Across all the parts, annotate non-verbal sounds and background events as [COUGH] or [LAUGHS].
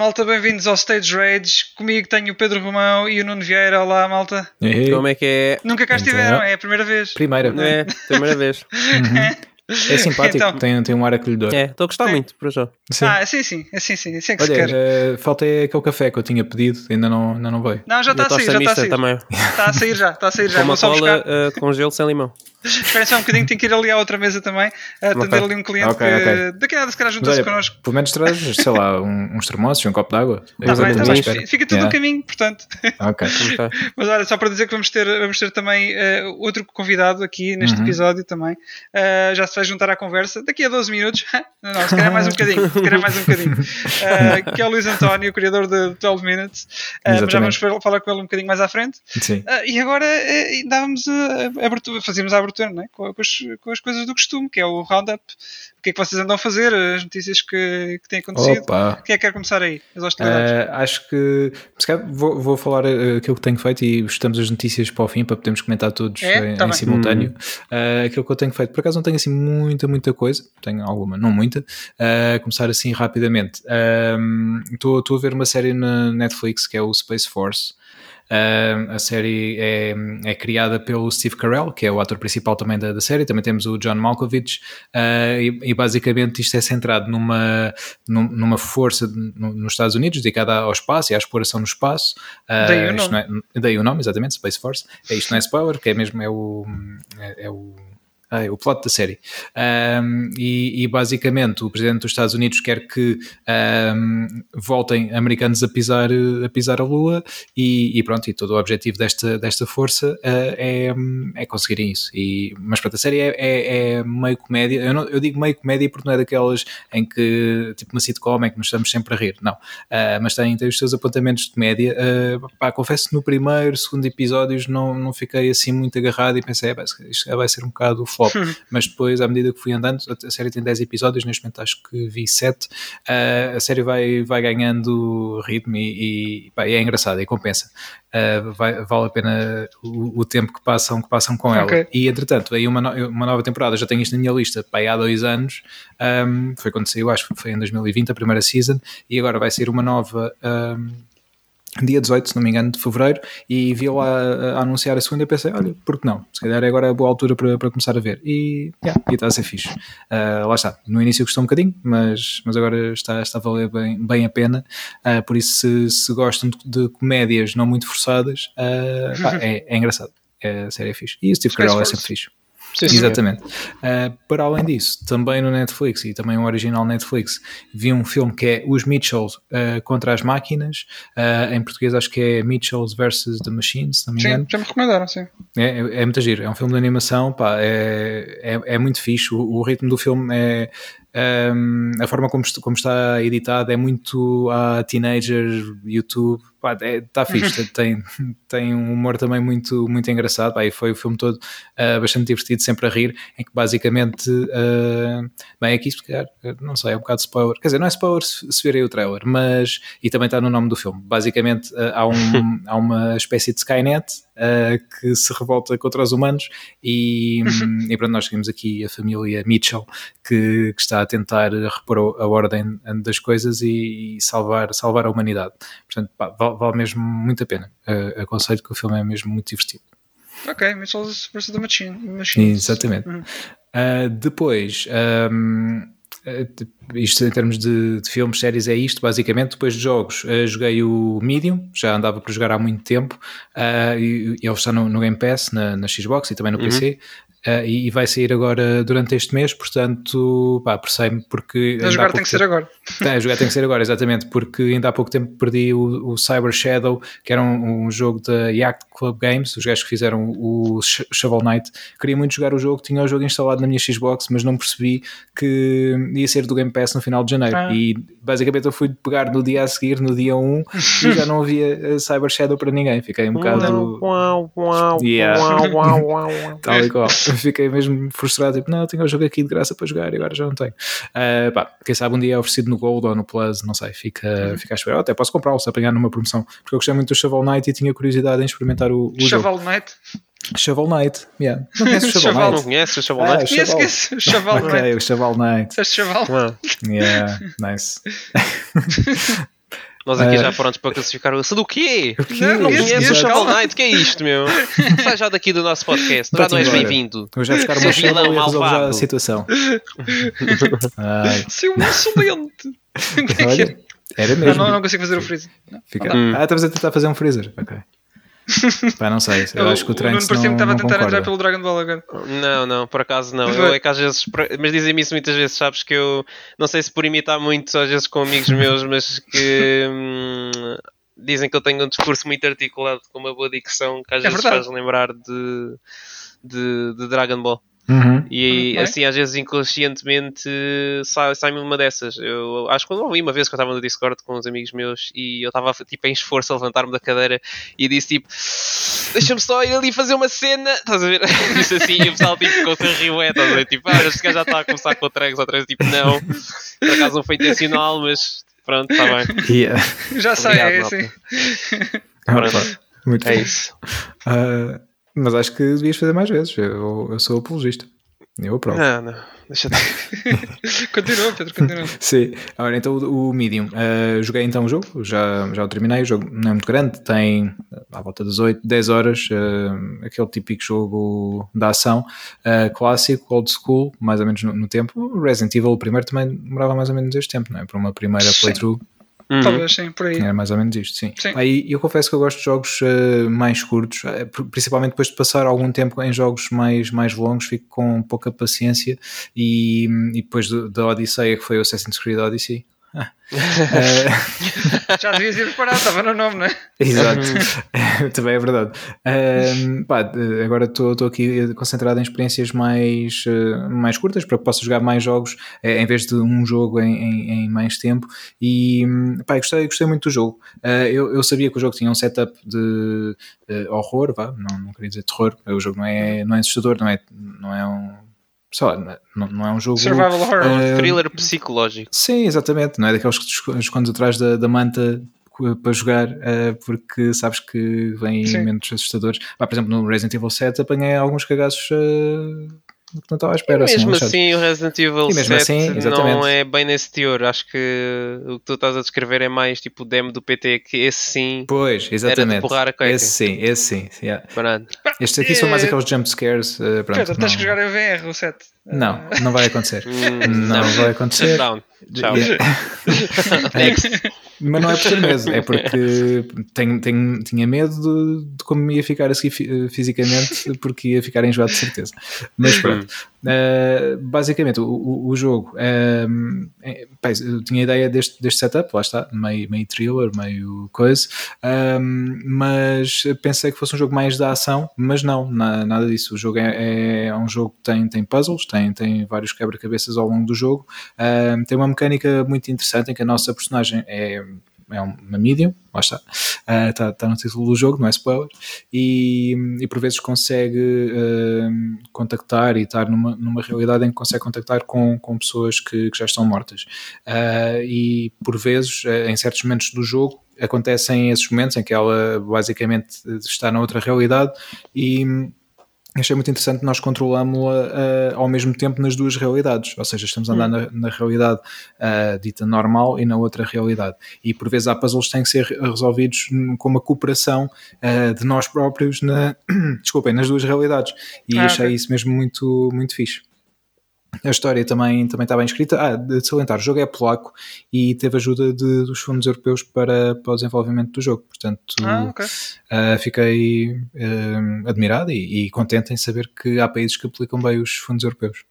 Malta, bem-vindos ao Stage Rage. Comigo tenho o Pedro Romão e o Nuno Vieira. Olá malta. Como é que é? Nunca cá Então. estiveram, é a primeira vez. Primeira. É, primeira vez. [LAUGHS] É simpático, Então. tem, tem um ar acolhedor. É, estou a gostar Sim. muito, para já. Sim. Ah, sim, sim, assim sim, assim é que se Olha, quer. eh, falta é aquele café que eu tinha pedido, ainda não, ainda não veio. Não, já está a sair, já está a sair. também. Está a sair já, está a sair já. Com uma cola eh, com gelo sem limão. [LAUGHS] Esperem só um bocadinho, tenho que ir ali à outra mesa também. A atender ali um cliente Ok, que ok. daqui a nada se calhar junta-se connosco. pelo menos traz, sei lá, um- uns termossos e um copo de água. Tá bem, tá bem. espera. Fica tudo Yeah. no caminho, portanto. Ok. [LAUGHS] Mas olha, só para dizer que vamos ter, vamos ter também eh, outro convidado aqui neste Uhum. episódio também. Eh, já se vai juntar à conversa daqui a 12 minutos. [LAUGHS] não, não, se calhar mais um bocadinho. Se calhar mais um bocadinho. Eh, que é o Luís António, criador de 12 Minutes. Mas já vamos falar com ele um bocadinho mais à frente. Sim. E agora dávamos a, a abertura, fazíamos a abertura não é? com, com as, com as coisas do costume, que é o Roundup. O que é que vocês andam a fazer, as notícias que, que têm acontecido. Opa. Quem é que quer começar aí? As hostilidades. Eh, acho que vou, vou falar eh, aquilo que tenho feito e estamos as notícias para o fim para podermos comentar todos É? em, Tá em simultâneo. Eh, aquilo que eu tenho feito, por acaso não tenho assim muita, muita coisa, tenho alguma, não muita. Eh, começar assim rapidamente. Estou estou a ver uma série na Netflix que é o Space Force. Uh, a série é, é criada pelo Steve Carell, que é o ator principal também da, da série. Também temos o John Malkovich, uh, e, e basicamente isto é centrado numa, num- numa força de- no- nos Estados Unidos dedicada ao espaço e à exploração no espaço. Uh, Daí o nome. é- daí o nome, exatamente, Space Force. É, isto não é spoiler, que é mesmo é o, é, é o ah, o plot da série. Um, e, e basicamente o presidente dos Estados Unidos quer que um, voltem americanos a pisar, a pisar a Lua e, e pronto, e todo o objetivo desta, desta força uh, é, é conseguirem isso. E, mas pronto, a série é, é- é meio comédia. Eu, não- eu digo meio comédia porque não é daquelas em que, tipo uma sitcom, em que nos estamos sempre a rir. Não. Uh, mas tem, tem os seus apontamentos de comédia. Uh, pá, confesso que no primeiro, segundo episódios não, não fiquei assim muito agarrado e pensei, "É, isto vai ser um bocado flop. [LAUGHS] mas depois, à medida que fui andando, a série tem 10 episódios, neste momento acho que vi 7. Uh, a série vai, vai ganhando ritmo e, e, pá, é engraçada e compensa. Uh, vai- vale a pena o, o tempo que passam, que passam com ela. Ok. E entretanto, aí uma, no- uma nova temporada, já tenho isto na minha lista pá, há dois anos, um, foi quando saiu, acho que foi em 2020, a primeira season, e agora vai sair uma nova. um, dia 18, se não me engano, de fevereiro, e vi lá a, a anunciar a segunda e pensei, olha, por que não? Se calhar é agora a boa altura para, para começar a ver. E yeah, está a ser fixe. Ah, lá está. No início custou um bocadinho, mas, mas agora está, está a valer bem, bem a pena. Ah, por isso, se, se gostam de, de comédias não muito forçadas, ah, pá, [LAUGHS] é, é engraçado. É, a série é fixe. E Steve Carell é sempre fixe. Sim, sim. Exatamente. Uh, para além disso, também no Netflix e também o original Netflix, vi um filme que é Os Mitchells uh, contra as Máquinas. Uh, em português acho que é Mitchells versus the Machines, se não me engano. Sim, já me recomendaram, sim. É, é, é muito giro. É um filme de animação, pá, é, é, é muito fixe. O, o ritmo do filme é. um, a forma como, como está editado é muito a teenager, YouTube, pá, é, está fixe, tem, tem um humor também muito, muito engraçado, pá, e foi o filme todo uh, bastante divertido, sempre a rir, em que basicamente, uh, bem, aqui se calhar, não sei, é um bocado de spoiler, quer dizer, não é spoiler se, se virem o trailer, mas, e também está no nome do filme, basicamente uh, há, um, há uma espécie de Skynet uh, que se revolta contra os humanos e, e pronto, nós seguimos aqui a família Mitchell que, que está a tentar repor a ordem das coisas e, e salvar, salvar a humanidade. Portanto, pá, vale, vale mesmo muito a pena. Uh, aconselho que o filme é mesmo muito divertido. Ok, Mitchells vs. The Machine. Machines. Exatamente. Uhum. Uh, depois, um, uh, isto em termos de, de filmes, séries, é isto basicamente. Depois de jogos, uh, joguei o Medium, já andava para jogar há muito tempo, uh, e, e ele está no, no Game Pass, na, na Xbox e também no Uhum. PC. Uh, e, e vai sair agora durante este mês, portanto, pá, apressei-me porque. A jogar tem que ser tempo- agora. Tá, jogar tem que ser agora, exatamente, porque ainda há pouco tempo perdi o, o Cyber Shadow, que era um, um jogo da Yacht Club Games, os gajos que fizeram o Sh- Shovel Knight. Queria muito jogar o jogo, tinha o jogo instalado na minha Xbox, mas não percebi que ia ser do Game Pass no final de janeiro. Ah. E basicamente eu fui pegar no dia a seguir, no dia 1, e já não havia eh, Cyber Shadow para ninguém. Fiquei um bocado. Uau, uau, uau, uau, uau, uau. Tal e qual. Fiquei mesmo frustrado, tipo, não, tinha o jogo aqui de graça para jogar e agora já não tenho. Ah, pá, quem sabe um dia é oferecido no Gold ou no Plus, não sei, fica, fica a esperar. Até posso comprá-lo se apanhar numa promoção, porque eu gostei muito do Shovel Knight e tinha curiosidade em experimentar o, o jogo. Chaval Knight. Shovel Knight, yeah. [LAUGHS] Não conheces o Shovel Chaval. Não Knight? conheces o Shovel Ah, Knight? Conheço, Chaval. conheço. Chaval Knight. Ok, o Shovel Knight. Disseste chaval? Uau. Yeah, nice. [LAUGHS] Nós aqui Ah. já prontos para classificar o do quê? O quê? Não Esse- conheces o Shovel calma. Knight? O que é isto, meu? Sai já daqui do nosso podcast. Já não és bem-vindo. Vou já buscar uma vilão e resolver a situação. [LAUGHS] Seu insolente! olha, era Não, mesmo. não, não consigo fazer o freeze. Não, Fica- não. Ah, estavas a tentar fazer um freezer. Ok. [LAUGHS] Pá, não sei. Eu acho que o Trent Nuno parecia que não, estava a não tentar concorda. entrar pelo Dragon Ball agora. Não, não, por acaso não. Eu é que às vezes. Mas dizem-me isso muitas vezes, sabes? Que eu não sei se por imitar muito, às vezes com amigos [LAUGHS] meus, mas que. hum, dizem que eu tenho um discurso muito articulado com uma boa dicção que às É vezes verdade. faz lembrar de, de, de Dragon Ball. Uhum. E Ok. assim, às vezes inconscientemente sai- sai-me uma dessas. Eu acho que eu ouvi uma vez que eu estava no Discord com uns amigos meus e eu estava tipo em esforço a levantar-me da cadeira e disse tipo: Deixa-me só ir ali fazer uma cena. Estás a ver? [LAUGHS] Disse assim e o pessoal tipo com o seu rio é, estás a ver? Tipo, ah, este gajo já está a começar com o Tregs outra vez. Tipo, não, por acaso não foi intencional, mas pronto, está bem. Yeah. Já sei, é assim. Opa, Muito É bom. isso. Ah, mas acho que devias fazer mais vezes. Eu, eu sou apologista. Eu aprovo. Não, não, deixa-te. [LAUGHS] Continua, Pedro, continua. [LAUGHS] Sim, agora então o, Medium. Uh, joguei então o jogo, já, já o terminei. O jogo não é muito grande, tem à volta das 8, 10 horas. uh, aquele típico jogo da ação uh, clássico, old school, mais ou menos no, no tempo. O Resident Evil, o primeiro, também demorava mais ou menos este tempo, não é? Para uma primeira Sim. Uhum. Talvez sim, por aí. Era mais ou menos isto, sim. Sim. Aí eu confesso que eu gosto de jogos eh, mais curtos, eh, pr- principalmente depois de passar algum tempo em jogos mais, mais longos, fico com pouca paciência e, e depois da Odisseia, que foi o Assassin's Creed Odyssey. Eh, Já devias ir preparado, estava no nome, não é? Exato, também é verdade. Ahm, pá, agora estou aqui concentrado em experiências mais, eh, mais curtas para que possa jogar mais jogos eh, em vez de um jogo em, em- em mais tempo. E hum, pá, gostei, gostei muito do jogo. Ah, eu, eu sabia que o jogo tinha um setup de eh, horror, vá, não, não queria dizer terror. O jogo não é, não é assustador, não é, não é um. Sei lá, não, não é um jogo. Survival horror. eh, Thriller psicológico. Sim, exatamente. Não é daqueles que te esco- escondes atrás da, da manta para jogar eh, porque sabes que vêm momentos assustadores. Pá, por exemplo, no Resident Evil 7 apanhei alguns cagaços que não estava à espera. assim, mesmo não assim, o Resident Evil E mesmo 7 assim, não é bem nesse teor. Acho que o que tu estás a descrever é mais tipo o demo do PT, que esse sim. Pois, exatamente. porrar a cueca. Esse sim, esse sim. yeah. Estes aqui são mais Eh, aqueles jump scares. eh, pronto, Pedro, tens que não, jogar a VR, o 7. Não, não vai acontecer. Hum, não, vai acontecer. Tchau. Yeah. [LAUGHS] Next. Mas não é por ter medo, é porque tenho, tenho, tinha medo de, de como me ia ficar a seguir fi- fisicamente, porque ia ficar enjoado de certeza. Mas pronto, Uh, basicamente o, o, jogo, um, é, eu tinha ideia deste, deste setup, lá está, meio, meio thriller, meio coisa, um, mas pensei que fosse um jogo mais da ação, mas não, na- nada disso. O jogo é, é um jogo que tem, tem puzzles, tem, tem vários quebra-cabeças ao longo do jogo, um, tem uma mecânica muito interessante em que a nossa personagem é é uma medium, lá está, está tá no título do jogo, não é spoiler, e, e por vezes consegue uh, contactar e estar numa, numa realidade em que consegue contactar com, com pessoas que, que já estão mortas. Uh, e por vezes, uh, em certos momentos do jogo, acontecem esses momentos em que ela basicamente está noutra realidade e achei muito interessante nós controlamos-la uh, ao mesmo tempo nas duas realidades, ou seja, estamos a andar na, na, realidade uh, dita normal e na outra realidade. E por vezes há puzzles que têm que ser resolvidos com uma cooperação uh, de nós próprios na, [CLEARS THROAT] desculpem, nas duas realidades. E ah, achei okay. isso mesmo muito, muito fixe. A história também, também está bem escrita. Ah, de salientar, o jogo é polaco e teve ajuda de, dos fundos europeus para, para o desenvolvimento do jogo. Portanto, ah, okay. uh, fiquei uh, admirado e, e, contente em saber que há países que aplicam bem os fundos europeus.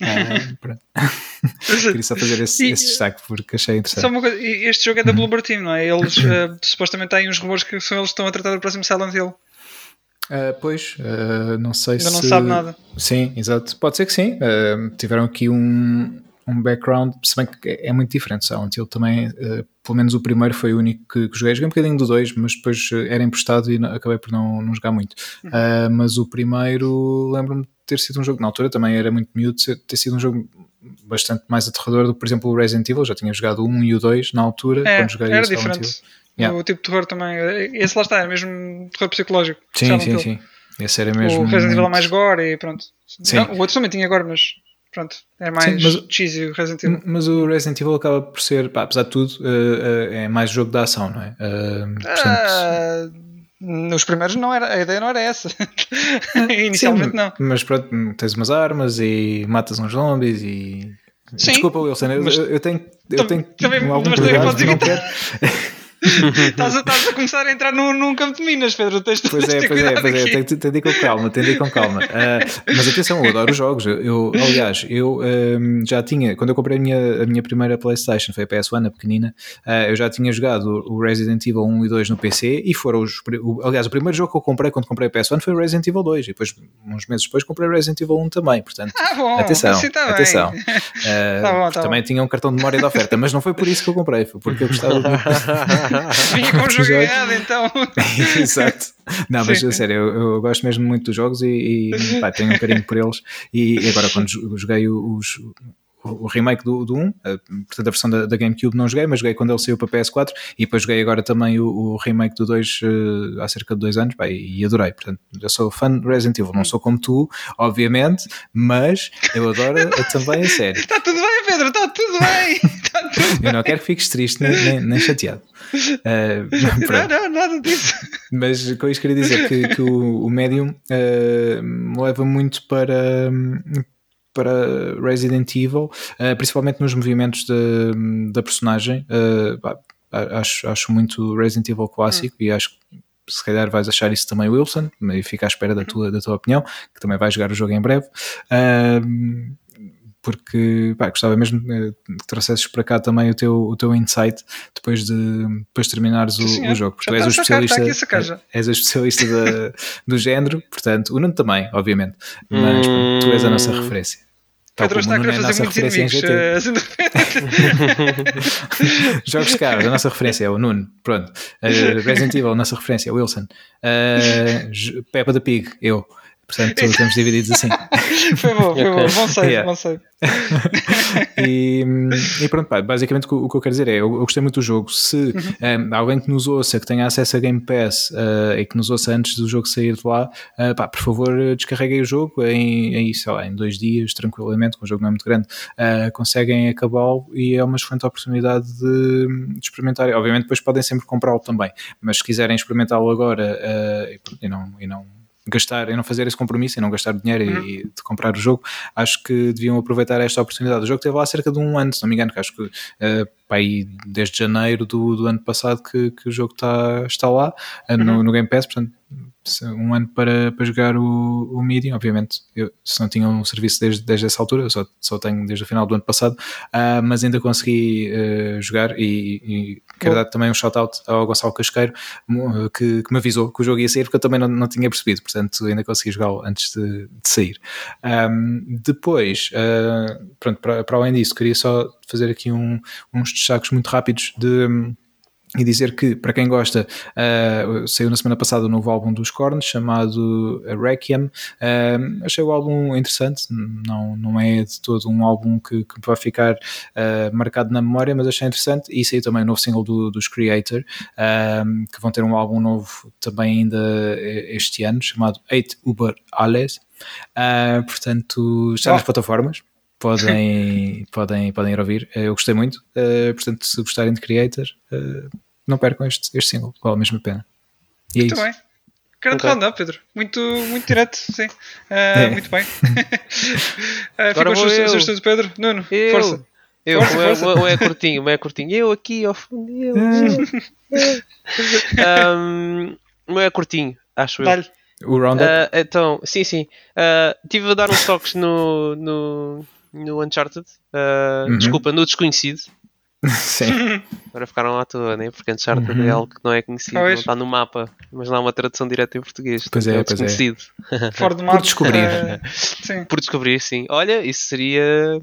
[LAUGHS] Uh, Queria só fazer esse, e, esse, destaque porque achei interessante. Coisa, este jogo é da Bloober Team, não é? Eles [COUGHS] supostamente têm uns rumores que são eles que estão a tratar do próximo Silent Hill. Uh, pois, uh, não sei Ainda se. não sabe nada. Sim, exato. Pode ser que sim. Uh, tiveram aqui um, um background, se bem que é muito diferente. Silent Hill também, pelo menos o primeiro foi o único que, que joguei. Joguei um bocadinho do dois, mas depois era emprestado e não, acabei por não, não jogar muito. Uhum. mas o primeiro, lembro-me de ter sido um jogo, na altura também era muito miúdo, ter sido um jogo bastante mais aterrador do que, por exemplo, o Resident Evil. Já tinha jogado o 1 e o 2 na altura, é, quando joguei era o Silent diferente. Hill. Yeah. O tipo de terror também. Esse lá está, é mesmo terror psicológico. Sim, sim, sim. Esse era mesmo. O Resident Evil é mais gore e pronto. Sim. Não, o outro também tinha gore, mas. pronto, é mais Sim, mas- cheesy o Resident Evil. Mas o Resident Evil acaba por ser, pá, apesar de tudo, eh, eh, é mais jogo de ação, não é? Eh, portanto, Ah, nos primeiros não era, a ideia não era essa. [LAUGHS] Inicialmente sim, não. Mas pronto, tens umas armas e matas uns zombies e. Sim, Desculpa, Wilson, eu, eu tenho, eu tenho também- mas também podes evitar. [LAUGHS] [LAUGHS] estás, a, estás a começar a entrar num, num campo de minas, Pedro. Tens, Pois é, pois é, pois é, aqui. ir com calma, tem de ir com calma. [LAUGHS] Ah, mas atenção, eu adoro os jogos. Eu, aliás, eu ahm, já tinha, quando eu comprei a minha, a minha primeira Playstation, foi a PS1, a pequenina, ah, eu já tinha jogado o Resident Evil 1 e 2 no PC e foram os. o- aliás, o primeiro jogo que eu comprei quando comprei a PS1 foi o Resident Evil 2 e depois, uns meses depois, comprei o Resident Evil 1 também. Portanto, Ah, bom, atenção, assim tá atenção. [LAUGHS] Ah, Tá bom, tá também bom. tinha um cartão de memória de oferta, mas não foi por isso que eu comprei, foi porque eu gostava muito Vinha com o [LAUGHS] jogo Exato. errado, então. [LAUGHS] Exato. Não, mas Sim, a sério, eu, eu gosto mesmo muito dos jogos e, e, pá, tenho um carinho por eles. E, agora, quando jo- joguei os. O remake do, do 1, eh, portanto a versão da, da GameCube não joguei, mas joguei quando ele saiu para PS4 e depois joguei agora também o, o remake do 2 eh, há cerca de dois anos pá, e, e adorei. Portanto, eu sou fã de Resident Evil, não sou como tu, obviamente, mas eu adoro também a série. Está tudo bem, Pedro, está tudo bem. Está [LAUGHS] tudo bem. Eu não quero que fiques triste nem, nem, nem chateado. Eh, Não, não, nada disso. Mas com isto queria dizer que, que o, o Medium eh, me leva muito para, para Resident Evil, eh, principalmente nos movimentos da, da personagem. acho, acho muito Resident Evil clássico e acho que se calhar vais achar isso também, Wilson, e fica à espera da tua, da tua opinião, que também vai jogar o jogo em breve. Porque pá, gostava mesmo eh, que trouxesses para cá também o teu, o teu insight depois de, depois de terminares o, Sim, o jogo, porque tu és o a especialista, a já. és a especialista da- [LAUGHS] do género, portanto, o Nuno também, obviamente, mas pronto, tu és a nossa Hum. referência. Tal Pedro está a o querer é fazer muitos inimigos. GT. eh, assim. [LAUGHS] Jogos de carros, a nossa referência é o Nuno. Pronto. Uh, Resident Evil, a nossa referência é o Wilson. Uh, Peppa the Pig, eu. Portanto, [LAUGHS] estamos divididos assim. [LAUGHS] Foi bom, foi bom. Ok. Bom save, Yeah. bom save. [LAUGHS] E, e pronto, pá, basicamente o que, eu quero dizer é: eu, eu gostei muito do jogo. Se um, alguém que nos ouça, que tenha acesso a Game Pass uh, e que nos ouça antes do jogo sair de lá, uh, pá, por favor, uh, descarreguem o jogo em, em, sei lá, em dois dias, tranquilamente, que o jogo não é muito grande. Uh, conseguem acabá-lo e é uma excelente oportunidade de, de experimentar. Obviamente, depois podem sempre comprá-lo também, mas se quiserem experimentá-lo agora uh, e, e não. E não gastar e não fazer esse compromisso e não gastar dinheiro Uhum. e, de comprar o jogo, acho que deviam aproveitar esta oportunidade. O jogo teve lá cerca de um ano, se não me engano, que acho que uh, aí desde janeiro do, do ano passado que, que o jogo está, está lá uh, no, Uhum. no Game Pass, portanto um ano para, para jogar o, o Medium, obviamente eu, se não tinha um serviço desde, desde essa altura, eu só, só tenho desde o final do ano passado, uh, mas ainda consegui uh, jogar e, e quero dar também um shout-out ao Gonçalo Casqueiro que, que me avisou que o jogo ia sair porque eu também não, não tinha percebido, portanto ainda consegui jogá-lo antes de, de sair. Um, depois, uh, pronto, para, para além disso, queria só fazer aqui um- uns destaques muito rápidos de e dizer que, para quem gosta, uh, saiu na semana passada o novo álbum dos Korn chamado Requiem. Uh, achei o álbum interessante, não, não é de todo um álbum que, que vai ficar uh, marcado na memória, mas achei interessante. E saiu também o novo single do, dos Creator, um, que vão ter um álbum novo também ainda este ano, chamado Eight Uber Alles. Portanto, está nas Oh. plataformas podem, [LAUGHS] podem, podem ir ouvir. Eh, Eu gostei muito. Uh, portanto, se gostarem de Creator, uh, não percam este, este single, vale a pena. E é Muito isso. bem. Grande Ok. round-up, Pedro. Muito, muito direto, sim. Uh, É. Muito bem. uh, [LAUGHS] Agora ficam eu. seus estudos, Pedro. Nuno, Eu, força. eu, Força, o meu- força. o meu é curtinho, o meu é curtinho. Eu aqui ao fundo, eu. [LAUGHS] um, o meu é curtinho, acho eu. Dá-lhe. O Roundup, Ah, então, sim, sim. Ah, tive a dar uns toques no, no, no Uncharted. Ah, Uhum. Desculpa, no Desconhecido. [LAUGHS] sim. Agora ficaram à toa, né? Porque Uncharted Uhum. é algo que não é conhecido, Pois. não está no mapa, mas não há uma tradução direta em português. Pois é, o pois é. Desconhecido. Fora do mapa. descobrir. uh, sim. Por descobrir, sim. Olha, isso seria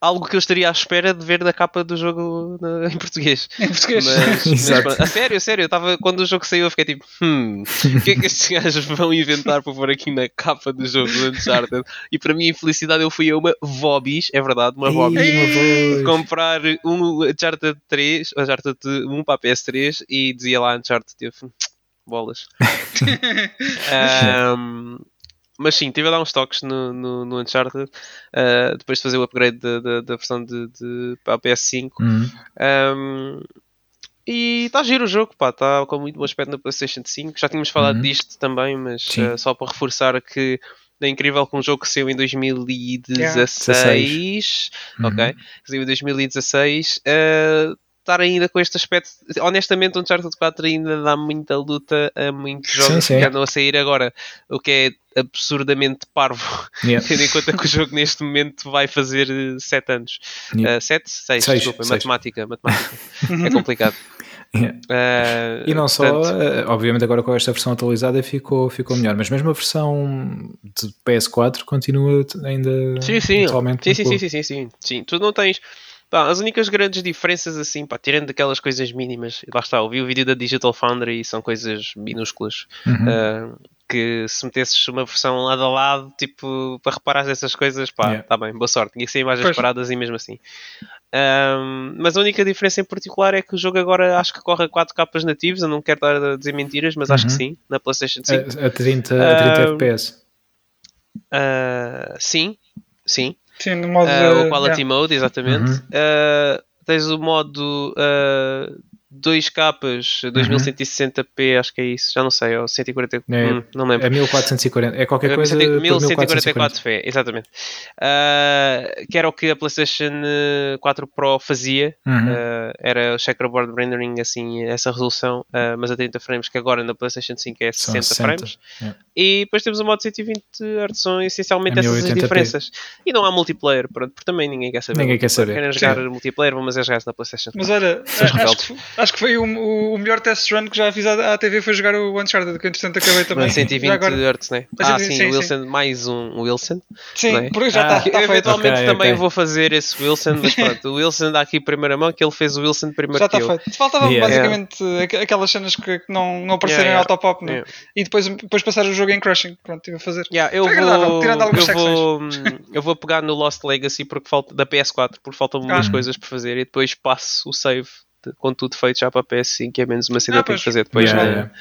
algo que eu estaria à espera de ver da capa do jogo na- em português. [LAUGHS] Em português. Mas, mas [LAUGHS] a sério, a sério, eu tava, quando o jogo saiu eu fiquei tipo, hum, o que é que estes [LAUGHS] gajos vão inventar para pôr aqui na capa do jogo do Uncharted? E para minha infelicidade eu fui a uma Vobis, é verdade, uma Vobis, comprar um Uncharted 3, Uncharted 1 para a PS3 e dizia lá Uncharted, hum, bolas. Ahm, mas sim, tive a dar uns toques no, no, no Uncharted uh, depois de fazer o upgrade da, da, da versão de, de, para a PS5. Uhum. Um, e está a giro o jogo, pá, está com muito bom aspecto na PlayStation 5. Já tínhamos falado Uhum. disto também, mas uh, só para reforçar que é incrível que um jogo que saiu em 2016, Uhum. ok? Saiu em 2016, uh, estar ainda com este aspecto. Honestamente, o Uncharted 4 ainda dá muita luta a muitos Sim, jogos sim. que andam a sair agora, o que é absurdamente parvo, Yeah. [LAUGHS] tendo em conta que o jogo neste momento vai fazer 7 anos. Yeah. 7? 6, Seis, desculpa, seis. matemática, matemática. é complicado. [LAUGHS] Yeah. Uh, E não só, portanto, eh, obviamente agora com esta versão atualizada ficou, ficou melhor, mas mesmo a versão de PS4 continua ainda Sim, sim, atualmente sim, sim, sim, sim, sim, sim, sim. Tu não tens. Pá, as únicas grandes diferenças, assim, pá, tirando aquelas coisas mínimas, lá está, eu vi o vídeo da Digital Foundry e são coisas minúsculas. Uhum. uh, que se metesses uma versão lado a lado, tipo, para reparar essas coisas, pá, Yeah. tá bem, boa sorte. Tinha que ser imagens Pois. paradas e mesmo assim. Um, mas a única diferença em particular é que o jogo agora acho que corre a 4 capas nativos. Eu não quero estar a dizer mentiras, mas acho que Uhum. sim, na PlayStation 5. A, a 30, a 30 Ah, FPS. Uh, sim, sim. Sim, no modo. Uh, de- o Quality yeah. Mode, exatamente. Uhum. Uh, tens o modo 2 capas, 2160p, acho que é isso, já não sei, ou 140, É, hum, não lembro. É 1440, é qualquer coisa por 1440. 1144p, exatamente. Uh, que era o que a PlayStation uh, 4 Pro fazia. Uhum. Uh, era o checkerboard rendering, assim, essa resolução, uh, mas a 30 frames, que agora na PlayStation 5 é São 60, 60, frames. yeah. E depois temos o modo 120 Hz, são essencialmente É essas as 1080p. diferenças. E não há multiplayer, pronto, porque também ninguém quer saber. Ninguém quer saber. Querem jogar multiplayer, vamos a jogar na PlayStation 4. Mas olha, acho que, acho que foi o, o- o melhor test run que já fiz à, à TV foi jogar o Uncharted, que entretanto acabei também. Mas 120 Já agora- Hz, né? Ah, 120, sim, sim, o Wilson, mais um Wilson. Sim, não é? porque já Ah, está Eu tá feito. eventualmente Ok, também ok. vou fazer esse Wilson, mas pronto, o Wilson dá aqui primeira mão que ele fez o Wilson primeiro Já que está eu. feito. Faltava Yeah. basicamente aqu- aquelas cenas que não, não apareceram Yeah, em autopop, né? Yeah. E depois, depois passar o jogo em Crushing. Pronto, estive a fazer. Yeah, eu, Foi agradável, vou, tirando algumas eu, vou, hum, eu vou pegar no Lost Legacy porque falta, da PS4 porque faltam [LAUGHS] umas Ah. coisas por fazer e depois passo o save com tudo feito já para a PS5 que é menos uma cena Ah, que tenho que pois. fazer depois Yeah, na, yeah.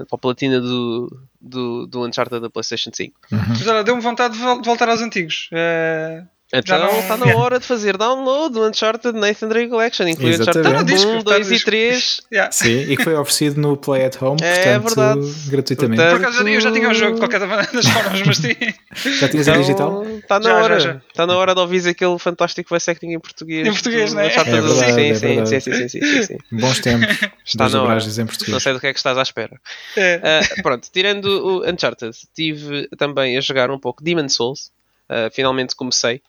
na, para a platina do, do, do Uncharted da PlayStation 5. Mas olha, deu-me vontade de voltar aos antigos. Eh, Então não- está na [LAUGHS] hora de fazer download do Uncharted Nathan Drake Collection, inclui Exatamente. Uncharted Tá no disco, 1, tá no 2 e disco. 3. [LAUGHS] yeah. Sim, e que foi oferecido no Play at Home, É portanto, verdade. gratuitamente. Portanto, Por acaso eu já tinha o jogo de qualquer [LAUGHS] das formas, mas sim. Já tinhas em digital? Está Então, na Já, já, hora. já. Está na hora de ouvir aquele fantástico voice acting em português. Em português, né? Uncharted É do- verdade, sim, é sim, verdade. sim, sim, sim, sim, sim, sim. Bons tempos Está na hora. em Não português. sei do que é que estás à espera. É. Ah, pronto, tirando o Uncharted, tive também a jogar um pouco Demon Souls. Ah, finalmente comecei.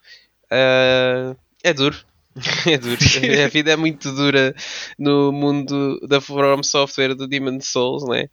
Ah, é duro. [LAUGHS] É duro. A [LAUGHS] vida é muito dura no mundo da From Software do Demon Souls, né?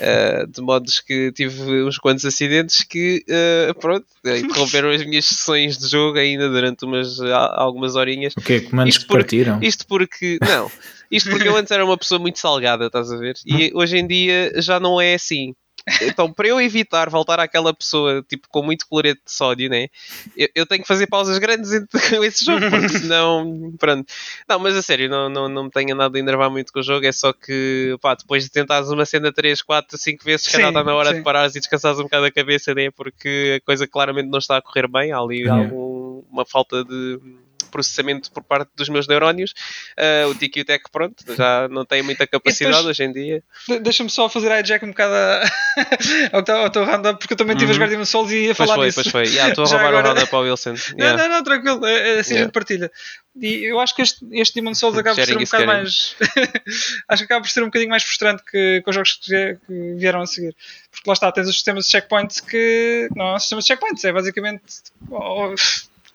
Ah, de modos que tive uns quantos acidentes que, ah, pronto, interromperam [LAUGHS] as minhas sessões de jogo ainda durante umas, algumas horinhas. O quê? Comandos Isto que porque- partiram? Isto porque. Não. Isto porque eu antes era uma pessoa muito salgada, estás a ver? E hoje em dia já não é assim. Então, para eu evitar voltar àquela pessoa tipo com muito cloreto de sódio, né? Eu, eu tenho que fazer pausas grandes entre [LAUGHS] esse jogo, porque [LAUGHS] senão. Pronto. Não, mas a sério, não, não, não me tenho andado a enervar muito com o jogo. É só que, pá, depois de tentares uma cena 3, 4, 5 vezes, Sim, está na hora sim. de parares e descansares um bocado a cabeça, né? Porque a coisa claramente não está a correr bem. Há ali Yeah. algum, uma falta de processamento por parte dos meus neurónios. Ah, o Tiki e o Tech, pronto, já não tem muita capacidade depois- hoje em dia. De- Deixa-me só fazer a hijack um bocado a- [LAUGHS] ao teu- ao teu roundup, porque eu também estive a Uhum. jogar Demon Souls e ia Pois falar foi, disso. pois foi. Yeah, Estou a [LAUGHS] roubar agora- o round para o Wilson. Não, Yeah. não, não, tranquilo, é, é assim a Yeah. gente partilha. E eu acho que este, este Demon Souls acaba por ser um bocado mais. [LAUGHS] acho que acaba por ser um bocadinho mais frustrante que, que os jogos que, que vieram a seguir. Porque lá está, tens os sistemas de checkpoints que. Não é um sistema de checkpoints, é basicamente. Ou,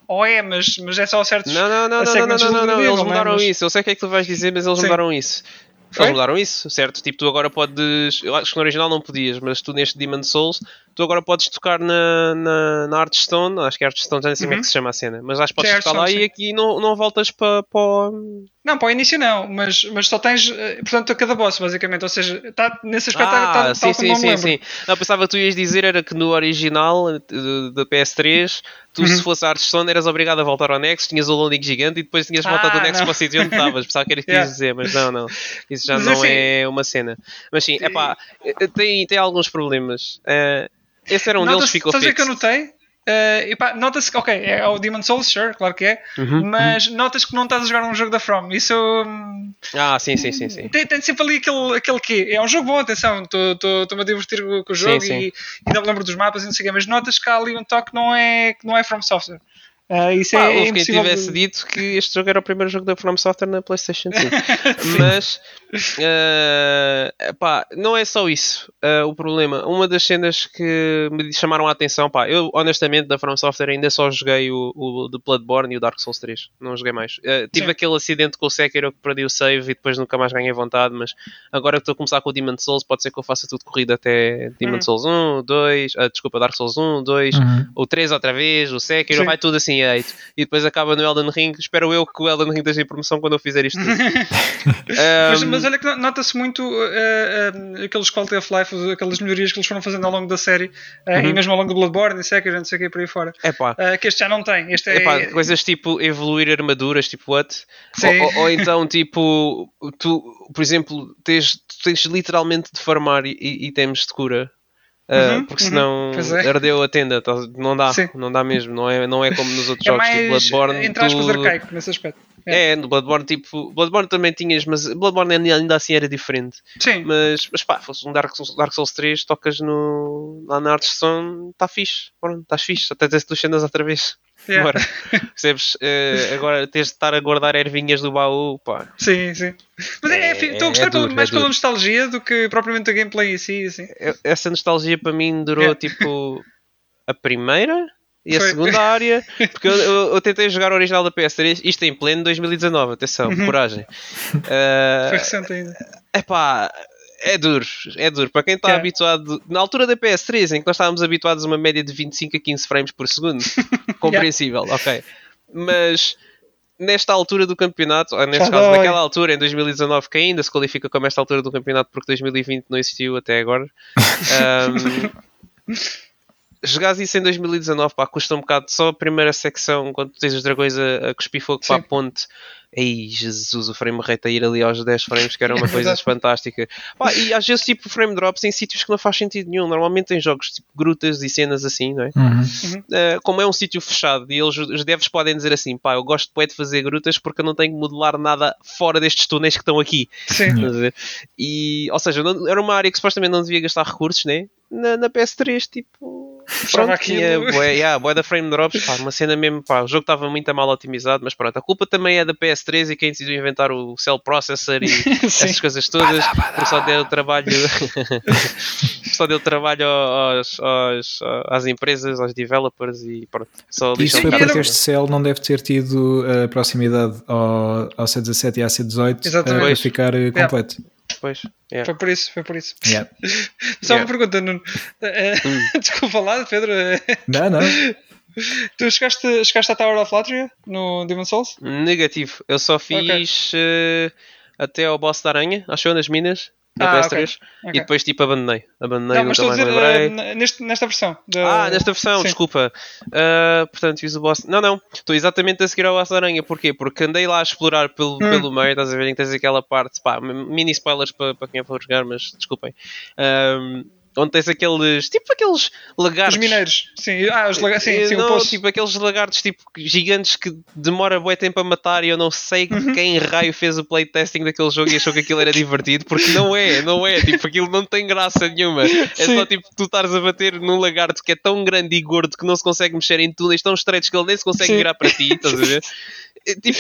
ou é, mas, mas é só certos. Não, não, não, não, não, não, não, não, eles mudaram Mas- isso. Eu sei o que é que tu vais dizer, mas eles Sim. mudaram isso. Foi? Eles mudaram isso, certo? Tipo, tu agora podes. Eu acho que no original não podias, mas tu neste Demon Souls, tu agora podes tocar na, na, na Artstone. Acho que é Artstone, já nem sei como é Uhum. que se chama a cena, mas acho que podes Sim, tocar lá Hearthstone, e aqui não, não voltas para. para... Não, para o início não, mas, mas só tens, eh, portanto, a cada boss, basicamente. Ou seja, tá, nesse aspecto está Ah, tá, sim, tal como sim, sim, lembro. sim. Não, pensava que tu ias dizer era que no original eh, da PS3, tu se Uhum. fosse a Artstone eras obrigado a voltar ao Nexus, tinhas o loading gigante e depois tinhas Ah, voltado ao Nexus para o sítio onde estavas. Pensava que era isso que [LAUGHS] Yeah. ias dizer, mas não, não. Isso já Mas não assim- é uma cena. Mas sim, é pá, tem, tem alguns problemas. Eh, esse era um deles que ficou Sabes o que é que eu fixo. notei? Eh, epá, nota-se que, ok, é o Demon Souls, sure, claro que é, Uhum. mas notas que não estás a jogar um jogo da From. Isso hum, Ah, sim, sim, sim, sim. tem, tem sempre ali aquele, aquele quê. É um jogo bom, atenção, estou-me a divertir com, o jogo sim. E, e ainda me lembro dos mapas e não sei o quê, mas notas que há ali um toque que não é, que não é From Software. Eh, isso Pá, é, houve quem tivesse de- dito que este jogo era o primeiro jogo da From Software na PlayStation 5. [LAUGHS] Mas, eh, pá, não é só isso eh, o problema. Uma das cenas que me chamaram a atenção, pá, eu honestamente da From Software ainda só joguei o, o The Bloodborne e o Dark Souls 3. Não joguei mais. Eh, tive Sim. aquele acidente com o Sekiro que perdi o save e depois nunca mais ganhei vontade, mas agora que estou a começar com o Demon Souls, pode ser que eu faça tudo corrido até Demon Hum. Souls 1, 2, ah, desculpa, Dark Souls 1, 2, Uhum. o 3 outra vez, o Sekiro, Sim. vai tudo assim 8. E depois acaba no Elden Ring. Espero eu que o Elden Ring esteja em promoção quando eu fizer isto tudo. [LAUGHS] Mas, mas olha que nota-se muito eh, eh, aqueles quality of life, aquelas melhorias que eles foram fazendo ao longo da série eh, Uhum. e mesmo ao longo do Bloodborne e Sekiro, não sei o que por aí fora. Epá, Eh, que este já não tem. Este é, epá, coisas tipo evoluir armaduras, tipo what? Ou, ou- ou então, [LAUGHS] tipo, tu, por exemplo, tens, tens literalmente de farmar itens de cura. Ah, Uhum, porque uhum. senão é. ardeu a tenda, tá- não dá, Sim. não dá mesmo, não é, não é como nos outros é jogos tipo mais, Bloodborne. entre aspas, tu- arcaico nesse aspecto. É, no Bloodborne, tipo, Bloodborne também tinhas, mas Bloodborne ainda assim era diferente. Sim. Mas, mas pá, fosse um Dark Souls, Dark Souls 3, tocas no, lá na Hearthstone, está fixe. Pronto, estás fixe. Até tens duas cenas outra vez. Yeah. Bora. [LAUGHS] Percebes? Eh, agora tens de estar a guardar ervinhas do baú, pá. Sim, sim. Mas é, É- é, fi- estou a é gostar pelo- duro, mais é pela nostalgia do que propriamente a gameplay em si. Assim. Essa nostalgia para mim durou tipo a primeira e a Foi. segunda área. [LAUGHS] Porque eu, eu- eu tentei jogar o original da PS3, isto em pleno 2019, atenção, Uhum. coragem. Eh, Foi recente ainda. Epá, é duro, é duro. Para quem está Yeah. habituado, na altura da PS3, em que nós estávamos habituados a uma média de 25 a 15 frames por segundo, [LAUGHS] [LAUGHS] compreensível, ok. Mas nesta altura do campeonato, ou neste Já caso, dói. naquela altura, em 2019, que ainda se qualifica como esta altura do campeonato porque 2020 não existiu até agora. ahm, [LAUGHS] Jogares isso em 2019, pá, custa um bocado. Só a primeira secção, quando tens os dragões a, a cuspir fogo para a Sim. ponte. Ei, Jesus, o frame rate a ir ali aos 10 frames, que era uma coisa [LAUGHS] fantástica. Pá, e às vezes, tipo, frame drops em sítios que não faz sentido nenhum. Normalmente em jogos tipo grutas e cenas assim, não é? Uhum. Uh, como é um sítio fechado e eles, os devs podem dizer assim, pá, eu gosto de fazer grutas porque eu não tenho que modelar nada fora destes túneis que estão aqui. Sim. E, ou seja, não- era uma área que supostamente não devia gastar recursos, né? Na, na PS3, tipo. Pronto, tinha bué, [LAUGHS] yeah, da frame drops, pá, uma cena mesmo, pá, o jogo estava muito mal otimizado, mas pronto, a culpa também é da PS3 e quem decidiu inventar o Cell Processor e [LAUGHS] essas coisas todas, porque só deu trabalho, [LAUGHS] só deu trabalho aos, aos- às empresas, aos developers e pronto, só Isso foi porque este cell não deve ter tido a proximidade ao, ao C17 e à C18 Exatamente. eh, para Pois. ficar eh, completo. Pois, yeah. Foi por isso, foi por isso. Yeah. [LAUGHS] Só Yeah. uma pergunta, Nuno. Eh, Hum. Desculpa lá, Pedro. eh, Não, não. Tu chegaste, chegaste à Tower of Latria no Demon Souls? Negativo. Eu só fiz eh, até ao boss da aranha, achou nas minas, na Ah, PS3, ok, ok. e depois tipo abandonei. Abandonei, não, mas nunca estou a mais dizer lembrei. eh, neste, nesta versão. da- Ah, nesta versão, Sim. desculpa. Ah, portanto, fiz o boss. Não, não, estou exatamente a seguir ao boss da aranha. Porquê? Porque andei lá a explorar pelo, Hum. pelo meio, estás a ver? Tens aquela parte, pá, mini spoilers para para quem é para jogar, mas desculpem. Ahm, onde tens aqueles, tipo aqueles lagartos. Os mineiros. Sim, ah, os lagartos. Sim, Eh, sim, não, tipo aqueles lagartos tipo gigantes que demora bué tempo a matar e eu não sei Uhum. quem raio fez o playtesting daquele jogo e achou que aquilo era divertido, porque não é, não é, tipo, aquilo não tem graça nenhuma. É Sim. só tipo tu estares a bater num lagarto que é tão grande e gordo que não se consegue mexer em túneis tão estreitos que ele nem se consegue Sim. virar para ti, estás a ver? É, [LAUGHS] tipo,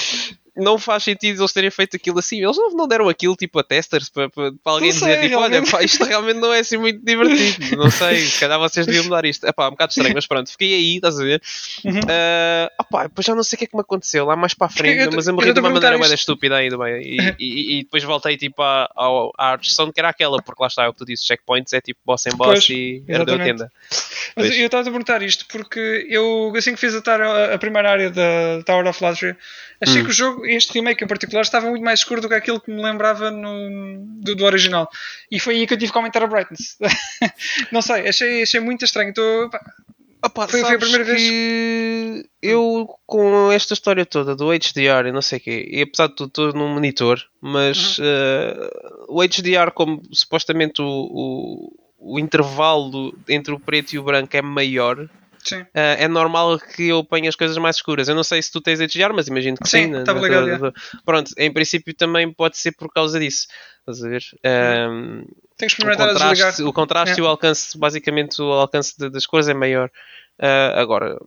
não faz sentido eles terem feito aquilo assim. Eles não, não deram aquilo tipo a testers para, para, para alguém sei, dizer tipo, olha, realmente. pá, isto realmente não é assim muito divertido. [LAUGHS] Não sei, se calhar vocês deviam mudar isto. É pá, um bocado estranho, mas pronto, fiquei aí, estás a ver? Uhum. Ah, opá, depois já não sei o que é que me aconteceu lá mais para a frente, eu- mas eu eu morri tô de uma maneira bem isto. estúpida ainda bem. E, e- e depois voltei tipo à, ao- à Archstone, que era aquela, porque lá está é o que tu dizes, checkpoints é tipo boss em boss Pois, e herdeu a tenda. Mas Pois. eu estava a perguntar isto porque eu, assim que fiz a, tar- a primeira área da Tower of Latria, achei Hum. que o jogo, este remake em particular, estava muito mais escuro do que aquilo que me lembrava no, do, do original. E foi aí que eu tive que aumentar a brightness. [LAUGHS] não sei, achei, achei muito estranho. Estou, Opa, Foi- foi a primeira vez- que eu com esta história toda do HDR e não sei o quê, e apesar de tudo estou num monitor, mas Uhum. eh, o HDR como supostamente o, o, o intervalo entre o preto e o branco é maior, Sim. uh, é normal que eu ponha as coisas mais escuras. Eu não sei se tu tens HDR, mas imagino que sim. Sim, na- ligado, na- Pronto, em princípio também pode ser por causa disso. Estás a ver? Um, Tenho que o experimentar desligar. contraste, o contraste É. e o alcance, basicamente o alcance de- das cores é maior. Uh, agora,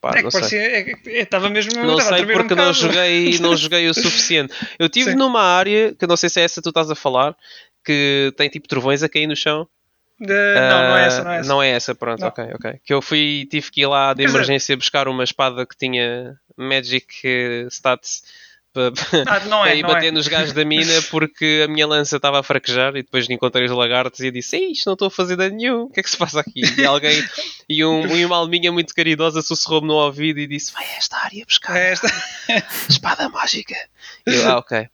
pá, É não que parecia. É, é, estava mesmo. Não sei tremer um porque não joguei, [LAUGHS] não joguei o suficiente. Eu estive Sim. numa área, que não sei se é essa que tu estás a falar, que tem tipo trovões a cair no chão. De- Não, não é essa, não é Ah, essa. Não é essa, pronto, Não. ok, ok. Que eu fui, tive que ir lá de Quer dizer- emergência buscar uma espada que tinha Magic eh, Stats para [LAUGHS] Ah, não é, ir não bater é. nos gajos da mina [LAUGHS] porque a minha lança estava a fraquejar e depois encontrei os lagartos e disse isto não estou a fazer dano nenhum, o que é que se passa aqui? E alguém, e, um, [LAUGHS] e uma alminha muito caridosa sussurrou-me no ouvido e disse Vai a esta área buscar É esta. espada mágica. E eu, ah, ok.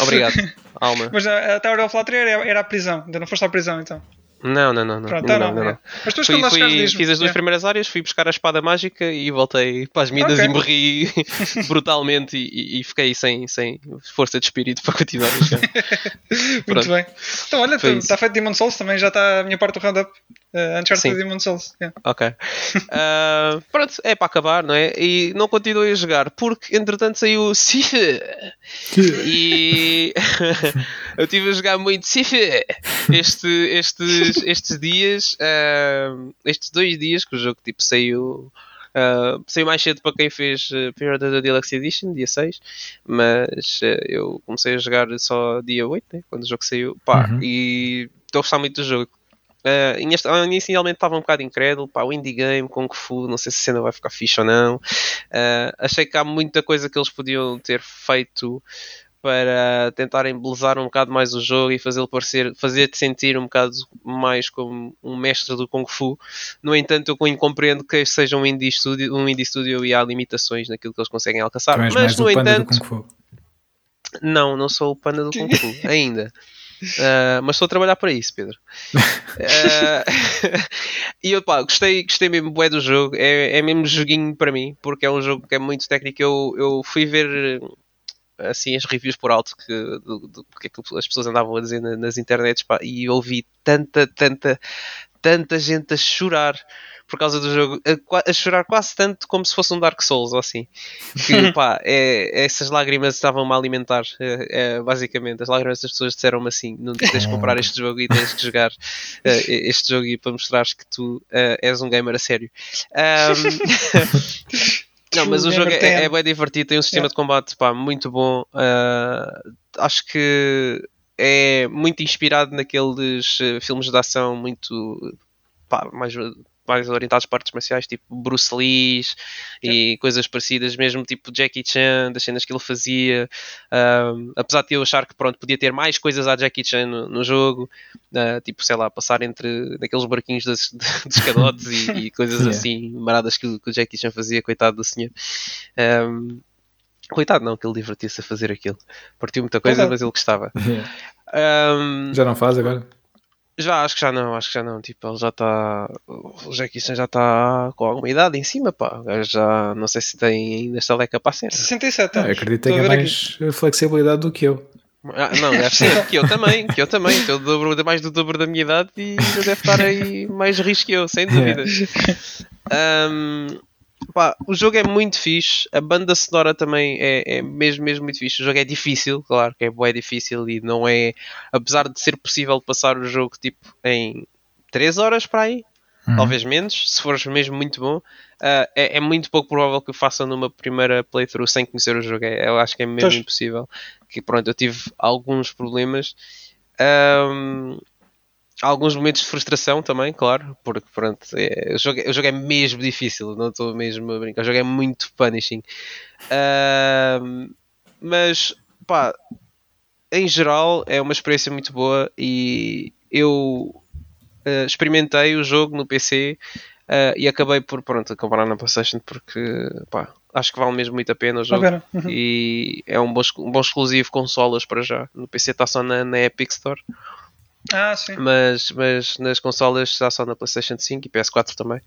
Obrigado, alma. Mas a, a Tower of Latria era, era a prisão. Ainda não foste à prisão então. Não, não, não. não. Pronto, não, então não. não, não. é. Mas depois Fui, fui- fiz as duas primeiras áreas, fui buscar a espada mágica e voltei para as minas Ok. e morri [LAUGHS] brutalmente e, e- e fiquei sem, sem força de espírito para continuar a jogar. [LAUGHS] Muito Pronto. bem. Então, olha, Foi isso. está feito Demon Souls, também já está a minha parte do roundup. Uh, Uncharted Sim. Demon Souls. yeah. Ok. [LAUGHS] Ah, pronto, é para acabar, não é? E não continuei a jogar porque entretanto saiu o Sif e eu estive a jogar muito Sif este, estes, estes dias, ah, estes dois dias que o jogo tipo saiu. ah, saiu mais cedo para quem fez uh, Period da Deluxe Edition, dia 6, mas ah, eu comecei a jogar só dia 8, né, quando o jogo saiu, pá, Uhum. e estou a gostar muito do jogo. Uh, ah, inicialmente estava um bocado incrédulo, pá, o indie game, Kung Fu, não sei se a cena vai ficar fixe ou não. Uh, achei que há muita coisa que eles podiam ter feito para tentar embelezar um bocado mais o jogo e fazê-lo parecer, fazer-te sentir um bocado mais como um mestre do Kung Fu. No entanto, eu compreendo que este seja um indie studio, um indie studio e há limitações naquilo que eles conseguem alcançar. Mas, no entanto, Kung Fu. não, não sou o panda do Kung Fu [LAUGHS] ainda. Uh, mas estou a trabalhar para isso, Pedro. Uh, [LAUGHS] e eu pá, gostei, gostei mesmo bué do jogo. É, é mesmo joguinho para mim, porque é um jogo que é muito técnico. Eu, eu fui ver assim as reviews por alto que, do, do que é que as pessoas andavam a dizer na- nas internets pá, e ouvi tanta, tanta, tanta gente a chorar por causa do jogo, a, a chorar quase tanto como se fosse um Dark Souls ou assim. Que [LAUGHS] pá, é, essas lágrimas estavam-me a alimentar, é, é, basicamente. As lágrimas das pessoas disseram-me assim: não tens de comprar [LAUGHS] este jogo e tens que jogar eh, este jogo e para mostrares que tu eh, és um gamer a sério. Ahm, [LAUGHS] Não, mas o jogo é, é bem divertido, tem um sistema Yeah. de combate pá, muito bom. ah, acho que é muito inspirado naqueles eh, filmes de ação muito pá, mais, mais orientados para artes marciais, tipo Bruce Lee e coisas parecidas, mesmo tipo Jackie Chan, das cenas que ele fazia. Um, apesar de eu achar que pronto, podia ter mais coisas à Jackie Chan no, no jogo, uh, tipo, sei lá, passar entre naqueles barquinhos dos, [LAUGHS] dos cadotes e, e coisas Yeah. assim, maradas que, o- que o Jackie Chan fazia, coitado do senhor. Um, coitado, não, que ele divertia-se a fazer aquilo. Partiu muita coisa, Coitado. mas ele gostava. [LAUGHS] Um, Já não faz agora? Já, acho que já não, acho que já não. Tipo, ele já está. O Jackie Chan já está com alguma idade em cima, pá. O gajo já não sei se tem ainda estaleca para a cena. 67 Ah, anos. acredito que tenha mais flexibilidade do que eu. Ah, não, deve ser que eu também, que eu também. Estou dobro, mais do dobro da minha idade e deve estar aí mais risco que eu, sem [LAUGHS] dúvida. Ahm, pá, o jogo é muito fixe, a banda sonora também é, é mesmo, mesmo muito fixe. O jogo é difícil, claro que é bué difícil e não é, apesar de ser possível passar o jogo tipo em 3 horas para aí, Uhum. talvez menos, se fores mesmo muito bom, ah, é, é muito pouco provável que o faça numa primeira playthrough sem conhecer o jogo. É- eu acho que é mesmo impossível. Que pronto, eu tive alguns problemas. Alguns momentos de frustração também, claro, porque pronto, é- o, jogo, é- o jogo é mesmo difícil, não estou mesmo a brincar, o jogo é muito punishing. Ahm, mas pá, em geral é uma experiência muito boa e eu eh, experimentei o jogo no PC eh, e acabei por pronto, comprar na PlayStation porque pá, acho que vale mesmo muito a pena o jogo. Uhum. E é um bom, um bom exclusivo consolas para já. No PC está só na, na Epic Store, Ah, sim. mas, mas nas consolas está só na PlayStation 5 e PS4 também.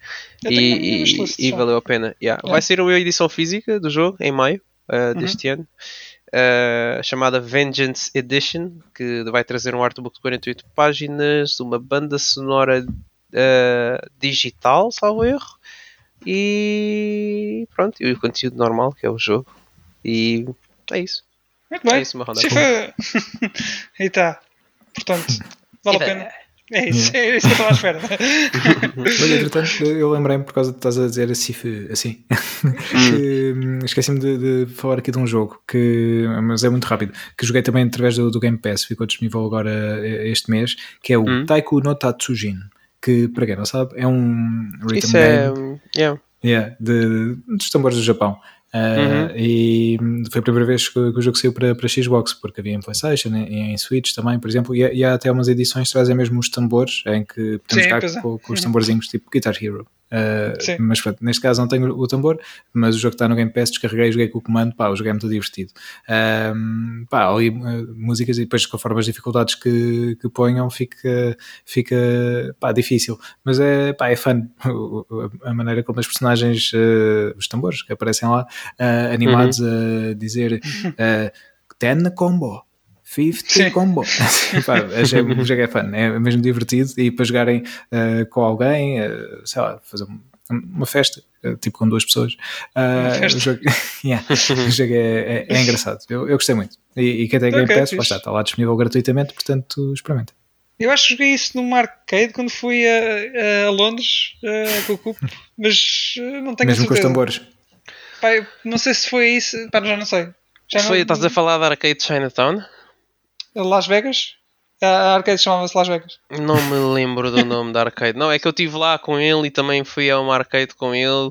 Eu E, e- e valeu a pena. Yeah. Yeah. Vai ser uma edição física do jogo em maio uh, Uhum. deste ano. uh, chamada Vengeance Edition, que vai trazer um artbook de 48 páginas, uma banda sonora uh, digital, salvo erro, e pronto, e o conteúdo normal, que é o jogo. E é isso. Muito bem. É isso, e [LAUGHS] tá. Portanto, vale a pena. É isso, é isso que eu estava à espera. Olha, entretanto, eu lembrei-me por causa de estás a dizer assim, assim que, hum, esqueci-me de, de falar aqui de um jogo que, mas é muito rápido, que joguei também através do, do Game Pass, ficou disponível agora eh, este mês, que é o Hum. Taiku no Tatsujin, que para quem não sabe é um rhythm Isso é. game yeah. yeah, de, dos tambores do Japão. Uh, Uhum. E hum, foi a primeira vez que, o jogo saiu para, para Xbox, porque havia em PlayStation, em, em Switch também, por exemplo, e, há- e há até umas edições que trazem mesmo os tambores, em que podemos Sim, pois é. com, com os Uhum. tamborzinhos tipo Guitar Hero. Uh, Sim. mas pronto, neste caso não tenho o tambor, mas o jogo está no Game Pass, descarreguei, joguei com o comando, pá, o jogo é muito divertido. Um, pá, ali uh, músicas e depois conforme as dificuldades que, que ponham fica, fica pá, difícil, mas é, pá, é fun [LAUGHS] a maneira como as personagens, uh, os tambores que aparecem lá, animados a dizer uh, 10 combo. 50 Sim. combo. [LAUGHS] Pá, achei- o jogo é fun, é mesmo divertido e para jogarem uh, com alguém, uh, sei lá, fazer um- uma festa, uh, tipo com duas pessoas. Uh, festa. O jogo, [LAUGHS] Yeah, o jogo é, é- é engraçado, eu, eu gostei muito. E, e quem tem Game Pass, está, está lá disponível gratuitamente, portanto experimenta. Eu acho que joguei isso numa arcade quando fui a, a Londres uh, com o Cupo, [LAUGHS] mas não tenho Mesmo com os tambores. Pá, não sei se foi isso, pá, já não sei. Já Foi, não, estás a falar da Arcade Chinatown? Las Vegas? A arcade chamava-se Las Vegas. Não me lembro do nome da arcade. Não, é que eu estive lá com ele e também fui a uma arcade com ele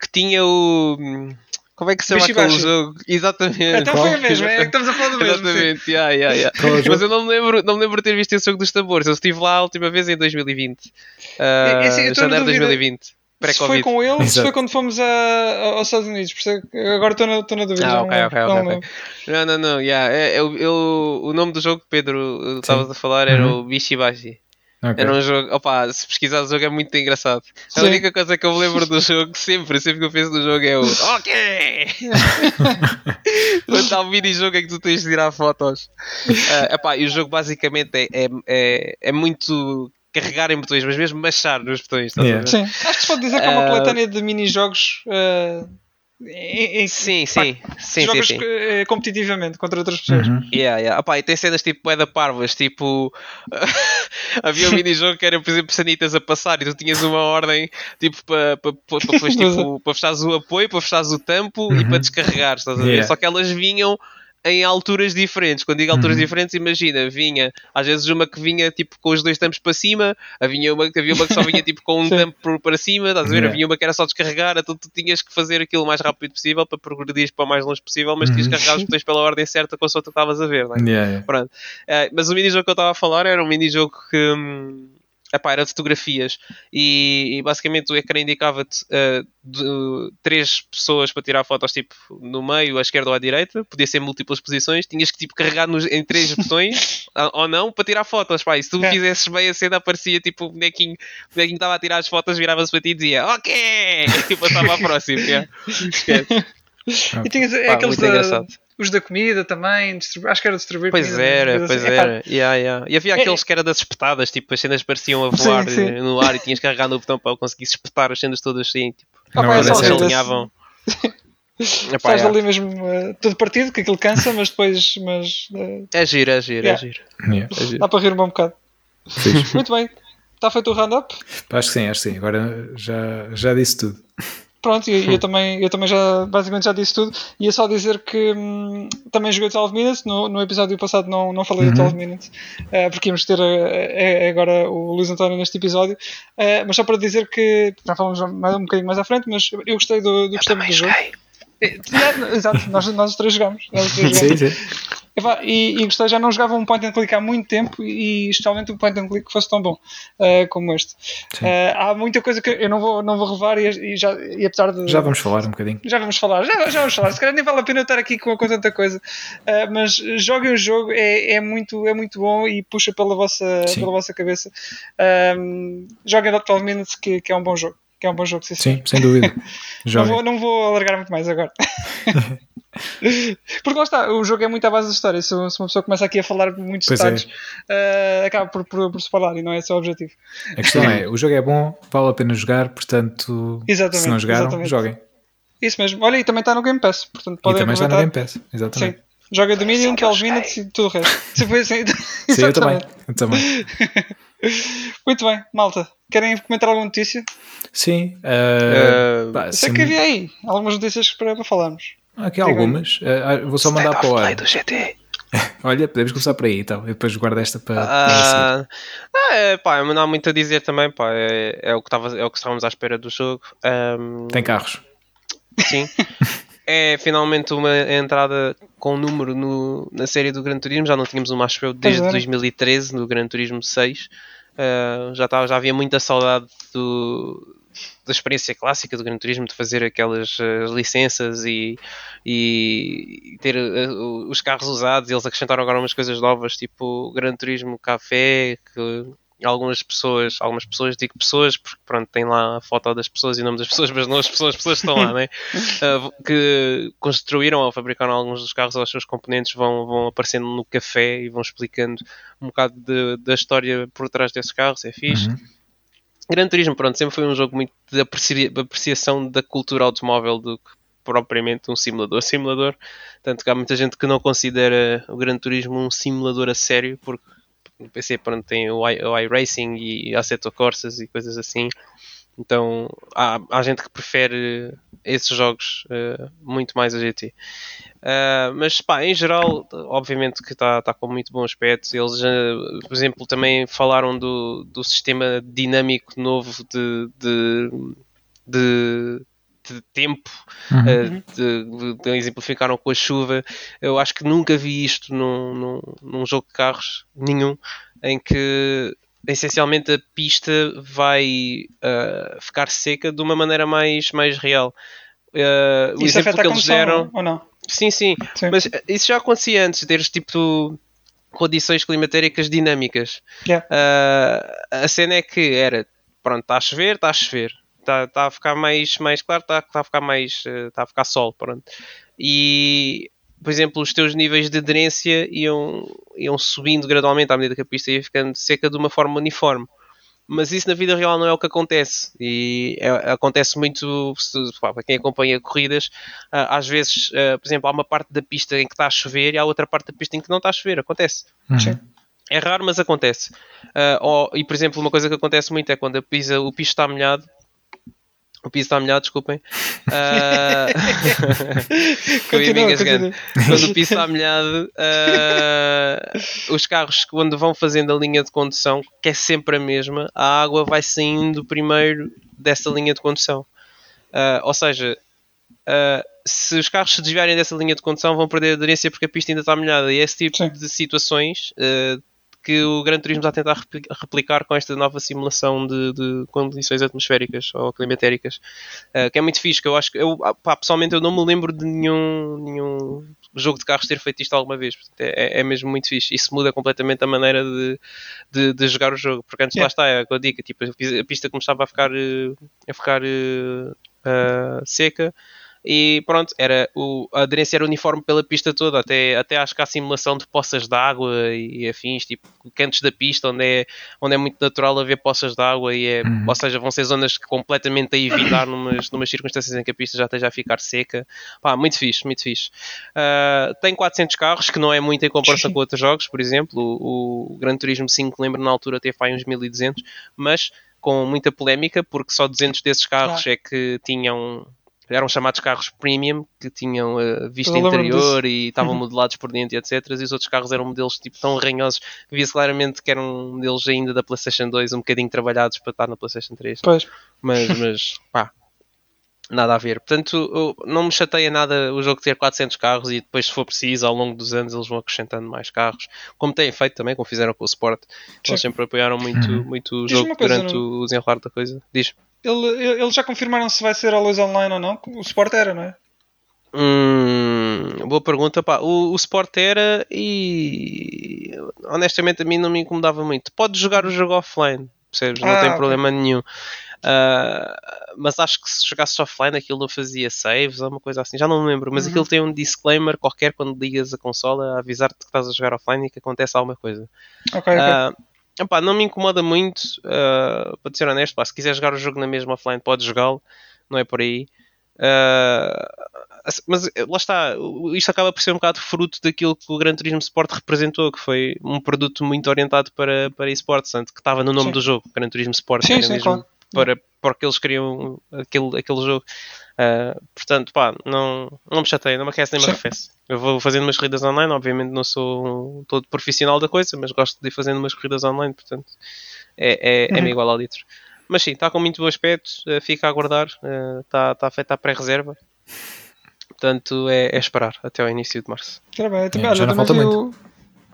que tinha o. Como é que se chama aquele jogo? Exatamente. Então foi a mesma, é que estamos a falar do mesmo. sim. Exatamente, yeah, yeah, yeah. É? Mas eu não me, lembro, não me lembro de ter visto esse jogo dos tambores. Eu estive lá a última vez em 2020. Uh, É, é assim, janeiro de dúvida 2020. Se foi com ele, se foi quando fomos a, a- aos Estados Unidos. Por isso é agora estou na, na dúvida. Ah, ok, não- ok, não ok, lembro. Não, não, não. Yeah. É, é o- eu- o nome do jogo, Pedro, estavas a falar, era Uhum. o Bishibashi. Ok. Era um jogo, opa, se pesquisar o jogo é muito engraçado. A Sim. única coisa que eu me lembro do jogo, [LAUGHS] sempre, sempre que eu penso no jogo é o Ok! [LAUGHS] Quando há um mini-jogo em que tu tens de tirar fotos. Ah, epá, e o jogo basicamente é, é, é, é muito carregar em botões, mas mesmo machar nos botões. estás a Yeah. ver? Sim, acho que se pode dizer que é uma Ah, coletânea de mini-jogos eh, em, em- Sim, pá, sim, sim, sim, jogas sim. eh, competitivamente contra outras pessoas. Uhum. Yeah, yeah. Opá, e tem cenas tipo bué da parvas, tipo [LAUGHS] havia um mini-jogo que era, por exemplo, sanitas a passar e tu tinhas uma ordem tipo para pa, pa, [LAUGHS] tipo, para fechares o apoio, para fechares o tampo e Uhum. para descarregares, estás a ver? Yeah. Só que elas vinham em alturas diferentes. Quando digo alturas Uhum. diferentes, imagina, vinha às vezes uma que vinha tipo com os dois tampos para cima, havia uma, havia uma que só vinha tipo com um [LAUGHS] tampo por- para cima, estás a ver? Yeah. Havia uma que era só descarregar, então tu tinhas que fazer aquilo o mais rápido possível para progredir para o mais longe possível, mas tinhas que Uhum. carregar os botões pela ordem certa com a sua que tu estavas a ver, não é? Yeah, yeah. Pronto. Eh, mas o minijogo que eu estava a falar era um minijogo que hum, epá, era de fotografias e, e basicamente o ecrã indicava-te eh, de- três pessoas para tirar fotos tipo no meio, à esquerda ou à direita, podia ser múltiplas posições, tinhas que tipo carregar nos- em três botões [LAUGHS] ou não para tirar fotos. Pá, e se tu É. fizesses bem a cena, aparecia tipo o bonequinho, o bonequinho estava a tirar as fotos, virava-se para ti e dizia ok! [LAUGHS] E passava à próxima. yeah. Esquece. E tinhas Pá, aqueles muito da, engraçado. os da comida também, acho que era distribuir Pois comida, era, pois assim. Era. [LAUGHS] Yeah, yeah. E havia É- aqueles que era das espetadas, tipo, as cenas pareciam a voar Sim, sim. eh, no ar e tinhas que carregar no botão para conseguir espetar as cenas todas assim, tipo, Ah, Não, é elas é alinhavam. [LAUGHS] Epá, Estás yeah. ali mesmo eh, todo partido, que aquilo cansa, mas depois mas, eh, É giro, é giro, Yeah. é giro. Yeah. É giro. dá para rir um bom bocado. Muito bem, está feito o round-up. Acho que sim, acho que sim. Agora já, já disse tudo. Pronto, e eu, também, eu também já basicamente já disse tudo. Ia só dizer que hum, também joguei 12 Minutes. No, no episódio passado não, não falei Uhum. de 12 Minutes, eh, porque íamos ter eh, eh, agora o Luís António neste episódio. Eh, mas só para dizer que já falamos mais, um bocadinho mais à frente, mas eu gostei do, do, gostei muito do jogo. Eh, Exato, nós, nós os três jogamos. Nós os três jogamos. Sim, sim. E, e gostei, já não jogava um point and click há muito tempo e especialmente um point and click que fosse tão bom eh, como este. Eh, há muita coisa que eu não vou, não vou revelar e, e já, e apesar de. Já vamos falar um bocadinho. Já vamos falar, já, já vamos falar. Se calhar nem vale a pena eu estar aqui com, com tanta coisa. Uh, mas joguem o jogo, é, é, muito, é muito bom e puxa pela vossa, Sim. pela vossa cabeça. Um, joguem Dot 12 Minutes, que, que é um bom jogo. Que é um bom jogo, sim, sem dúvida. [LAUGHS] Não vou, não vou alargar muito mais agora. [LAUGHS] Porque lá está, o jogo é muito à base da história. Se, uma pessoa começa aqui a falar muitos Pois é. detalhes, eh, acaba por, por, por se falar e não é esse o objetivo. A questão é, [LAUGHS] o jogo é bom, vale a pena jogar, portanto, Exatamente, se não jogaram, exatamente. joguem. Isso mesmo. Olha, e também está no Game Pass, portanto E podem também está no aproveitar. Game Pass, exatamente. Sim. Joga Dominion, Sim, Calvin eu joguei. e tudo o resto. Se foi assim. Sim, eu também, eu também. Muito bem, malta. Querem comentar alguma notícia? Sim, uh, Uh, sei sim, que havia aí algumas notícias para, para falarmos. aqui há algumas. Uh, vou só mandar para o ar. do GT. [LAUGHS] Olha, podemos começar por aí então. Eu depois guardo esta para. para. Ah, é, pá, não há muito a dizer também, pá, é, é o que estava, é o que estávamos à espera do jogo. Ahm, Tem carros. Sim. [LAUGHS] É finalmente uma entrada com número no- na série do Gran Turismo. Já não tínhamos uma, acho eu, desde era. 2013, no Gran Turismo 6. Ah, já, estava, já havia muita saudade do- da experiência clássica do Gran Turismo, de fazer aquelas ah, licenças e, e ter ah, os carros usados. Eles acrescentaram agora umas coisas novas, tipo o Gran Turismo Café, que algumas pessoas, algumas pessoas, digo pessoas, porque pronto, tem lá a foto das pessoas e o nome das pessoas, mas não as pessoas, as pessoas estão lá, né? Uh, [LAUGHS] que construíram ou fabricaram alguns dos carros ou os seus componentes vão, vão aparecendo no café e vão explicando um bocado de- da história por trás desses carros, é fixe. Uhum. Gran Turismo, pronto, sempre foi um jogo muito de apreci- de apreciação da cultura automóvel do que propriamente um simulador. [LAUGHS] Simulador, tanto que há muita gente que não considera o Gran Turismo um simulador a sério, porque no PC pronto, tem o, i- o iRacing e Assetto Corsas e coisas assim. Então há, há gente que prefere esses jogos eh, muito mais a GT. Ah, mas pá, em geral, obviamente que está tá com muito bom aspecto. Eles, ah, por exemplo, também falaram do, do sistema dinâmico novo de, de, de, de tempo, Uhum. ah, de, de- de- exemplificaram com a chuva. Eu acho que nunca vi isto num, num, num jogo de carros nenhum, em que essencialmente a pista vai ah, ficar seca de uma maneira mais, mais real. Ah, o Isso exemplo afeta que a eles deram. ou não? Sim, sim, Sim. mas eh, isso já acontecia antes, teres tipo condições climatéricas dinâmicas. Yeah. Ah, a cena é que era, pronto, está a chover, está a chover, está está a ficar mais, mais claro, está está a ficar mais, eh, está a ficar sol, pronto. E, por exemplo, os teus níveis de aderência iam, iam subindo gradualmente à medida que a pista ia ficando seca de uma forma uniforme. Mas isso na vida real não é o que acontece. E é- acontece muito, se- para quem acompanha corridas, ah, às vezes, ah, por exemplo, há uma parte da pista em que está a chover e há outra parte da pista em que não está a chover. Acontece. Uhum. É raro, mas acontece. Ah, ou- e, por exemplo, uma coisa que acontece muito é quando a pisa, o piso está molhado. O piso está molhado, desculpem. [LAUGHS] [LAUGHS] Me Continua, continua. Quando o piso está molhado, ah, os carros, quando vão fazendo a linha de condução, que é sempre a mesma, a água vai saindo primeiro dessa linha de condução. Ah, ou seja, se os carros se desviarem dessa linha de condução, vão perder aderência porque a pista ainda está molhada. E esse tipo Sim. de situações que o Gran Turismo está a tentar repli- replicar com esta nova simulação de, de condições atmosféricas ou climatéricas, ah, que é muito fixe. Que eu acho que eu, ah, pá, pessoalmente eu não me lembro de nenhum, nenhum jogo de carros ter feito isto alguma vez. Portanto, é, é mesmo muito fixe. Isso muda completamente a maneira de, de, de jogar o jogo. Porque antes lá está, é a digo, tipo, a pista começava a ficar, eh, a ficar ah, seca e pronto, era o, a aderência era uniforme pela pista toda, até, até acho que há simulação de poças de água e, afins, tipo cantos da pista onde é, onde é muito natural haver poças de água e é, Uhum. ou seja, vão ser zonas completamente a evitar [COUGHS] numas, numas circunstâncias em que a pista já esteja a ficar seca. Pá, muito fixe, muito fixe. Ah, tem 400 carros, que não é muito em comparação com outros jogos, por exemplo, o, o Gran Turismo 5, lembro na altura, teve aí uns 1200, mas com muita polémica, porque só 200 desses carros é que tinham eram chamados carros premium, que tinham uh, vista interior e estavam [LAUGHS] modelados por dentro e etc. E os outros carros eram modelos tipo tão ranhosos, que via-se claramente que eram modelos ainda da PlayStation 2, um bocadinho trabalhados para estar na PlayStation 3 Pois. mas, mas [LAUGHS] pá, nada a ver. Portanto, não me chateia nada o jogo ter 400 carros e depois, se for preciso, ao longo dos anos eles vão acrescentando mais carros, como têm feito também, como fizeram com o Sport. Eles sempre apoiaram muito, Uhum. muito o jogo coisa, durante não- o desenrolar da coisa. Diz. Ele- Eles já confirmaram se vai ser always online ou não? O Sport era, não é? Hum, boa pergunta, pá. O, o Sport era e honestamente a mim não me incomodava muito. Podes jogar o jogo offline, percebes? Não Ah, tem problema nenhum. Uh, mas acho que se jogasses offline aquilo não fazia saves ou uma coisa assim, já não me lembro. Mas Uhum. aquilo tem um disclaimer qualquer quando ligas a consola a avisar-te que estás a jogar offline e que acontece alguma coisa. Ok, ok. Ah, epá, não me incomoda muito, ah, para ser honesto. pá, se quiser jogar o jogo na mesma offline, podes jogá-lo, não é por aí. Ah, mas lá está, isto acaba por ser um bocado fruto daquilo que o Gran Turismo Sport representou, que foi um produto muito orientado para, para esportes, tanto que estava no nome Sim. do jogo, Gran Turismo Sport, Sim, sim, claro. para, para que eles queriam aquele, aquele jogo. Ah, portanto, pá, não, não me chateia, não me aquece nem me arrefece. Eu vou fazendo umas corridas online, obviamente não sou todo profissional da coisa, mas gosto de ir fazendo umas corridas online, portanto é, é, é Uhum. igual ao litro. Mas sim, está com muito bom aspecto, eh, fica a aguardar, eh, está está feita a pré-reserva. Portanto, é, é esperar até ao início de março. Bem, eu também, É, já não falta vi o...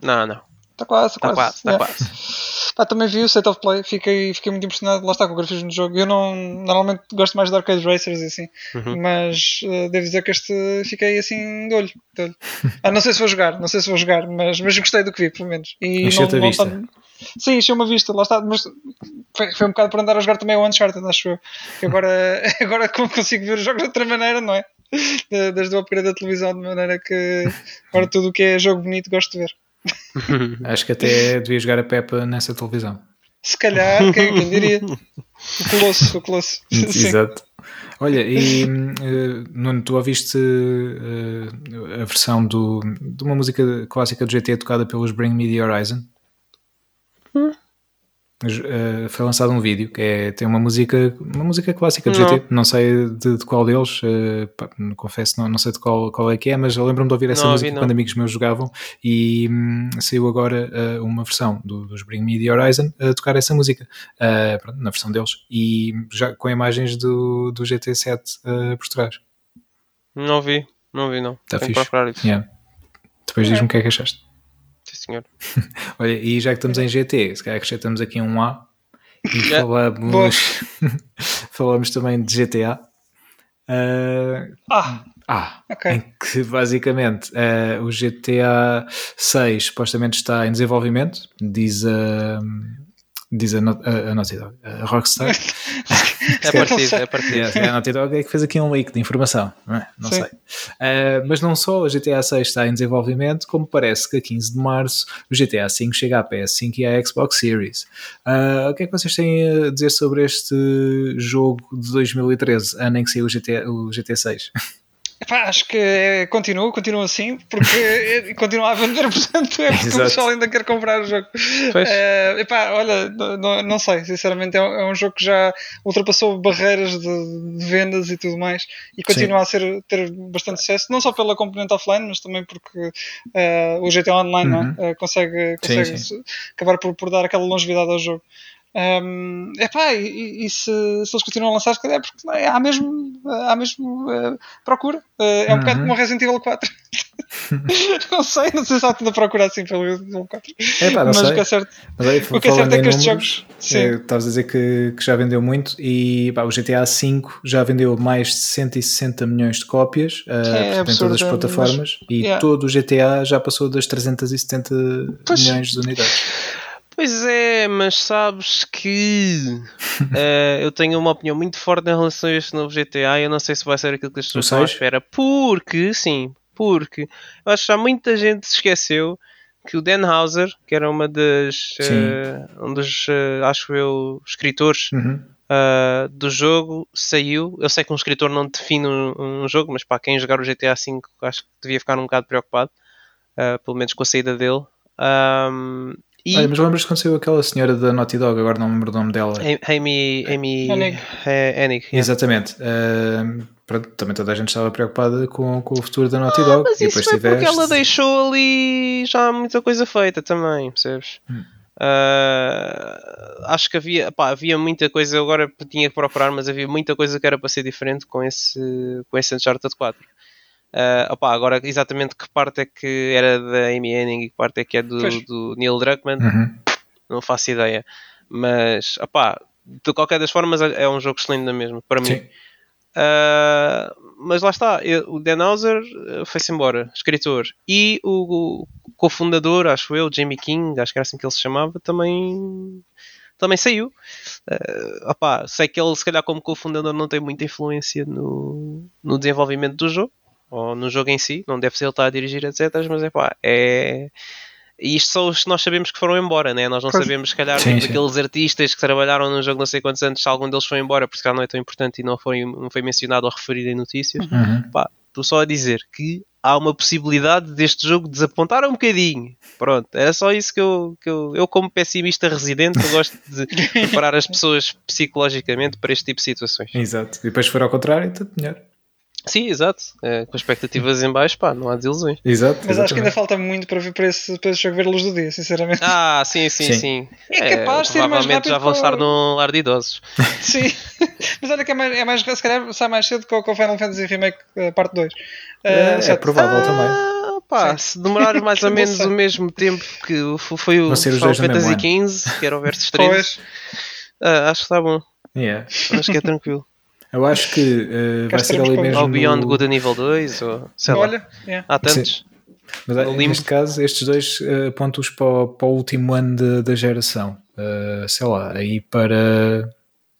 Não, não, Está quase, está está quase. quase, está yeah. quase. Pá, também vi o State of Play, fiquei, fiquei muito impressionado. Lá está com o grafismo do jogo. Eu não, normalmente gosto mais de arcade racers e assim, Uhum. mas eh, devo dizer que este fiquei assim de olho. de olho. Ah, não sei se vou jogar, não sei se vou jogar, mas, mas gostei do que vi, pelo menos. E Encheu-te a vista. Sim, encheu uma vista, lá está. Mas foi, foi um bocado para andar a jogar também o Uncharted, acho eu. Que agora, [LAUGHS] agora como consigo ver os jogos de outra maneira, não é? De- Desde o upgrade da televisão, de maneira que agora tudo o que é jogo bonito gosto de ver. [LAUGHS] Acho que até devia jogar a Peppa nessa televisão. Se calhar, quem, quem diria? O Colosso, o Colosso. [LAUGHS] Exato. Olha, e eh, Nuno, tu ouviste eh, a versão do, de uma música clássica do GT tocada pelos Bring Me the Horizon? Eh, foi lançado um vídeo que é, tem uma música uma música clássica do Não. GT, não sei de, de qual deles, eh, pá, confesso, não, não sei de qual, qual é que é, mas eu lembro-me de ouvir essa Não música ouvi, quando amigos meus jogavam e hum, saiu agora eh, uma versão do- dos Bring Me the Horizon a tocar essa música pronto, na versão deles e já com imagens do, do GT7 eh, por trás. Não vi, não vi, não. Tá Tenho fixe. procurar isso. Yeah. Depois diz-me o que é que achaste. Senhor. [LAUGHS] Olha, e já que estamos em GT, se calhar acrescentamos aqui um A e falamos, [LAUGHS] falamos também de GTA. Eh, Ah, Ah, Ok. em que basicamente eh, o GTA 6 supostamente está em desenvolvimento, diz a, diz a, No- a, a Rockstar. [LAUGHS] É partido, é partido. Yeah, a Naughty Dog é que fez aqui um leak de informação, não, é? Não sei. Eh, mas não só o GTA 6 está em desenvolvimento, como parece que a 15 de março o GTA 5 chega à PS5 e à Xbox Series. Ah, o que é que vocês têm a dizer sobre este jogo de 2013, ano em que saiu o GTA, o GTA 6? Epá, acho que é, continua, continua assim, porque é- [LAUGHS] continua a vender, portanto é porque o Exato. pessoal ainda quer comprar o jogo. Pois. Eh, epá, olha, não- não, não sei, sinceramente, é um, é um jogo que já ultrapassou barreiras de, de vendas e tudo mais e continua a ser, ter bastante sucesso, não só pela componente offline, mas também porque eh, o GTA Online não é? Uhum. Eh, consegue, Sim, consegue sim. acabar por, por dar aquela longevidade ao jogo. Um, epá, e, e se, se eles continuam a lançar, se calhar, é porque é, há mesmo, há mesmo eh, procura. Eh, é um bocado Uhum. como o Resident Evil 4. [LAUGHS] não sei, não sei se há tanta procura assim pelo Resident Evil 4. É Mas sei. o que é certo, Mas aí, o que é certo é que estes números, jogos. Eh, Estavas a dizer que, que já vendeu muito e pá, o GTA V já vendeu mais de 160 milhões de cópias portanto, em todas as é, plataformas e yeah. todo o GTA já passou das 370 Pois. milhões de unidades. Pois é, mas sabes que [LAUGHS] eh, eu tenho uma opinião muito forte em relação a este novo GTA e eu não sei se vai ser aquilo que as pessoas estão à espera. Porque, sim, porque eu acho que já muita gente se esqueceu que o Dan Houser, que era uma das eh, um dos, eh, acho eu, escritores Uhum. uh, do jogo saiu. Eu sei que um escritor não define um, um jogo, mas para quem jogar o GTA V acho que devia ficar um bocado preocupado, uh, pelo menos com a saída dele. Um, e Olha, mas lembras quando saiu aquela senhora da Naughty Dog, agora não me lembro o nome dela. Amy, Amy Hennig. eh, Hennig, yeah. Exatamente. Eh, pronto, também toda a gente estava preocupada com, com o futuro da Naughty Dog. Ah, Mas e isso foi porque tiveste- ela deixou ali já muita coisa feita também, percebes? Hum. Ah, acho que havia, pá, havia muita coisa, eu agora tinha que procurar, mas havia muita coisa que era para ser diferente com esse, com esse Uncharted 4. Ah, opá, agora exatamente que parte é que era da Amy Hennig e que parte é que é do, do Neil Druckmann, Uhum. não faço ideia. Mas, opá, de qualquer das formas é é um jogo excelente na mesma, para mim. Sim. Uh, mas lá está, eu- o Dan Houser uh, foi-se embora, escritor. E o, o cofundador, acho eu, Jamie King, acho que era assim que ele se chamava, também também saiu. Uh, opá, sei que ele, se calhar, como cofundador, não tem muita influência no, no desenvolvimento do jogo, ou no jogo em si, não deve ser ele estar a dirigir, etc. Mas é pá, é. E isto são os que nós sabemos que foram embora, né? Nós não pois. sabemos, se calhar, sim, tipo, aqueles artistas que trabalharam no jogo não sei quantos anos, se algum deles foi embora, porque se calhar não é tão importante e não foi, não foi mencionado ou referido em notícias. Uhum. Pá, estou só a dizer que há uma possibilidade deste jogo desapontar um bocadinho. Pronto, era só isso que eu, que eu, eu como pessimista residente, eu gosto de [LAUGHS] preparar as pessoas psicologicamente para este tipo de situações. Exato. E depois, se for ao contrário, tudo melhor. Sim, exato. É, com expectativas em baixo, pá, não há desilusões. Exato. Mas acho que ainda falta muito para, para, esse, para esse jogo ver a luz do dia, sinceramente. Ah, sim, sim, sim. sim. É capaz é, de ser mais rápido. já vão estar para... no lar de idosos. [LAUGHS] sim. Mas olha que é mais, é mais se calhar sai mais cedo que o Final Fantasy Remake uh, parte 2. Uh, é, é provável ah, também. Pá, se demorar [LAUGHS] mais ou menos o mesmo tempo que foi o Final Fantasy XV, que era o Versus 3, uh, [LAUGHS] acho que está bom. Yeah. Acho que é tranquilo. Eu acho que uh, vai ser ali mesmo. Ou Beyond no... Good a nível 2, ou sei Olha, lá. Yeah. Há tantos. Sim. Mas no neste caso, estes dois uh, pontos para, o, para o último ano da geração. Uh, sei lá, aí para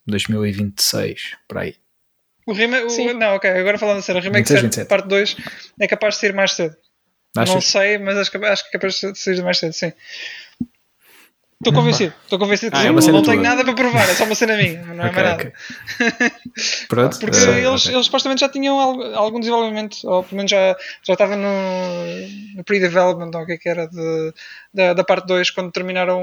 2026, para aí. O remake. O, não, ok, agora falando a sério, o remake 26, 7, parte 2 é capaz de sair mais cedo. Achas? Não sei, mas acho que, acho que é capaz de sair mais cedo, sim. Estou convencido, estou convencido que ah, é não, tenho nada para provar, é só uma cena minha, não é okay, mais nada. Okay. Pronto. Porque uh, eles, okay. eles supostamente já tinham algum desenvolvimento, ou pelo menos já, já estava no, no pre-development, ou o que é que era, de, da, da parte 2, quando terminaram,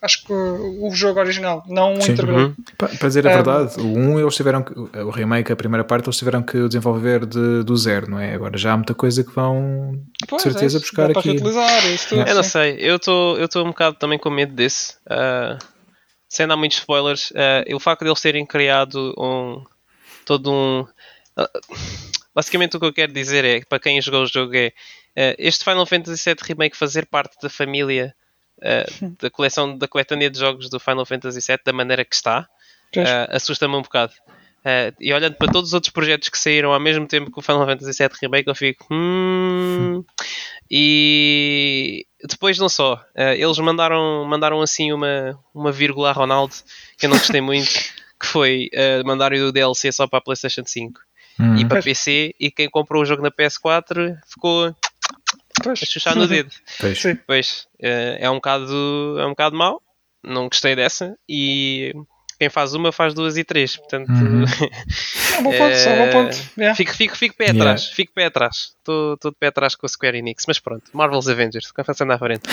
acho que o jogo original, não o integral. Uhum. Para, dizer a verdade, o 1 um, eles tiveram que, o remake, a primeira parte, eles tiveram que desenvolver de, do zero, não é? Agora já há muita coisa que vão pois, de certeza é buscar aqui. Para isso tudo, Eu não sei, eu estou eu um bocado também com medo desse. Uh, sem dar muitos spoilers, uh, o facto de eles terem criado um todo um. Uh, basicamente o que eu quero dizer é, para quem jogou o jogo é este Final Fantasy VII Remake fazer parte da família uh, da coleção da coletânea de jogos do Final Fantasy VII da maneira que está assusta-me um bocado. Uh, e olhando para todos os outros projetos que saíram ao mesmo tempo que o Final Fantasy VII Remake, eu fico. Hmm. E depois não só, uh, eles mandaram, mandaram assim uma, uma vírgula a Ronaldo que eu não gostei muito, [LAUGHS] que foi uh, mandar o DLC só para a PlayStation 5 hum. e para PC. E quem comprou o jogo na PS4 ficou pois. a chuchar no dedo. Pois, pois é um bocado, é um bocado mau, não gostei dessa. E quem faz uma faz duas e três. Portanto, uhum. [LAUGHS] é um bom ponto, é um bom ponto. Yeah. Fico, fico, fico pé yeah. atrás, fico pé atrás. Estou de pé atrás com a Square Enix, mas pronto, Marvel's Avengers, passando à frente.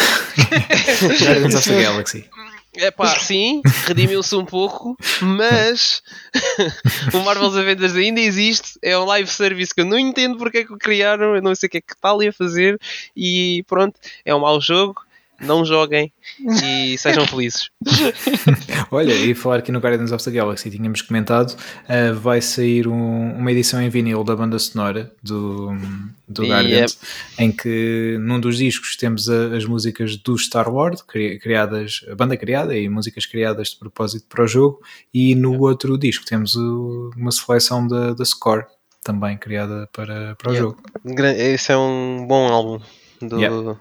Guardians of the Galaxy. [LAUGHS] É pá, sim, redimiu-se um pouco, mas [LAUGHS] o Marvel's Avengers ainda existe, é um live service que eu não entendo porque é que o criaram, eu não sei o que é que está ali a fazer e pronto, é um mau jogo, não joguem e [LAUGHS] sejam felizes. Olha, e falar aqui no Guardians of the Galaxy, tínhamos comentado, uh, vai sair um, uma edição em vinil da banda sonora do, do. Guardians, em que num dos discos temos a, as músicas do Star Wars, criadas, a banda criada e músicas criadas de propósito para o jogo, e no yep. outro disco temos o, uma seleção da, da score também criada para, para o jogo. Esse é um bom álbum do,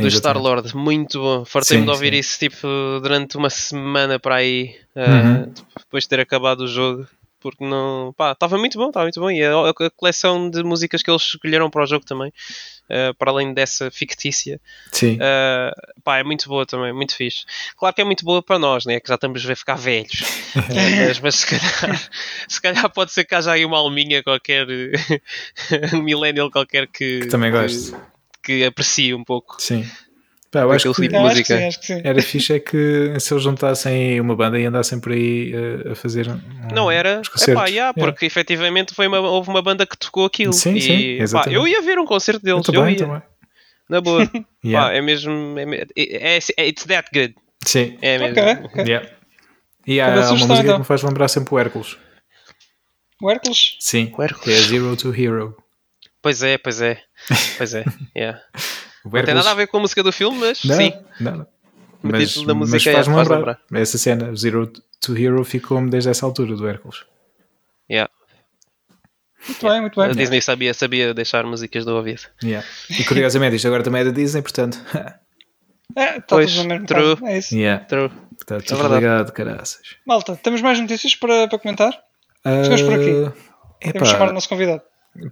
do Star-Lord, muito bom. Fartei-me de ouvir sim. isso tipo, durante uma semana para aí, uh, depois de ter acabado o jogo, porque não. pá, estava muito bom, estava muito bom. E a, a, coleção de músicas que eles escolheram para o jogo também, uh, para além dessa fictícia, Sim. Uh, pá, é muito boa também, muito fixe. Claro que é muito boa para nós, né? que já estamos a ver ficar velhos, [LAUGHS] mas, mas se, calhar, se calhar pode ser que haja aí uma alminha qualquer, [LAUGHS] um millennial qualquer que, que também goste que aprecie um pouco. Sim. Pá, eu acho que, tipo acho que, sim, acho que sim. era fixe é que se eles juntassem uma banda e andassem por aí uh, a fazer um, não era epá, yeah, porque efetivamente foi uma, houve uma banda que tocou aquilo sim, e, sim, pá, eu ia ver um concerto deles eu, eu também, ia também. na boa [LAUGHS] yeah. pá, é mesmo é, é, é, it's that good sim é mesmo okay, okay. Yeah. e há uma música então. que me faz lembrar sempre o Hércules o Hércules? sim, o Hércules. é Zero to Hero Pois é, pois é. Pois é. [LAUGHS] Yeah. Não tem nada a ver com a música do filme, mas não, sim. Não, Mas, da música mas faz, é, faz lembrar. lembrar. Essa cena, Zero to Hero, ficou-me desde essa altura do Hércules. Yeah. Muito bem, muito bem. A Disney sabia, sabia deixar músicas do ouvido. Yeah. E curiosamente, isto agora também é da Disney, portanto. É, está Pois, tudo no mesmo true. caso. É isso. Yeah, True. está tudo verdade. ligado, caraças. Malta, temos mais notícias para, para comentar? Ficamos por aqui. Ah, Temos chamar o epá, nosso convidado.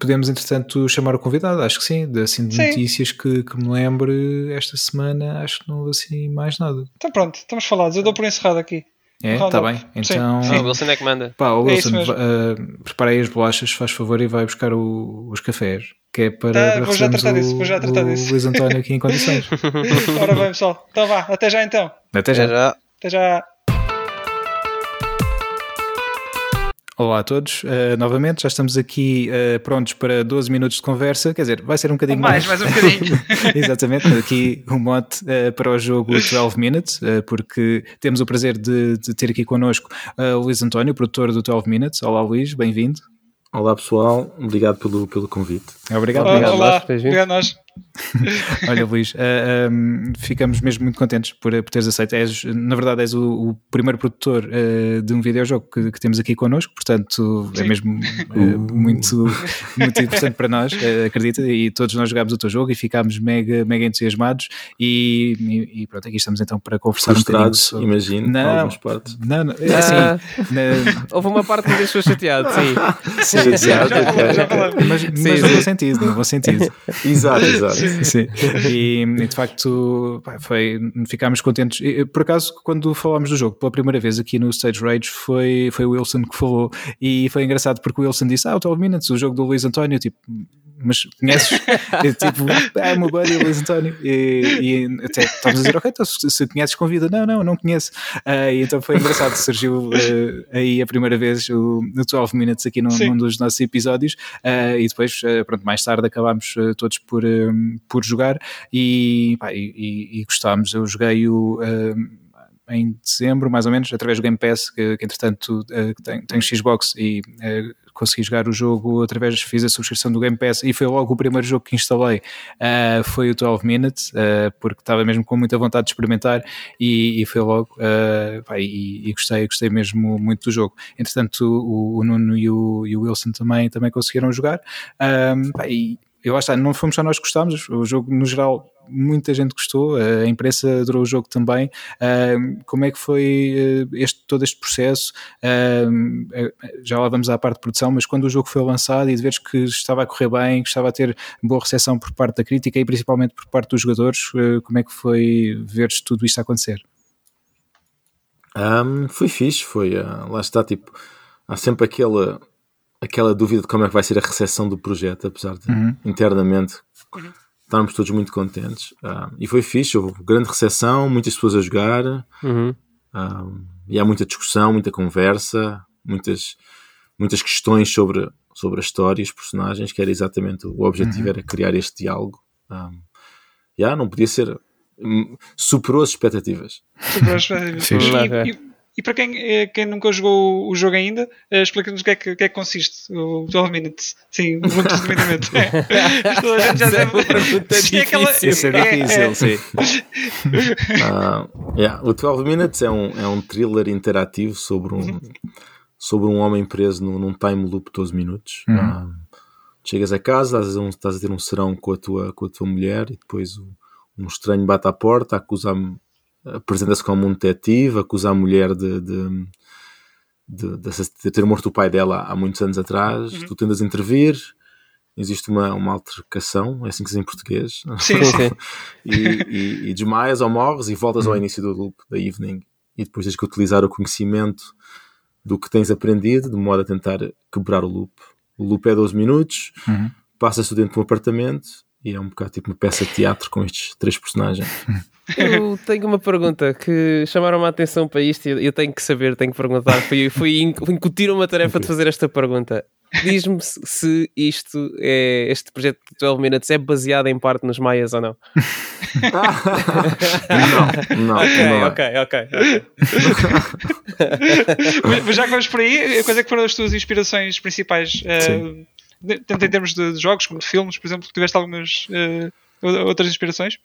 Podemos entretanto chamar o convidado, acho que sim. De, assim, de Sim. notícias que, que me lembre esta semana, acho que não houve assim mais nada. Então pronto, estamos falados. Eu dou por encerrado aqui. É, está bem. Sim. Então, Ah, o Wilson é que manda. pá, o É Wilson, mesmo. uh, prepara aí as bolachas, faz favor, e vai buscar o- os cafés. Que é para, Tá, vou já tratar o, disso, vou já tratar o disso. Luís António aqui em condições. [LAUGHS] Ora bem, pessoal. Então vá, até já então. Até já. Já. Até já. Olá a todos, uh, novamente já estamos aqui uh, prontos para 12 minutos de conversa, quer dizer, vai ser um bocadinho Mais, mais. mais um bocadinho. [LAUGHS] Exatamente, aqui um mote uh, para o jogo 12 Minutes, uh, porque temos o prazer de, de ter aqui connosco uh, o Luís António, produtor do 12 Minutes. Olá Luís, bem-vindo. Olá pessoal, obrigado pelo, pelo convite. Obrigado, Olá, obrigado. olá. beijinho. Obrigado a nós. [LAUGHS] Olha, Luís, uh, um, ficamos mesmo muito contentes por, por teres aceito. És, na verdade, és o, o primeiro produtor uh, de um videojogo que, que temos aqui connosco, portanto, é Sim. mesmo uh, muito, muito importante para nós, uh, acredita. E todos nós jogámos o teu jogo e ficámos mega, mega entusiasmados. E, e, e pronto, aqui estamos então para conversar um bocadinho Frustrados, sobre. imagino, Não. algumas partes. Não, não, é assim, Ah, na- houve uma parte que me deixou chateado, sim. sim, [LAUGHS] sim, Já falamos, já falamos. mas, Sim, mas no sim. bom sentido, no bom sentido. [LAUGHS] Exato, exato. Sim. E, e, de facto foi, ficámos contentes. E, Por acaso, quando falámos do jogo pela primeira vez aqui no Stage Rage, foi, foi o Wilson que falou. E foi engraçado porque o Wilson disse: Ah, o 12 Minutes, o jogo do Luís António. Tipo, mas conheces? Eu, [LAUGHS] tipo, ah, o meu buddy, o Luís António. E, e até estávamos a dizer: Ok, então, se, se conheces, convida. Não, não, não conheço. Ah, e então foi engraçado. Surgiu ah, aí a primeira vez o, no 12 Minutes aqui num, num dos nossos episódios. Ah, e depois, pronto, mais tarde acabámos todos por, ah, por jogar e, pá, e, e- e gostámos. Eu joguei o. em dezembro, mais ou menos, através do Game Pass, que, que entretanto ah, tenho, tenho Xbox e ah, consegui jogar o jogo através, fiz a subscrição do Game Pass e foi logo o primeiro jogo que instalei, ah, foi o 12 Minutes, ah, porque estava mesmo com muita vontade de experimentar e, e foi logo, ah, pá, e, e gostei, gostei mesmo muito do jogo. Entretanto, o, o Nuno e o, e o Wilson também, também conseguiram jogar. Ah, pá, e eu lá está, não fomos só nós que gostámos, o jogo no geral muita gente gostou, a imprensa adorou o jogo também. Como é que foi ah, este, todo este processo? Ah, já lá vamos à parte de produção, mas quando o jogo foi lançado e de veres que estava a correr bem, que estava a ter boa recepção por parte da crítica e principalmente por parte dos jogadores, ah, como é que foi veres tudo isto a acontecer? Ahm, foi fixe, foi. ah, lá está, tipo, há sempre aquela, aquela dúvida de como é que vai ser a recepção do projeto, apesar de internamente estarmos todos muito contentes. Ah, e foi fixe, houve grande recepção, muitas pessoas a jogar, Uhum. ahm, e há muita discussão, muita conversa, muitas, muitas questões sobre, sobre a história e os personagens, que era exatamente o objetivo, era criar este diálogo. Um, yeah, não podia ser. hum, Superou as expectativas. Super expectativas. Fixe. E, Ok. e- e para quem, eh, quem nunca jogou o jogo ainda, eh, explica-nos o que, é que, o que é que consiste o 12 Minutes. Sim, muito [LAUGHS] resumidamente. Toda a gente já é pergunta Sim, é aquela- difícil. Isso é É, difícil, é. sim. [LAUGHS] Ah, yeah, O 12 Minutes é um, é um thriller interativo sobre um, sobre um homem preso num, num time loop de 12 minutos. Uhum. Ah, chegas a casa, estás a, um- estás a ter um serão com a tua, com a tua mulher e depois o- um estranho bate à porta, acusa apresenta-se como um detetive, acusa a mulher de, de, de- de ter morto o pai dela há muitos anos atrás. Tu tentas intervir. Existe uma, uma altercação, é assim que se diz em português. Sim, sim. [LAUGHS] e, e, e desmaias ou morres e voltas ao início do loop da evening e depois tens que utilizar o conhecimento do que tens aprendido de modo a tentar quebrar o loop. O loop é 12 minutos, Uhum. passa-se dentro de um apartamento e é um bocado tipo uma peça de teatro com estes três personagens. [LAUGHS] Eu tenho uma pergunta que chamaram-me a atenção para isto e eu- tenho que saber, tenho que perguntar. Fui, fui in- incutir uma tarefa de fazer esta pergunta. Diz-me se- isto é, este projeto de 12 Minutes é baseado em parte nos Maias ou não. não, não, ok, não é. ok, ok, ok. Mas- Mas já que vamos por aí, quais é que foram as tuas inspirações principais? de- tanto em termos de, de jogos como de filmes, por exemplo, tiveste algumas ou- outras inspirações?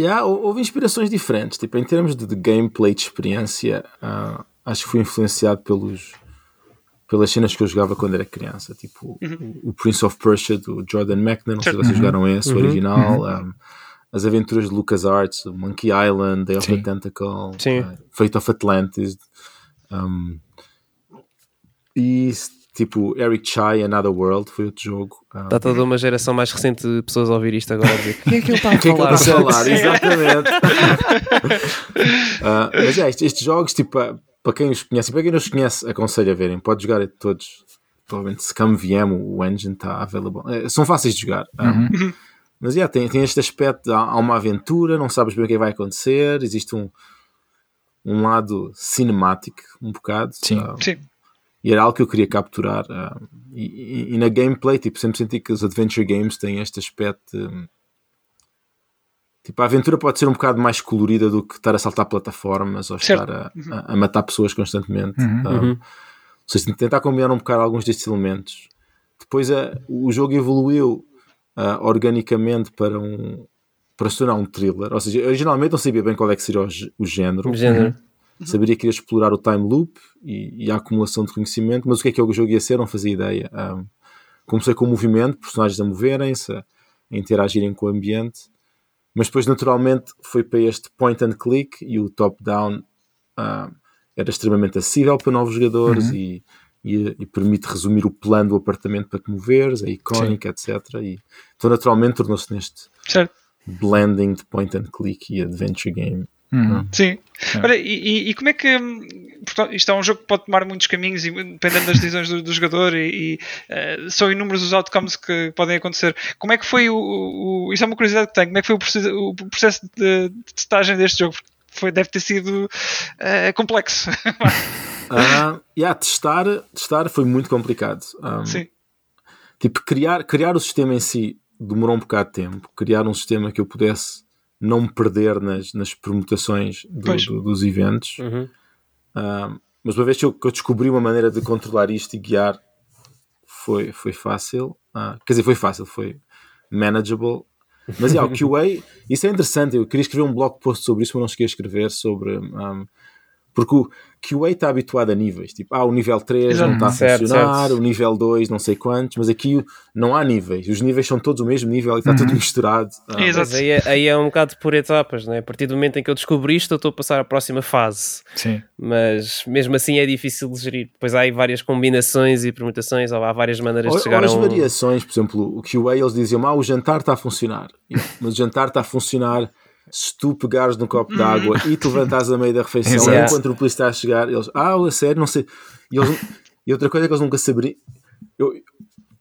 Yeah, hou- houve inspirações diferentes. Tipo, em termos de, de gameplay de experiência, ah, acho que fui influenciado pelos, pelas cenas que eu jogava quando era criança. Tipo, o, o Prince of Persia do Jordan Mechner, não sei se vocês jogaram esse, o original. ah, as aventuras de LucasArts, Monkey Island, Day of Sim. the Tentacle, Sim. uh, Fate of Atlantis. um, e tipo Eric Chai, Another World, foi outro jogo. um, Está toda uma geração mais recente de pessoas a ouvir isto agora dizer [LAUGHS] quem é que ele está a o que é que ele falar? está a falar? [LAUGHS] Exatamente. [LAUGHS] Ah, mas é, estes, estes jogos, tipo, ah, para quem os conhece, para quem não os conhece, aconselho a verem. Pode jogar todos. Provavelmente, se Come VM, o engine está available. Eh, são fáceis de jogar. Ah, Mas yeah, tem, tem este aspecto: há, há uma aventura, não sabes bem o que é que vai acontecer. Existe um, um lado cinemático, um bocado. Sim. Ah, Sim. E era algo que eu queria capturar. ah, e, e- e na gameplay, tipo, sempre senti que os adventure games têm este aspecto. de- tipo, a aventura pode ser um bocado mais colorida do que estar a saltar plataformas ou Certo. estar a, a- a matar pessoas constantemente. Uhum. Ah, Uhum. ou seja, tentar combinar um bocado alguns destes elementos. Depois ah, o jogo evoluiu ah, organicamente para um para se tornar um thriller. Ou seja, originalmente não sabia bem qual é que seria o, o género. O género. Saberia que ia explorar o time loop e, e a acumulação de conhecimento, mas o que é que o jogo ia ser, não fazia ideia. Um, comecei com o movimento, personagens a moverem-se, a, a interagirem com o ambiente, mas depois naturalmente foi para este point and click e o top-down um, era extremamente acessível para novos jogadores e, e, e permite resumir o plano do apartamento para te moveres, é icónico, etc. E, então naturalmente tornou-se neste Certo. blending de point and click e adventure game. Uhum. Sim. Olha, e, e- como é que. hum, Portanto, isto é um jogo que pode tomar muitos caminhos e dependendo das decisões do, do jogador e, e, eh, são inúmeros os outcomes que podem acontecer. Como é que foi o. o isto é uma curiosidade que tenho. Como é que foi o processo, o processo de, de testagem deste jogo? Porque foi, deve ter sido eh, complexo. [LAUGHS] Ah, yeah, testar, testar foi muito complicado. Um, Sim. Tipo, criar, criar o sistema em si demorou um bocado de tempo. Criar um sistema que eu pudesse não me perder nas, nas permutações do- do- dos eventos. Uhum. Um, mas uma vez que eu, que eu descobri uma maneira de controlar isto e guiar, foi, foi fácil. Ah, quer dizer, foi fácil, foi manageable. Mas yeah, o [LAUGHS] QA, isso é interessante. Eu queria escrever um blog post sobre isso, mas não cheguei a escrever sobre. um, porque o QA está habituado a níveis. Tipo, ah, o nível 3 não está a Certo, funcionar, certo. o nível 2 não sei quantos, mas aqui não há níveis. Os níveis são todos o mesmo nível e está tudo misturado. Ah, Exato. Aí é, aí é um bocado por etapas, né? A partir do momento em que eu descobri isto, eu estou a passar à próxima fase. Sim. Mas mesmo assim é difícil de gerir. Depois há aí várias combinações e permutações, ou há várias maneiras Ou, de chegar ou as a um. variações, por exemplo, o QA eles diziam, ah, o jantar está a funcionar. [LAUGHS] Mas o jantar está a funcionar se tu pegares no copo de água e te levantares a meio da refeição Exato. enquanto o polícia está a chegar, eles, ah, a sério, não sei. E, eles- e outra coisa é que eles nunca saberiam. eu-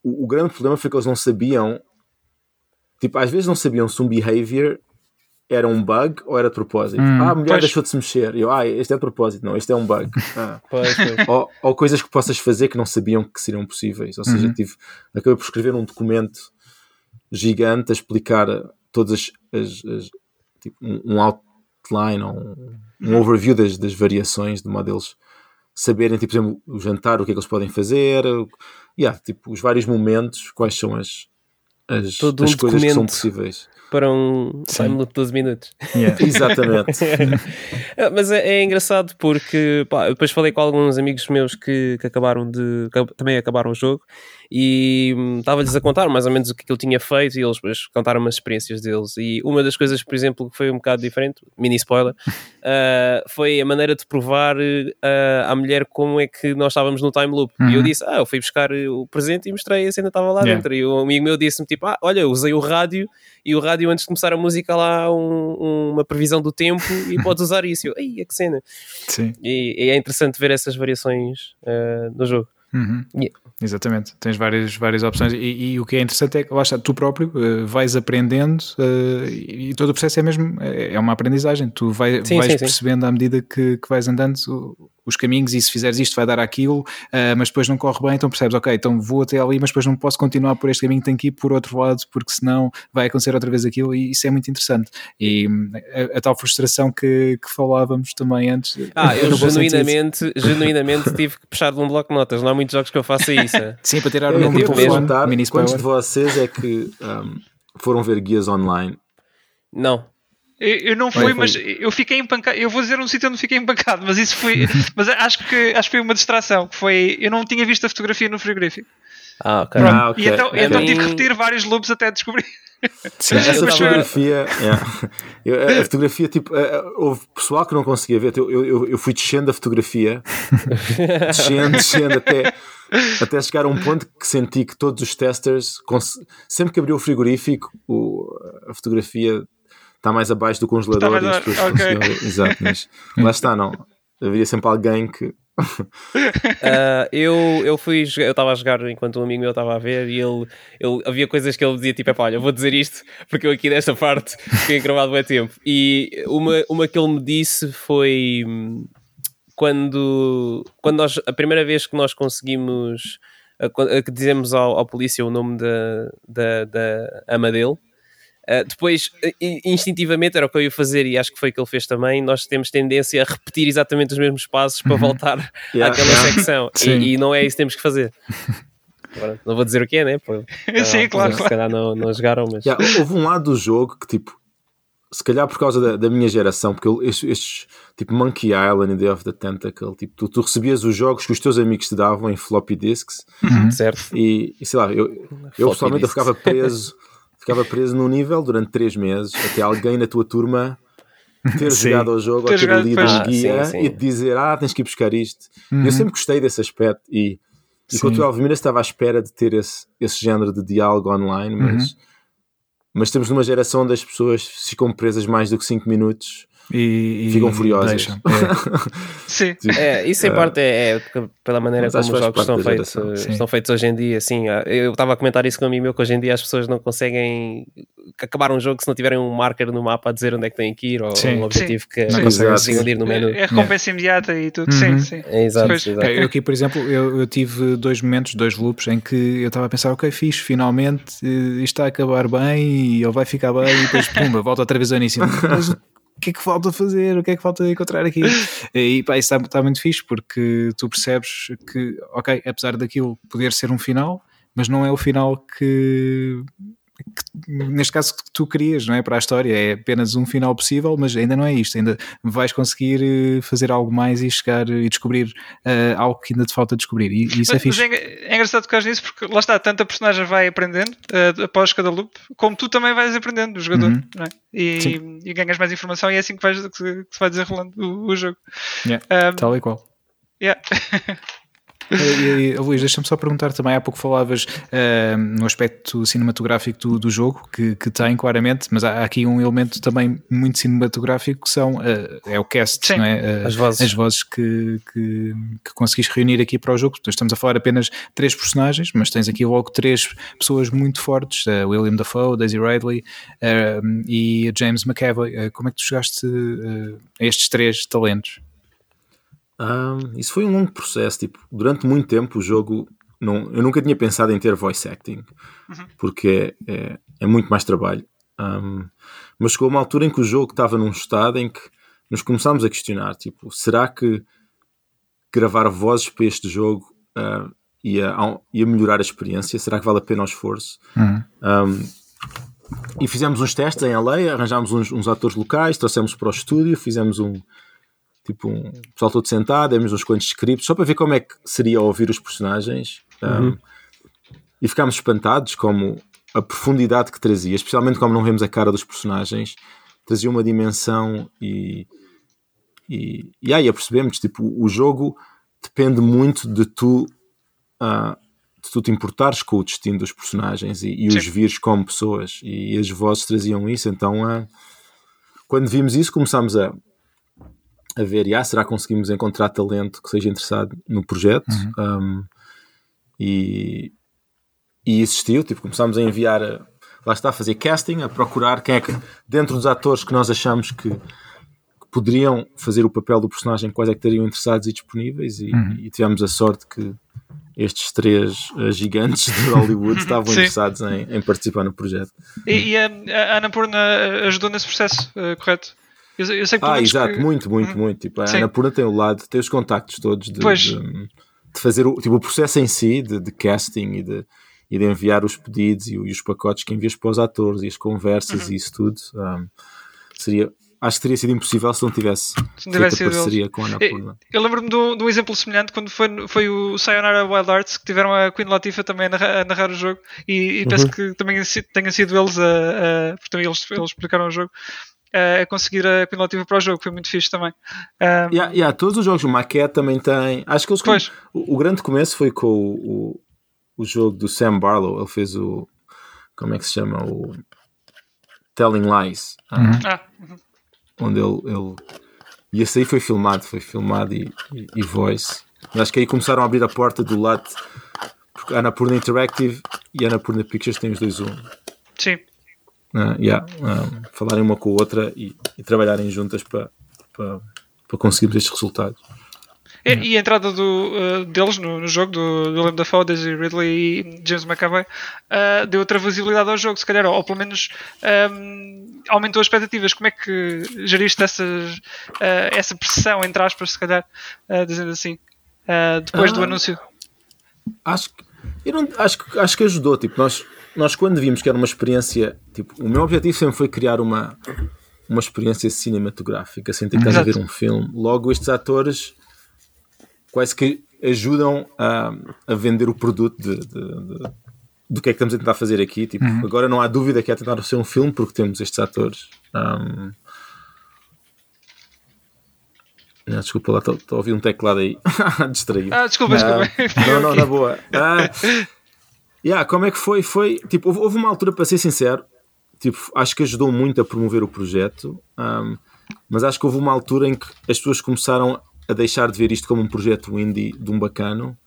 o, o grande problema foi que eles não sabiam, tipo, às vezes não sabiam se um behavior era um bug ou era de propósito. ah, a mulher pois. deixou de se mexer. E eu, ah, este é de propósito. Não, este é um bug. Ah Pois, pois. ou, ou coisas que possas fazer que não sabiam que seriam possíveis. Ou seja, tive, acabei por escrever um documento gigante a explicar todas as, as- as- tipo, um, um outline ou um, um overview das, das variações de modelos saberem, tipo, por exemplo, o jantar, o que é que eles podem fazer, o- yeah, tipo, os vários momentos, quais são as, as, Todo um as coisas que são possíveis. Para um Sim. time loop de 12 minutos. Yeah. [LAUGHS] Exatamente. É, Mas é, é engraçado porque pá, depois falei com alguns amigos meus que, que acabaram de que também acabaram o jogo e hum, estava-lhes a contar mais ou menos o que, que eu tinha feito e eles depois contaram as experiências deles. E uma das coisas, por exemplo, que foi um bocado diferente, mini spoiler, [LAUGHS] ah, foi a maneira de provar ah, à mulher como é que nós estávamos no time loop. E eu Uhum. disse: Ah, eu fui buscar eh, o presente e mostrei a cena estava lá Yeah. dentro. E um amigo meu disse-me: tipo, Ah, olha, usei o rádio e o rádio antes de começar a música lá um- uma previsão do tempo e [LAUGHS] podes usar isso. E Eu, Ei, é que cena. Sim. E, e é interessante ver essas variações ah, no jogo. Uhum. Yeah. Exatamente, tens várias, várias opções e, e o que é interessante é que lá está, tu próprio eh, vais aprendendo eh, e, todo o processo é mesmo é, é uma aprendizagem, tu vai, Sim, vais sim, sim. percebendo à medida que, que vais andando os caminhos e se fizeres isto vai dar aquilo, eh, mas depois não corre bem, então percebes, ok, então vou até ali, mas depois não posso continuar por este caminho, tenho que ir por outro lado, porque senão vai acontecer outra vez aquilo e isso é muito interessante. E a, a tal frustração que, que falávamos também antes. Ah, [LAUGHS] eu genuinamente, genuinamente tive que puxar de um bloco de notas. Não há muitos jogos que eu faça isso. [LAUGHS] Sim, para tirar o ia do mesmo. telefone, quantos de vocês é que um, foram ver guias online Não. Eu, eu não fui, Foi, mas foi. eu fiquei empancado. Eu vou dizer um sítio onde fiquei empancado, mas isso foi. [LAUGHS] mas acho que, acho que foi uma distração. Que foi. Eu não tinha visto a fotografia no frigorífico. Ah, ok. Pronto. Ah, ok, E então, então tive que repetir vários loops até descobrir. Sim, [LAUGHS] Essa tava- fotografia, yeah. Eu- a, fotografia, tipo, a- a- houve pessoal que não conseguia ver. Eu, eu, eu fui descendo a fotografia, [LAUGHS] descendo, descendo até, até chegar a um ponto que senti que todos os testers, sempre que abriu o frigorífico, o- a fotografia está mais abaixo do congelador Está e as pessoas a- ok. conseguiam ver. Exato, mas lá está, não. Havia sempre alguém que. [LAUGHS] Ah, eu, eu fui jogar- eu estava a jogar enquanto um amigo meu estava a ver e ele, ele havia coisas que ele dizia tipo, "Epá, olha, eu vou dizer isto porque eu aqui desta parte fiquei gravado bem tempo. E uma, uma que ele me disse foi hum, quando, quando nós, a primeira vez que nós conseguimos que dizemos ao, ao polícia o nome da, da, da ama dele. Uh, depois, i- instintivamente, era o que eu ia fazer e acho que foi o que ele fez também. Nós temos tendência a repetir exatamente os mesmos passos para voltar Yeah, [LAUGHS] àquela yeah. secção Sim. e, e não é isso que temos que fazer. [LAUGHS] Agora, não vou dizer o que é, né? Por, [LAUGHS] Sim, ah, claro, Se claro. calhar não, não jogaram, mas Yeah, houve um lado do jogo que, tipo, se calhar por causa da, da minha geração, porque eu- estes, estes, tipo Monkey Island e Day of the Tentacle, tipo, tu, tu recebias os jogos que os teus amigos te davam em floppy disks certo. e, e sei lá, eu, eu pessoalmente eu ficava preso, ficava preso num nível durante três meses até alguém na tua turma ter [LAUGHS] Sim. jogado ao jogo, Ter ou ter jogado lido depois. um Ah, guia sim, sim. e te dizer, ah, tens que ir buscar isto. Uhum. Eu sempre gostei desse aspecto e, e com o Sim. 12 Minutes estava à espera de ter esse, esse género de diálogo online, mas, Uhum. mas estamos numa geração onde as pessoas ficam presas mais do que 5 minutos. E, e Ficam furiosas. deixam. [LAUGHS] É. Sim. É, isso em parte é, é pela maneira como os jogos da feitos. Sim. estão feitos hoje em dia. Assim, ah, eu estava a comentar isso com um amigo meu que hoje em dia as pessoas não conseguem acabar um jogo se não tiverem um marker no mapa a dizer onde é que têm que ir ou Sim. um objetivo que Não conseguem consigam ir no menu. É recompensa imediata e tudo. Uhum. Sim, sim. É, exato, exato. É, Eu aqui, por exemplo, eu, eu tive dois momentos, dois loops em que eu estava a pensar, ok, fixe, finalmente eh, isto está a acabar bem e ele vai ficar bem e depois, [LAUGHS] pumba, volta outra vez ao início. Mas o que é que falta fazer? O que é que falta encontrar aqui? [LAUGHS] E pá, isso está, está muito fixe porque tu percebes que, ok, apesar daquilo poder ser um final, mas não é o final que, que, neste caso que tu querias, não é? Para a história, é apenas um final possível, mas ainda não é isto, ainda vais conseguir eh, fazer algo mais e chegar e descobrir eh, algo que ainda te falta descobrir. E, e isso é Mas, mas fixe. é, é engraçado tocar nisso porque lá está, tanto a personagem vai aprendendo eh, após cada loop, como tu também vais aprendendo, o jogador, Uhum. não é? e, e ganhas mais informação e é assim que, vais, que, se que se vai desenrolando o, o jogo. Yeah, Um, Tal e qual. yeah. [LAUGHS] E, Luís, deixa-me só perguntar também, há pouco falavas eh, no aspecto cinematográfico do, do jogo, que, que tem claramente, mas há aqui um elemento também muito cinematográfico que são, eh, é o cast, Sim. não é? Eh, As vozes. As vozes que, que, que conseguiste reunir aqui para o jogo. Portanto, Estamos a falar apenas de três personagens, mas tens aqui logo três pessoas muito fortes, William Dafoe, Daisy Ridley e James McAvoy. Como é que tu chegaste a estes três talentos? Ah, isso foi um longo processo. Tipo, durante muito tempo o jogo. Não, eu nunca tinha pensado em ter voice acting, porque é, é, é muito mais trabalho. Um, mas chegou uma altura em que o jogo estava num estado em que nos começámos a questionar: tipo, será que gravar vozes para este jogo ah, ia, ia melhorar a experiência? Será que vale a pena o esforço? Uhum. Um, e fizemos uns testes em LA, arranjámos uns, uns atores locais, trouxemos para o estúdio, fizemos um tipo um pessoal todo sentado, demos uns quantos scripts só para ver como é que seria ouvir os personagens um, e ficámos espantados como a profundidade que trazia, especialmente como não vemos a cara dos personagens, trazia uma dimensão e e, e aí apercebemos tipo o jogo depende muito de tu ah, de tu te importares com o destino dos personagens e, e os vires como pessoas e as vozes traziam isso então ah, quando vimos isso começámos a, a ver e ah, será que conseguimos encontrar talento que seja interessado no projeto Um, e, e existiu, tipo, começámos a enviar a- lá está a fazer casting, a procurar quem é que dentro dos atores que nós achamos que, que poderiam fazer o papel do personagem, quais é que estariam interessados e disponíveis e, e tivemos a sorte que estes três eh, gigantes de Hollywood [LAUGHS] estavam interessados em, em participar no projeto. E, e a, a Ana Purna ajudou nesse processo, eh, correto? Eu, eu sei que Ah, exato, que- muito, muito, muito. Tipo, a Sim. Ana Purna tem o lado, tem os contactos todos de, de, de fazer o, tipo, o processo em si, de, de casting e de, e de enviar os pedidos e, e os pacotes que envias para os atores e as conversas Uhum. e isso tudo. um, seria acho que teria sido impossível se não tivesse, Se não tivesse feito eles. parceria com a Annapurna. Eu lembro-me de, um, de um exemplo semelhante quando foi, foi o Sayonara Wild Arts que tiveram a Queen Latifah também a narrar, a narrar o jogo e, e penso Uhum. que também tenham sido eles a, a porque também eles, eles explicaram o jogo a, a conseguir a Latifah para o jogo, foi muito fixe também. Um, Yeah, yeah, todos os jogos, o Maquette também tem. Acho que eles Pois. o, o grande começo foi com o, o, o jogo do Sam Barlow. Ele fez o. Como é que se chama? O Telling Lies. ah, Uhum. ah, Onde ele, ele. E esse aí foi filmado, foi filmado e, e, e voice. E acho que aí começaram a abrir a porta do lado. Porque a Annapurna Interactive e a Annapurna Pictures têm os dois um. sim. Ah, yeah, ah, falarem uma com a outra e, e trabalharem juntas para, para, para conseguirmos estes resultados. E, e a entrada do, uh, deles no, no jogo, do, do Willem Dafoe, Daisy Ridley e James McAvoy, uh, deu outra visibilidade ao jogo, se calhar, ou, pelo menos um, aumentou as expectativas. Como é que geriste essas, uh, essa pressão, entre aspas, se calhar, uh, dizendo assim, uh, depois do Ah. anúncio? acho que eu não, acho, acho que ajudou. Tipo, nós, nós quando vimos que era uma experiência, tipo, o meu objetivo sempre foi criar uma, uma experiência cinematográfica, sem ter que estar a ver um filme. Logo, estes atores quase que ajudam a, a vender o produto de, de- de- do que é que estamos a tentar fazer aqui. Tipo, Agora não há dúvida que é tentar ser um filme porque temos estes atores. Um, não, desculpa lá, estou a ouvir um teclado aí. [LAUGHS] Distraído. Ah, desculpa, Ah, desculpa. não, não, na boa. [LAUGHS] Ah, yeah, como é que foi? Foi tipo, houve, houve uma altura, para ser sincero, tipo, acho que ajudou muito a promover o projeto, ahm, mas acho que houve uma altura em que as pessoas começaram a deixar de ver isto como um projeto indie de um bacano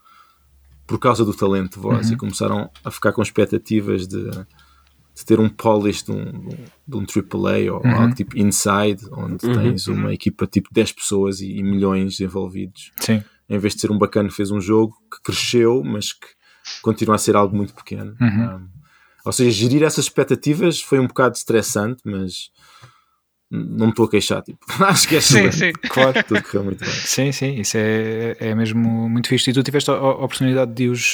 por causa do talento de voz e começaram a ficar com expectativas de, de ter um polish de um, de um AAA ou algo tipo Inside, onde tens uma equipa tipo 10 pessoas e, e milhões envolvidos Sim. em vez de ser um bacana, fez um jogo que cresceu, mas que continua a ser algo muito pequeno. Um, ou seja, gerir essas expectativas foi um bocado estressante, mas não me estou a queixar. Tipo, [LAUGHS] acho que é Sim, sim. Claro. Tudo correu muito bem. Sim, sim, isso é, é mesmo muito fixe. E tu tiveste a, a oportunidade de os,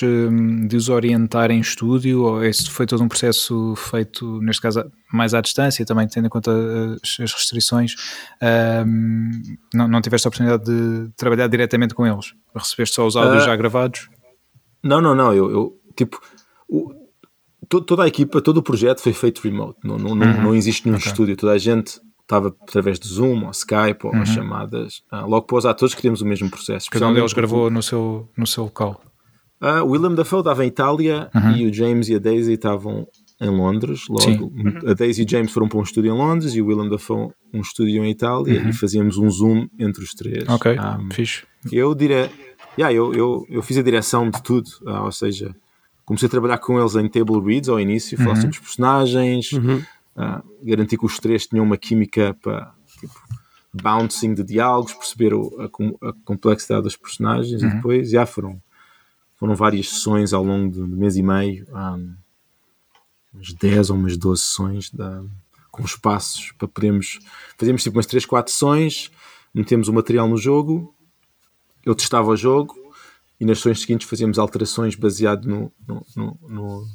de os orientar em estúdio, ou esse foi todo um processo feito, neste caso, mais à distância, também tendo em conta as, as restrições? Hum, não, não tiveste a oportunidade de trabalhar diretamente com eles? Recebeste só os áudios Ah. já gravados? Não, não, não. Eu, eu tipo, o- to- toda a equipa, todo o projeto foi feito remote. Não, não, não, não existe nenhum estúdio. Toda a gente estava através de Zoom, ou Skype, ou chamadas. Ah, logo para os atores queríamos o mesmo processo. Cada um deles gravou no seu, no seu local. Ah, o Willem Dafoe estava em Itália e o James e a Daisy estavam em Londres. Logo, Sim. a Daisy e o James foram para um estúdio em Londres e o Willem Dafoe um estúdio em Itália e fazíamos um zoom entre os três. Ok, Ah, fixe. eu dire... yeah, eu, eu, eu fiz a direção de tudo, ah, ou seja, comecei a trabalhar com eles em table reads ao início, falar sobre os personagens, ah, garantir que os três tinham uma química para tipo, bouncing de diálogos, perceber a, a complexidade dos personagens e depois já foram, foram várias sessões ao longo de um mês e meio, ah, umas 10 ou umas 12 sessões da- com espaços para podermos fazíamos tipo umas 3, 4 sessões, metemos o material no jogo, eu testava o jogo e nas sessões seguintes fazíamos alterações baseado no, no, no, no-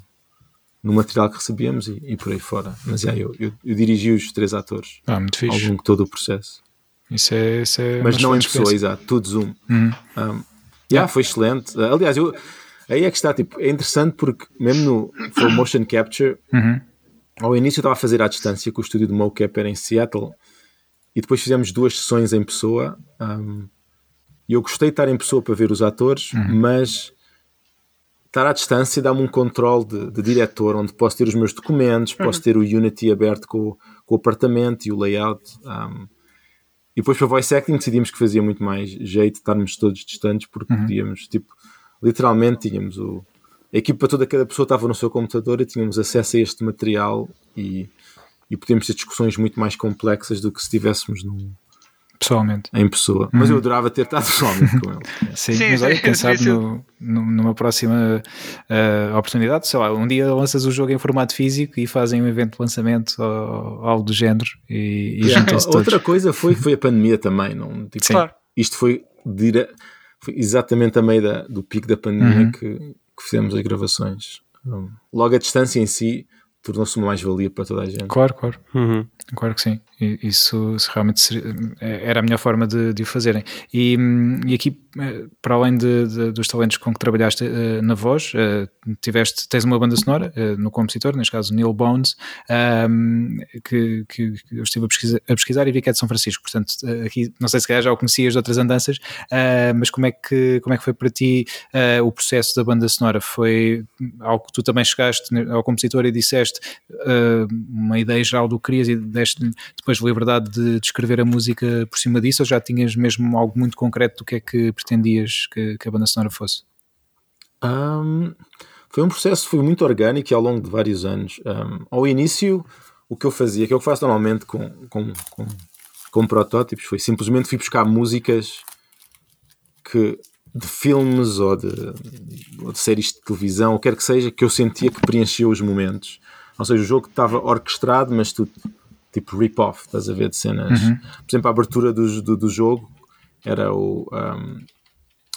no material que recebíamos e, e por aí fora. Mas já, eu, eu, eu dirigi os três atores Ah, ao longo de todo o processo. Isso é, isso é Mas não em pessoa, exato, tudo Zoom. Uhum. Um, yeah, foi excelente. Aliás, eu, aí é que está, tipo, é interessante porque mesmo no for motion capture, Uhum. ao início eu estava a fazer à distância, que o estúdio de mocap era em Seattle, e depois fizemos duas sessões em pessoa. um, e eu gostei de estar em pessoa para ver os atores, mas estar à distância dá-me um controle de, de diretor, onde posso ter os meus documentos, posso ter o Unity aberto com, o- com o apartamento e o layout. um, e depois para voice acting decidimos que fazia muito mais jeito estarmos todos distantes, porque podíamos, tipo, literalmente tínhamos o. A equipa toda, cada pessoa estava no seu computador e tínhamos acesso a este material e, e podíamos ter discussões muito mais complexas do que se estivéssemos num, Pessoalmente. em pessoa. Mas eu adorava ter estado pessoalmente com ele. [LAUGHS] Sim, Sim, mas olha, quem sabe no, numa próxima ah, oportunidade, sei lá, um dia lanças o jogo em formato físico e fazem um evento de lançamento ou algo do género e, e Yeah, todos. Outra coisa foi, foi a pandemia também. Não? Tipo, Claro. Isto foi, dire... foi exatamente a meio da, do pico da pandemia Uhum. que, que fizemos as gravações. Logo a distância em si tornou-se uma mais-valia para toda a gente. Claro, claro. Uhum. Claro que sim. Isso, isso realmente seria- era a melhor forma de, de o fazerem. E, hum, e aqui, para além de- de- dos talentos com que trabalhaste eh, na voz, eh, tiveste, tens uma banda sonora eh, no compositor, neste caso Neil Bones, ahm, que, que- que eu estive a pesquisar, a pesquisar e vi que é de São Francisco. Portanto, aqui não sei se calhar já o conhecias de outras andanças, mas como é, que, como é que foi para ti o processo da banda sonora? Foi algo que tu também chegaste ao compositor e disseste uma ideia geral do que querias e deste depois liberdade de, de escrever a música por cima disso ou já tinhas mesmo algo muito concreto do que é que pretendias que, que a banda sonora fosse? Ahm, foi um processo foi muito orgânico e ao longo de vários anos. Ahm, ao início, o que eu fazia, que é o que faço normalmente com, com, com, com protótipos, foi simplesmente fui buscar músicas que, de filmes ou de, ou de séries de televisão, ou quer que seja, que eu sentia que preenchia os momentos. Ou seja, o jogo estava orquestrado, mas tudo tipo rip-off, estás a ver, de cenas. Por exemplo, a abertura do, do, do jogo era o. ahm,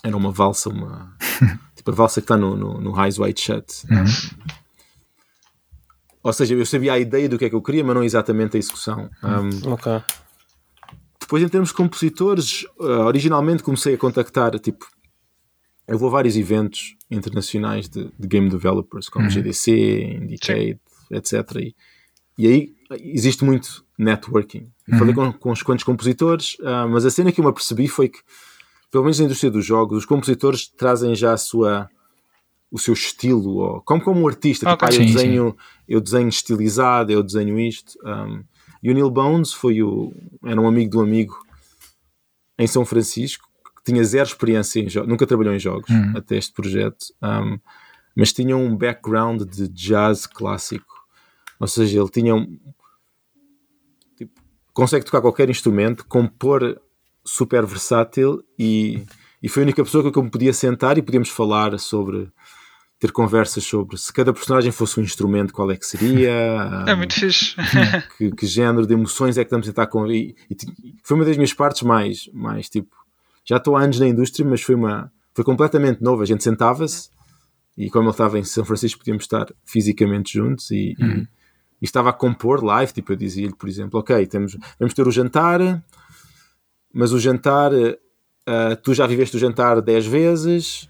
era uma valsa, uma. [LAUGHS] tipo a valsa que está no, no, no Eyes Wide Shut. Ou seja, eu sabia a ideia do que é que eu queria, mas não exatamente a execução. Um, Ok. depois, em termos de compositores, uh, originalmente comecei a contactar, tipo, eu vou a vários eventos internacionais de, de game developers, como GDC, Indicate, etc. E, e aí existe muito networking. Eu Falei com, com uns quantos compositores, uh, mas a cena que eu me apercebi foi que, pelo menos na indústria dos jogos, os compositores trazem já a sua o seu estilo, ou, como como um artista, tipo, Ok. ah, eu Sim, desenho, eu desenho estilizado, eu desenho isto. Um, e o Neil Bones foi o, era um amigo de um amigo em São Francisco que tinha zero experiência em jogos, nunca trabalhou em jogos até este projeto, um, mas tinha um background de jazz clássico, ou seja, ele tinha um, tipo, consegue tocar qualquer instrumento, compor super versátil e, e foi a única pessoa com quem eu me podia sentar e podíamos falar sobre ter conversas sobre se cada personagem fosse um instrumento, qual é que seria, [LAUGHS] É um, muito fixe. [LAUGHS] que, que género de emoções é que estamos a tentar com e, e foi uma das minhas partes mais, mais tipo já estou há anos na indústria, mas foi uma foi completamente novo. A gente sentava-se e como ele estava em São Francisco podíamos estar fisicamente juntos e, e- e estava a compor live, tipo eu dizia-lhe, por exemplo, ok, temos, vamos ter o jantar, mas o jantar ah, tu já viveste o jantar 10 vezes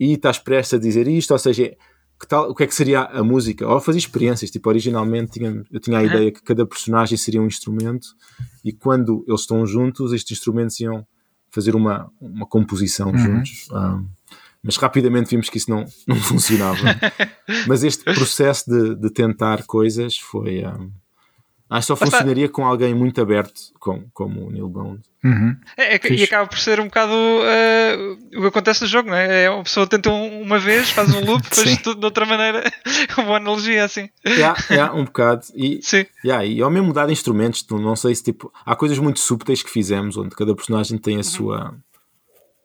e estás prestes a dizer isto, ou seja, que tal, o que é que seria a música? Ou fazer experiências, tipo, originalmente tinha, eu tinha a ideia que cada personagem seria um instrumento e quando eles estão juntos, estes instrumentos iam fazer uma, uma composição juntos. Ah, mas rapidamente vimos que isso não, [LAUGHS] não funcionava. mas este processo de, de tentar coisas foi. ah, acho que só funcionaria com alguém muito aberto, com, como o Neil Bond. Uhum. É, é e acaba por ser um bocado eh, o que acontece no jogo, não é? É uma pessoa tenta um- uma vez, faz um loop, [LAUGHS] depois tudo de outra maneira. [LAUGHS] Uma boa analogia assim. Yeah, yeah, um bocado. E, Sim. Yeah, e ao mesmo mudar de instrumentos, não sei se tipo. Há coisas muito subtis que fizemos, onde cada personagem Uhum. tem a sua.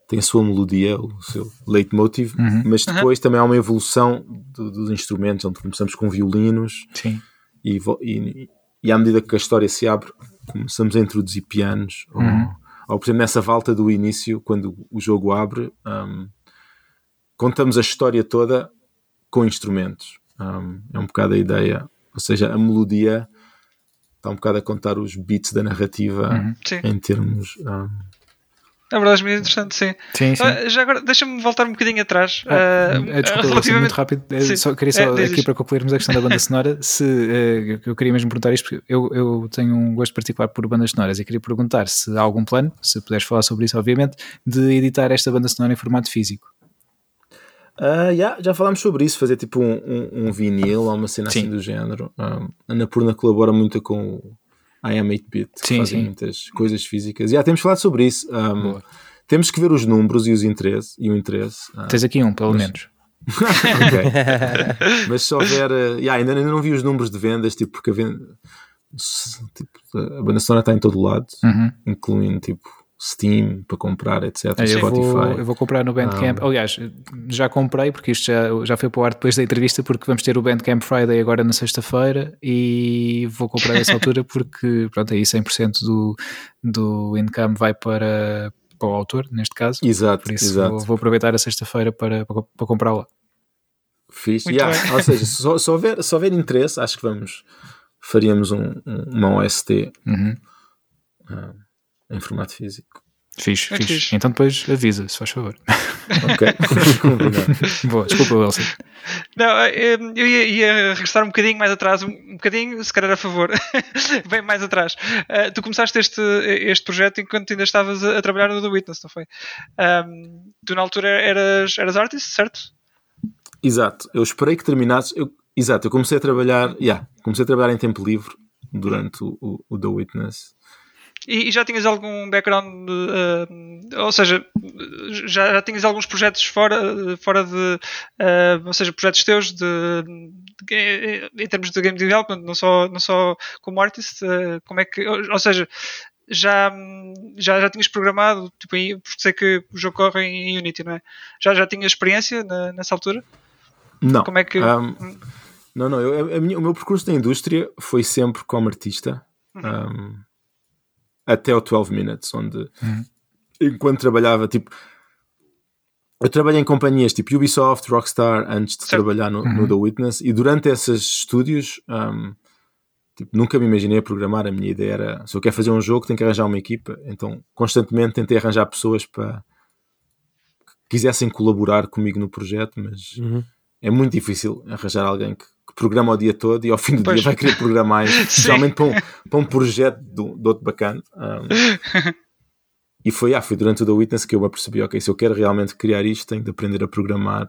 Tem a sua melodia, o seu leitmotiv, Uhum. mas depois também há uma evolução do- dos instrumentos, onde começamos com violinos Sim. e, e, e à medida que a história se abre, começamos a introduzir pianos. Ou, ou, por exemplo, nessa volta do início, quando o jogo abre, um, contamos a história toda com instrumentos. Um, é um bocado a ideia, ou seja, a melodia está um bocado a contar os beats da narrativa Sim. em termos. um, Na verdade, é muito interessante, sim. Sim, sim. Ah, já agora, deixa-me voltar um bocadinho atrás. Ah, ah, eh, desculpa, vou ser muito rápido. Eh, Sim. Só, queria só É, aqui para concluirmos a questão da banda [LAUGHS] sonora. Se eh, eu queria mesmo perguntar isto, porque eu, eu tenho um gosto particular por bandas sonoras e queria perguntar se há algum plano, se puderes falar sobre isso, obviamente, de editar esta banda sonora em formato físico. Ah, yeah, já falámos sobre isso, fazer tipo um, um, um vinil ou uma cena Sim. assim do género. Um, a Napurna colabora muito com o I Am 8-Bit, que Sim, fazem sim. muitas coisas físicas. Já temos falado sobre isso. Um, temos que ver os números e os interesses e o interesse. Ah, Tens aqui um, pelo mas- menos. [LAUGHS] Mas se houver. ah, yeah, ainda, ainda não vi os números de vendas, tipo, porque a, venda, tipo, a banda sonora está em todo lado, Uhum. incluindo tipo Steam para comprar, etc. Eu Spotify. vou, eu vou comprar no Bandcamp. Ah. Aliás, já comprei, porque isto já, já foi para o ar depois da entrevista, porque vamos ter o Bandcamp Friday agora na sexta-feira e vou comprar nessa altura [LAUGHS] porque pronto, aí 100% do, do income vai para, para o autor, neste caso. Exato, Por isso exato. vou, vou aproveitar a sexta-feira para, para, para comprar lá. Fixe. Muito Yeah. Ou seja, se, só- se houver, se houver interesse, acho que vamos faríamos um, um- uma OST Uhum. Em formato físico. Fixe, Muito fixe. fixe. Então depois avisa, se faz favor. Ok. [LAUGHS] Boa, desculpa, Wilson. Não, eh, eu ia, ia regressar um bocadinho mais atrás, um um bocadinho, se calhar a favor, [LAUGHS] bem mais atrás. Eh, tu começaste este, este projeto enquanto ainda estavas a, a trabalhar no The Witness, não foi? Ahm, tu na altura eras, eras artist, certo? Exato, eu esperei que terminasse. Eu, exato, eu comecei a trabalhar, yeah, comecei a trabalhar em tempo livre durante o, o, o The Witness. E, e já tinhas algum background, eh, ou seja, já, já tinhas alguns projetos fora, fora de, eh, ou seja, projetos teus de, de ga- em termos de game development, não só, não só como artist, eh, como é que, ou, ou seja, já, já, já tinhas programado, tipo, porque sei que o jogo corre em Unity, não é? Já, já tinhas experiência na- nessa altura? Não, Como é que. um, não, não, eu, minha- o meu percurso na indústria foi sempre como artista. um, até o 12 Minutes, onde enquanto trabalhava, tipo, eu trabalhei em companhias tipo Ubisoft, Rockstar, antes de Certo. trabalhar no, no The Witness, e durante esses estúdios, um, tipo, nunca me imaginei a programar. A minha ideia era: se eu quero fazer um jogo, tenho que arranjar uma equipa. Então, constantemente tentei arranjar pessoas para que quisessem colaborar comigo no projeto, mas é muito difícil arranjar alguém que, que programa o dia todo e ao fim do Pois. dia vai querer programar, [LAUGHS] especialmente para um, para um projeto do, do outro bacana. Um, [LAUGHS] e foi, ah, foi durante o The Witness que eu me apercebi, ok, se eu quero realmente criar isto, tenho de aprender a programar.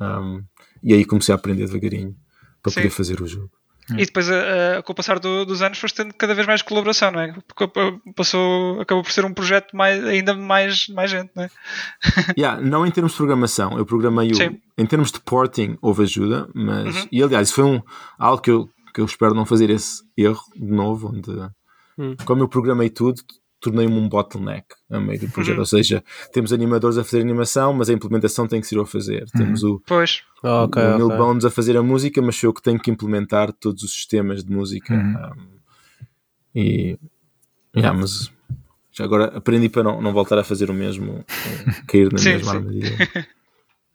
Um, e aí comecei a aprender devagarinho para Sim. poder fazer o jogo. E depois, a- a- com o passar do- dos anos, foste tendo cada vez mais colaboração, não é? Porque Passou, acabou por ser um projeto mais, ainda mais, mais gente, não é? [LAUGHS] Yeah, não em termos de programação, eu programei o, Sim. em termos de porting houve ajuda, mas e aliás, isso foi um, algo que eu, que eu espero não fazer esse erro de novo, onde como eu programei tudo, tornei-me um bottleneck a meio do projeto. Ou seja, temos animadores a fazer animação, mas a implementação tem que ser eu a fazer. Temos o, Pois. Ok, o Neil ok. Bones a fazer a música, mas sou eu que tenho que implementar todos os sistemas de música. Um, e yeah, mas já agora aprendi para não, não voltar a fazer o mesmo, cair na Sim, mesma sim. armadilha.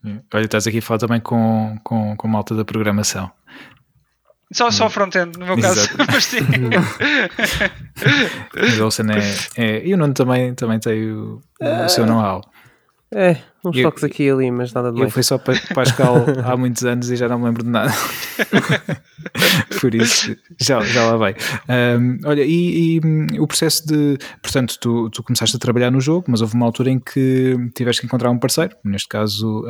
[LAUGHS] Olha, estás aqui a falar também com, com, com malta da programação. Só, só front-end, no meu caso. Exato. [LAUGHS] Mas sim. [LAUGHS] O Wilson é, é. E o Nuno também, também tem o, o seu know-how. É, uns Eu- toques aqui e ali, mas nada de Eu mais. fui só para Pascal [LAUGHS] há muitos anos e já não me lembro de nada. [LAUGHS] Por isso, já, já lá vai. Ahm, olha, e, e, hum, o processo de. Portanto, tu, tu começaste a trabalhar no jogo, mas houve uma altura em que tiveste que encontrar um parceiro, neste caso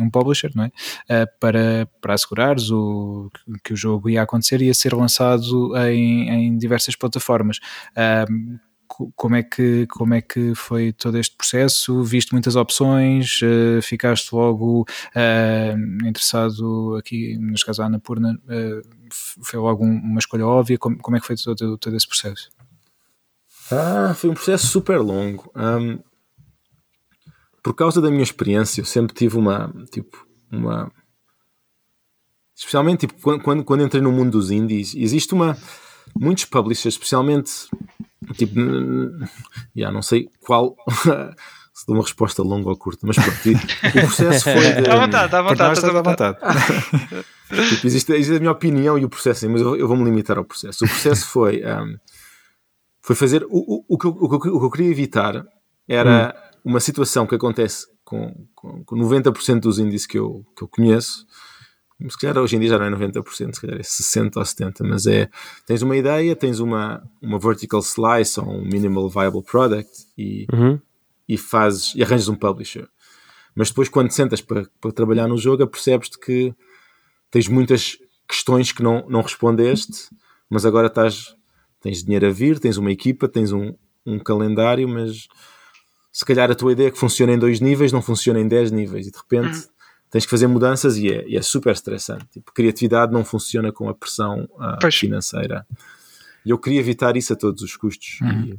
um publisher, não é? Ah, para, para assegurares o, que o jogo ia acontecer e ia ser lançado em, em diversas plataformas. Co- como é que como é que foi todo este processo? Viste muitas opções? Eh, ficaste logo eh, interessado aqui neste caso a Annapurna? Eh, f- foi logo um- uma escolha óbvia? Como, como é que foi todo, todo esse processo? Ah, foi um processo super longo. Ahm, por causa da minha experiência, eu sempre tive uma, tipo, uma... Especialmente, tipo, quando, quando, quando entrei no mundo dos indies, existe uma... Muitos publishers, especialmente, tipo, yeah, não sei qual... [LAUGHS] se dou uma resposta longa ou curta, mas pronto, o processo foi de... À vontade, à Para vontade, estás à à vontade. Tipo, existe, existe a minha opinião e o processo, mas eu, eu vou-me limitar ao processo. O processo [LAUGHS] foi, um, foi fazer. O, o, o, que eu, o, que eu, o que eu queria evitar era uma situação que acontece com, com, com 90% dos índices que eu, que eu conheço. Se calhar hoje em dia já não é 90%, se calhar é 60% ou 70%, mas é. Tens uma ideia, tens uma, uma vertical slice ou um minimal viable product e, Uhum. e fazes e arranjas um publisher. Mas depois, quando sentas para, para trabalhar no jogo, apercebes-te que tens muitas questões que não, não respondeste, mas agora estás, tens dinheiro a vir, tens uma equipa, tens um, um calendário, mas se calhar a tua ideia que funciona em dois níveis não funciona em dez níveis e de repente tens que fazer mudanças e é, e é super estressante. Tipo, criatividade não funciona com a pressão Pois. financeira. E eu queria evitar isso a todos os custos. E,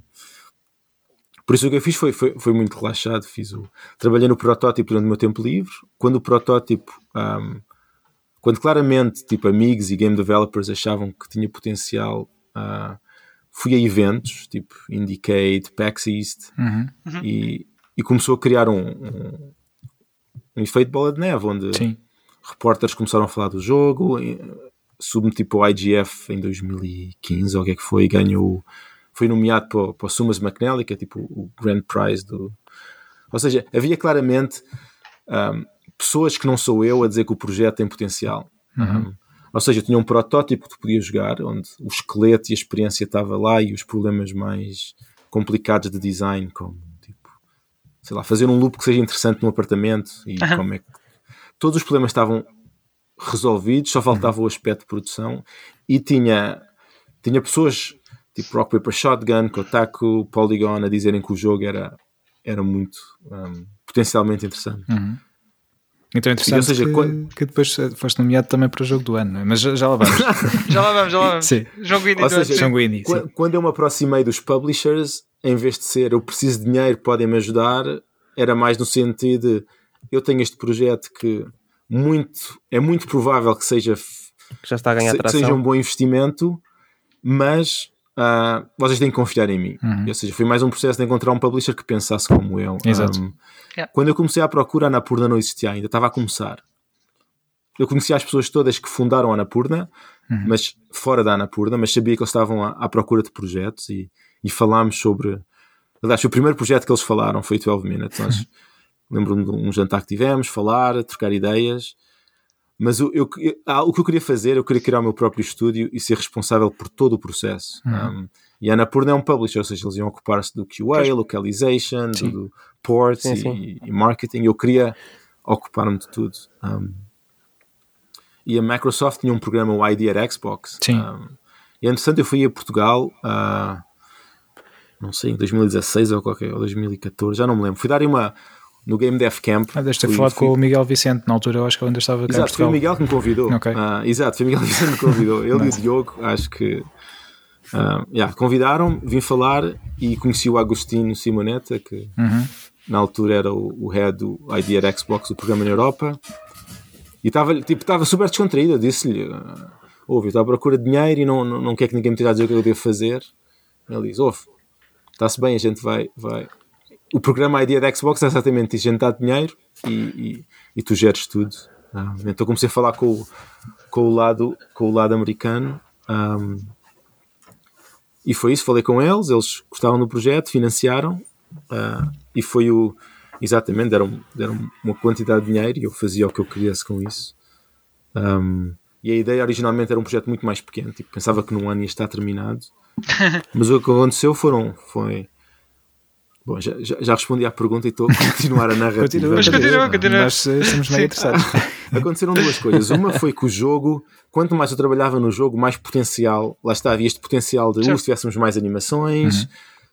por isso o que eu fiz foi, foi, foi muito relaxado. Fiz o, trabalhei no protótipo durante o meu tempo livre. Quando o protótipo, ahm, quando claramente tipo, amigos e game developers achavam que tinha potencial, ah, fui a eventos tipo Indicate, PAX East Uhum. e, e começou a criar um, um, efeito bola de neve onde sim repórteres começaram a falar do jogo, submeti para o IGF em 2015, ou o que é que foi, e ganhou, foi nomeado para, para o Sumas McNally, que é tipo o Grand Prize do. Ou seja, havia claramente um, pessoas que não sou eu a dizer que o projeto tem potencial. Uhum. Um, ou seja, tinha um protótipo que tu podias jogar, onde o esqueleto e a experiência estava lá e os problemas mais complicados de design, como tipo, sei lá, fazer um loop que seja interessante no apartamento e Uhum. como é que todos os problemas estavam resolvidos, só faltava o aspecto de produção e tinha, tinha pessoas tipo Rock Paper Shotgun, Kotaku, Polygon a dizerem que o jogo era, era muito um, potencialmente interessante. Uhum. Então é Ou interessante seja, que, quando- que depois foste nomeado também para o jogo do ano, não é? mas já, já lá vamos. [LAUGHS] Já lá vamos, já lá vamos. Sim. Jogo indie Ou seja, sim. Sanguini, sim. Qu- Quando eu me aproximei dos publishers, em vez de ser eu preciso de dinheiro, podem-me ajudar, era mais no sentido de eu tenho este projeto que muito, é muito provável que seja, Que já está a ganhar se- seja um bom investimento, mas ah, vocês têm que confiar em mim. Uhum. Ou seja, foi mais um processo de encontrar um publisher que pensasse como eu. Exato. Um, Yeah. Quando eu comecei a procura, a Anapurna não existia ainda, estava a começar. Eu conhecia as pessoas todas que fundaram a Anapurna, Uhum. mas fora da Anapurna, mas sabia que eles estavam à, à procura de projetos e, e falámos sobre. Aliás, o primeiro projeto que eles falaram foi 12 Minutes. Nós [LAUGHS] lembro-me de um jantar que tivemos, falar, trocar ideias. Mas o, eu, eu- ah, o que eu queria fazer, eu queria criar o meu próprio estúdio e ser responsável por todo o processo. Uhum. Um, e a Anapurna é um publisher, ou seja, eles iam ocupar-se do QA, localization, Sim. do ports Sim, e, sim. e marketing. Eu queria ocupar-me de tudo. Um, e a Microsoft tinha um programa, o ID at Xbox. Sim. Um, e é interessante, eu fui a Portugal, ah, não sei, em 2016 ou qualquer, ou 2014, já não me lembro. Fui dar uma no Game Dev Camp. Ah, deves ter falado fui- com o Miguel Vicente, na altura eu acho que ele ainda estava cá Exato, foi o Miguel que me convidou. Ok. Ah, exato, foi o Miguel [LAUGHS] Vicente que me convidou. Ele e o Diogo, acho que. ah, yeah, convidaram, vim falar e conheci o Agostinho Simonetta, que Uhum. na altura era o, o head do ID at Xbox, do programa na Europa. E estava tipo, estava super descontraído. Disse-lhe: ah, Ouve, eu estou à procura de dinheiro e não, não, não quer que ninguém me esteja a dizer o que eu devo fazer. Ele diz: Ouve, está-se bem, a gente vai, vai. O programa ID da Xbox é exatamente isso: a gente dá dinheiro e, e, e tu geres tudo. Ah, então comecei a falar com, com, o, lado, com o lado americano. ahm, e foi isso, falei com eles, eles gostaram do projeto, financiaram ah, e foi o exatamente, deram, deram uma quantidade de dinheiro e eu fazia o que eu quisesse com isso. Ahm, e a ideia originalmente era um projeto muito mais pequeno, tipo, pensava que num ano ia estar terminado, [LAUGHS] mas o que aconteceu foram foi bom, já, já, já respondi à pergunta e estou a continuar a [LAUGHS] narrativa. Continua, Mas continua, continua. Nós estamos mega interessados. [LAUGHS] Aconteceram duas coisas. Uma foi que o jogo, quanto mais eu trabalhava no jogo, mais potencial, lá está, havia este potencial de uh, se tivéssemos mais animações,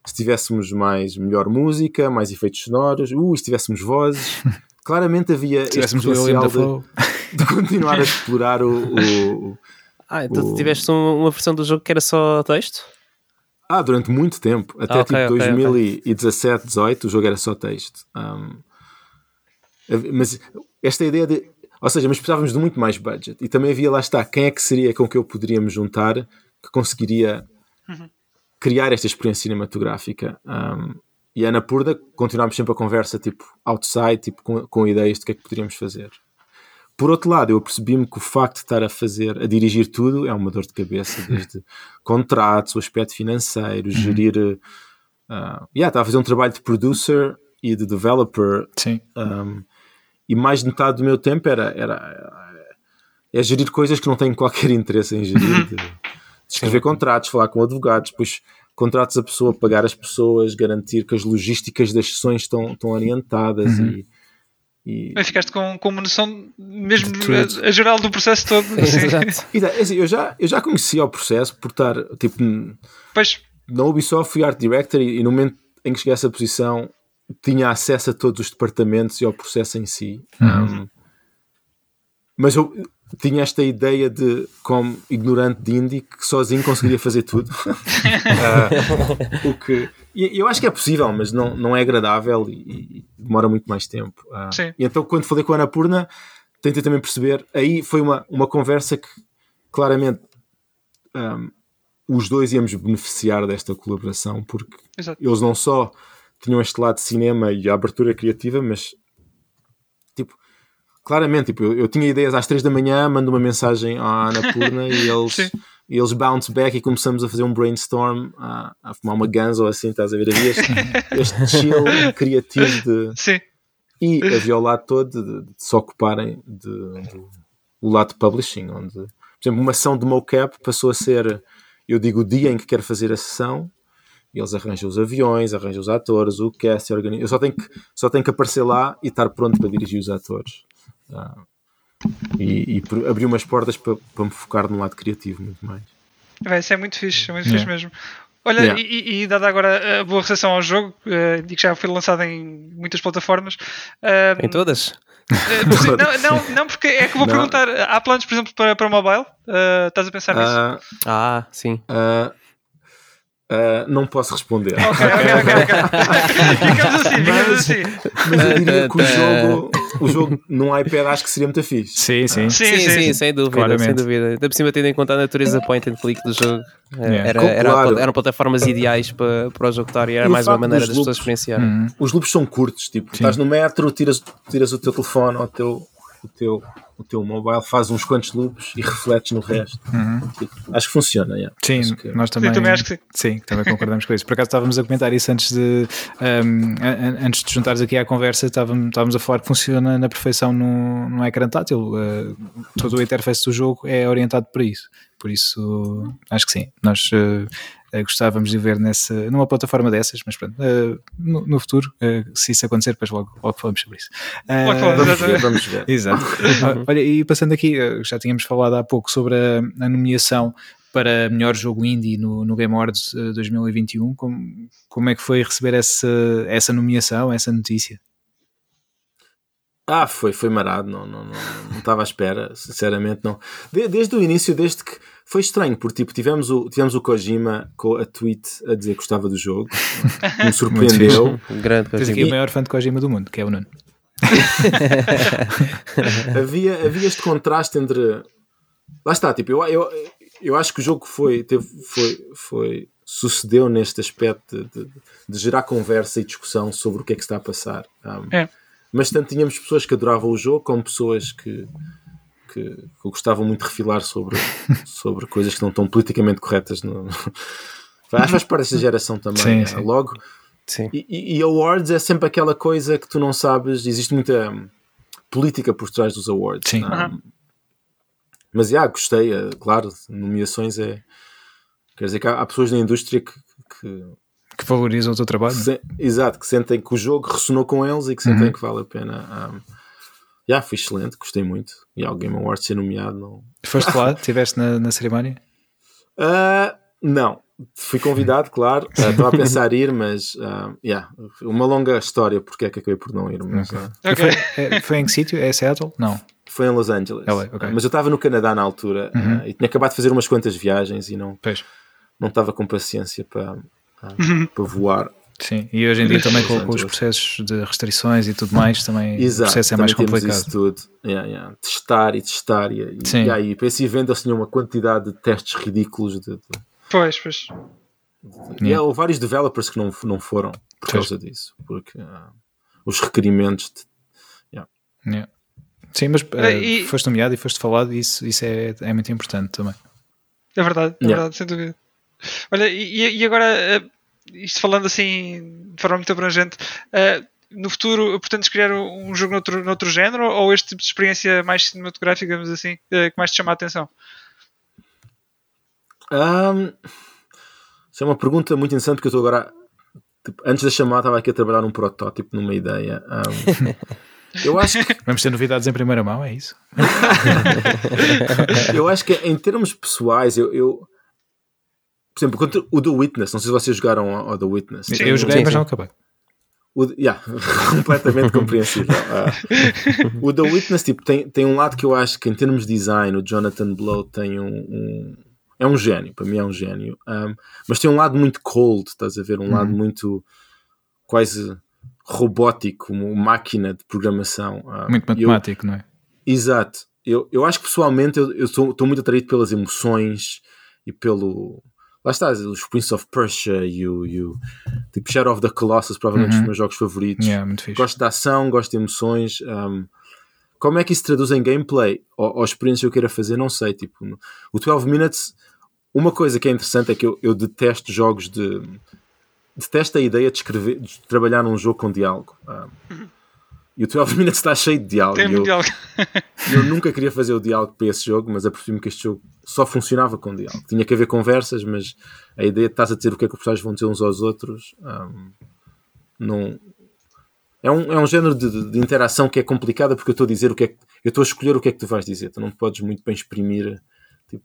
se tivéssemos mais melhor música, mais efeitos sonoros, uh, se tivéssemos vozes. Claramente havia Se este o potencial de, de continuar a explorar o, o- Ah, então o- tu tiveste um- uma versão do jogo que era só texto? Ah, durante muito tempo, até Ah, ok, tipo ok, ok. 2017, 18, o jogo era só texto. Um, mas esta ideia de. Ou seja, mas precisávamos de muito mais budget. E também havia lá está quem é que seria com que eu poderíamos juntar que conseguiria criar esta experiência cinematográfica. Um, e a Ana Purda continuámos sempre a conversa tipo outside, tipo, com, com ideias de que é que poderíamos fazer. Por outro lado, eu percebi-me que o facto de estar a fazer, a dirigir tudo, é uma dor de cabeça, desde contratos, o aspecto financeiro, gerir. Uh, yeah, estava a fazer um trabalho de producer e de developer, Sim. um, e mais de metade do meu tempo era, era é gerir coisas que não tenho qualquer interesse em gerir, de, de escrever contratos, falar com advogados, depois contratos a pessoa, pagar as pessoas, garantir que as logísticas das sessões estão, estão orientadas Uhum. e, e, Mas ficaste com, com uma noção mesmo a, a geral do processo todo. [LAUGHS] Assim. Exato. E, é assim, eu, já, eu já conhecia o processo por estar, tipo, Pois, na Ubisoft fui Art Director e, e no momento em que cheguei a essa posição tinha acesso a todos os departamentos e ao processo em si. Um, mas eu tinha esta ideia de, como ignorante de indie, que sozinho conseguiria fazer tudo. [LAUGHS] [LAUGHS] Ah, o que, eu acho que é possível, mas não, não é agradável e, e demora muito mais tempo. Ah, Sim. e então, quando falei com a Ana Purna, tentei também perceber. Aí foi uma, uma conversa que claramente um, os dois íamos beneficiar desta colaboração, porque exato. eles não só tinham este lado de cinema e a abertura criativa, mas tipo, claramente, tipo, eu, eu tinha ideias às 3 da manhã, mando uma mensagem à Ana Purna e [LAUGHS] eles, Sim. E eles bounce back e começamos a fazer um brainstorm, a, a fumar uma ganza ou assim, estás a ver? Havia este, [LAUGHS] este chill criativo de. Sim. E havia o lado todo de, de se ocuparem de, do o lado de publishing, onde, por exemplo, uma ação de mocap passou a ser, eu digo o dia em que quero fazer a sessão, e eles arranjam os aviões, arranjam os atores, o cast, organiza. Eu só tenho, que, só tenho que aparecer lá e estar pronto para dirigir os atores. Ah, e, e por- abrir umas portas para, para me focar no lado criativo muito mais. Vai, isso é muito fixe, é muito Yeah. fixe mesmo. Olha, Yeah. e, e dada agora a boa recepção ao jogo, eh, e que já foi lançado em muitas plataformas, eh, Em todas? sim, [LAUGHS] não, não, não, porque é que vou Não. perguntar: há planos, por exemplo, para, para mobile? Eh, estás a pensar nisso? Ah, Ah, sim. Ah, ah, não posso responder. Ok, ok, ok, ok. [LAUGHS] ficamos assim, ficamos assim. Mas eu diria que o jogo, o jogo num iPad acho que seria muito fixe. Sim, sim. Sim, Sim, sim, sim. sem dúvida, Claramente. sem dúvida. Ainda por cima, tendo em conta a natureza point and click do jogo, Yeah. era, era, claro. eram plataformas ideais para, para o jogo estar e era E mais uma maneira das pessoas experienciarem. Uhum. Os loops são curtos, tipo, estás no metro, tiras, tiras o teu telefone ou o teu, o teu, o teu mobile, fazes uns quantos loops e refletes no resto. Tipo, acho que funciona. yeah. Sim, que- nós também, também acho que sim. Sim, também concordamos com isso. Por acaso estávamos a comentar isso antes de um, an- an- antes de juntares aqui à conversa, estávamos, estávamos a falar que funciona na perfeição no, no ecrã tátil. Uh, todo o interface do jogo é orientado para isso. Por isso, acho que sim. Nós uh, gostávamos de ver nessa, numa plataforma dessas, mas pronto, uh, no, no futuro, uh, se isso acontecer, depois logo, logo falamos sobre isso. Uh, Vamos ver, vamos ver. [LAUGHS] Exato. [LAUGHS] Olha, e passando aqui, eh, já tínhamos falado há pouco sobre a, a nomeação para melhor jogo indie no, no Game Awards eh, 2021. Como, como é que foi receber essa, essa nomeação, essa notícia? Ah, foi, foi marado, não, não, não, não estava à espera, sinceramente não. De- desde o início, desde que foi estranho, porque tipo, tivemos o, tivemos o Kojima com a tweet a dizer que gostava do jogo, [LAUGHS] me surpreendeu. Grande Tens aqui o maior fã de Kojima do mundo, que é o Nuno. [LAUGHS] havia, havia este contraste entre. Lá está, tipo, eu, eu, eu acho que o jogo foi, teve, foi, foi, sucedeu neste aspecto de, de- de gerar conversa e discussão sobre o que é que está a passar. Um, É. Mas tanto tínhamos pessoas que adoravam o jogo, como pessoas que, que, que gostavam muito de refilar sobre, [LAUGHS] sobre coisas que não estão politicamente corretas. No... Acho que faz parte desta geração também. Sim, é, sim. Logo, Sim. e, e- awards é sempre aquela coisa que tu não sabes, existe muita hum, política por trás dos awards. Sim. Aham. Mas já, gostei, é, claro, nomeações é. Quer dizer que há, há pessoas na indústria que, que, Que valoriza o teu trabalho. é? se- exato, que sentem que o jogo ressonou com eles e que sentem que vale a pena. Um, já, foi excelente, gostei muito. E ao Game Awards ser nomeado, não. Foste lá, [LAUGHS] estiveste na, na cerimónia? Ah, não, fui convidado, claro. Ah, Estava a [LAUGHS] pensar ir, mas. ah, yeah, uma longa história porque é que acabei por não ir. Mas, Ok. ah, Ok. Foi, é- foi em que sítio? É Seattle? Não. Foi em Los Angeles. LA, ok. Mas eu estava no Canadá na altura Uhum. e tinha acabado de fazer umas quantas viagens e não Pois. não estava com paciência para, Uhum. para voar. Sim, e hoje em dia também com, com os processos de restrições e tudo mais, também Exato, o processo é mais complicado. Isso tudo. Yeah, yeah. Testar e testar. E, e, Sim. e aí, para esse evento eles tinham uma quantidade de testes ridículos. De, de- Pois, pois. E há vários developers que não, não foram por Pois. causa disso. Porque ah, os requerimentos. de- Yeah. Sim, mas eh, E- foste nomeado e foste falado, e isso, isso é, é muito importante também. É verdade, é Yeah. verdade, sem dúvida. Olha, e, e agora, eh, isto falando assim de forma muito abrangente, eh, no futuro pretendes criar um jogo noutro, noutro género ou este tipo de experiência mais cinematográfica, digamos assim, eh, que mais te chama a atenção? Ahm, isso é uma pergunta muito interessante porque eu estou agora. tipo, antes da chamada, estava aqui a trabalhar num protótipo, numa ideia. Ahm, [LAUGHS] eu acho que Vamos ter novidades em primeira mão, é isso? [LAUGHS] eu acho que em termos pessoais, eu, eu- por exemplo, quanto- o The Witness, não sei se vocês jogaram ao, ao The Witness. Sim. Eu joguei, Sim, mas sim. não acabei. O, yeah, [LAUGHS] completamente compreensível. Ah, o The Witness tipo, tem, tem um lado que eu acho que, em termos de design, o Jonathan Blow tem um. um- é um gênio, para mim é um gênio. Um, mas tem um lado muito cold, estás a ver? Um lado muito quase robótico, uma máquina de programação. Um, Muito e eu- matemático, não é? Exato. Eu, eu acho que pessoalmente eu estou muito atraído pelas emoções e pelo. Lá está, os Prince of Persia e o, e o tipo Shadow of the Colossus, provavelmente Uhum. os meus jogos favoritos. Yeah, muito fixe. Gosto de ação, gosto de emoções. um, como é que isso traduz em gameplay ou, ou experiência que eu queira fazer, não sei. Tipo, no- o 12 Minutes, uma coisa que é interessante é que eu, eu detesto jogos de. Detesto a ideia de escrever, de trabalhar num jogo com diálogo. Ah, e o 12 Minutes está cheio de diálogo. Tem eu, mundial. [LAUGHS] eu nunca queria fazer o diálogo para esse jogo, mas apercebi-me que este jogo só funcionava com diálogo. Tinha que haver conversas, mas a ideia de estás a dizer o que é que os personagens vão dizer uns aos outros ahm, não. É um, é um género de, de- interação que é complicada porque eu estou a dizer o que é que. Eu estou a escolher o que é que tu vais dizer. Tu não podes muito bem exprimir. Tipo,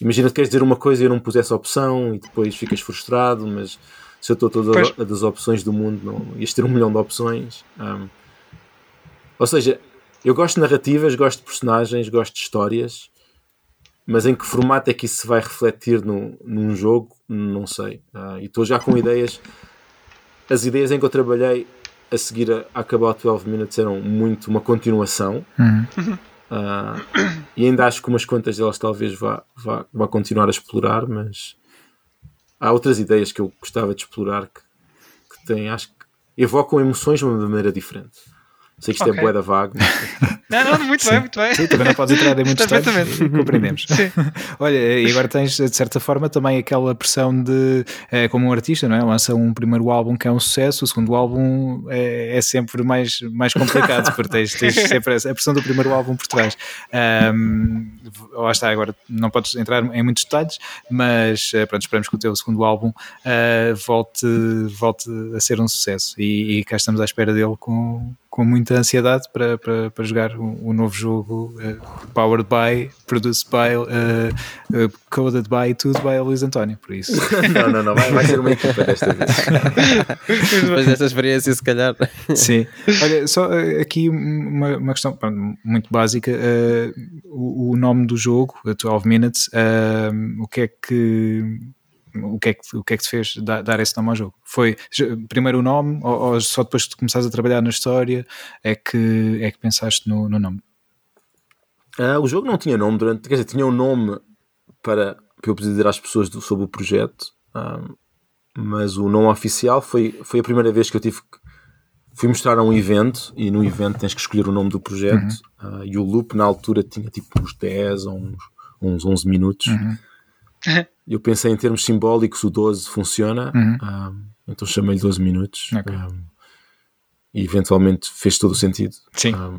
imagina que queres dizer uma coisa e eu não pus essa opção e depois ficas frustrado, mas se eu estou todas Pois. a das opções do mundo, não, ias ter um milhão de opções. ahm. Ou seja, eu gosto de narrativas, gosto de personagens, gosto de histórias, mas em que formato é que isso se vai refletir no, num jogo, não sei. Ah, e estou já com ideias. As ideias em que eu trabalhei a seguir a, a acabar o 12 Minutes eram muito uma continuação. Uhum. Ah, e ainda acho que umas quantas delas talvez vá, vá, vá continuar a explorar, mas há outras ideias que eu gostava de explorar que, que têm, acho que evocam emoções de uma maneira diferente. Sei que isto Ok. é boeda vago, mas [LAUGHS] Não, não, muito bem, muito bem. Sim, também não podes entrar em muitos detalhes, Perfeitamente. compreendemos. Sim. [LAUGHS] Olha, e agora tens, de certa forma, também aquela pressão de, eh, como um artista, não é? Lança um primeiro álbum que é um sucesso, o segundo álbum é, é sempre mais, mais complicado, porque tens, tens sempre essa- a pressão do primeiro álbum por trás. Ahm, lá está, agora não podes entrar em muitos detalhes, mas eh, pronto, esperamos que o teu segundo álbum eh, volte, volte a ser um sucesso e, e cá estamos à espera dele com, com muita ansiedade para, para, para jogar o, o novo jogo eh, powered by, produced by, eh, eh, coded by, tudo by Luís António, por isso. [LAUGHS] não, não, não, vai, vai ser uma equipa desta vez. [LAUGHS] Depois desta experiência, se calhar. Sim. Olha, só aqui uma, uma questão pronto, muito básica. o, o nome do jogo, a 12 Minutes, o que é que. O que, é que, o que é que te fez dar, dar esse nome ao jogo? Foi primeiro o nome ou, ou só depois que tu começaste a trabalhar na história é que, é que pensaste no, no nome? Ah, o jogo não tinha nome durante, quer dizer, tinha um nome para, para eu poder dizer às pessoas do- sobre o projeto, ah, mas o nome oficial foi, foi a primeira vez que eu tive que fui mostrar a um evento e no evento tens que escolher o nome do projeto ah, e o loop na altura tinha tipo uns 10 ou uns, uns 11 minutos. [LAUGHS] Eu pensei em termos simbólicos, o 12 funciona, Uhum. ah, então chamei-lhe 12 minutos Ok. ah, e eventualmente fez todo o sentido. Sim. Ah,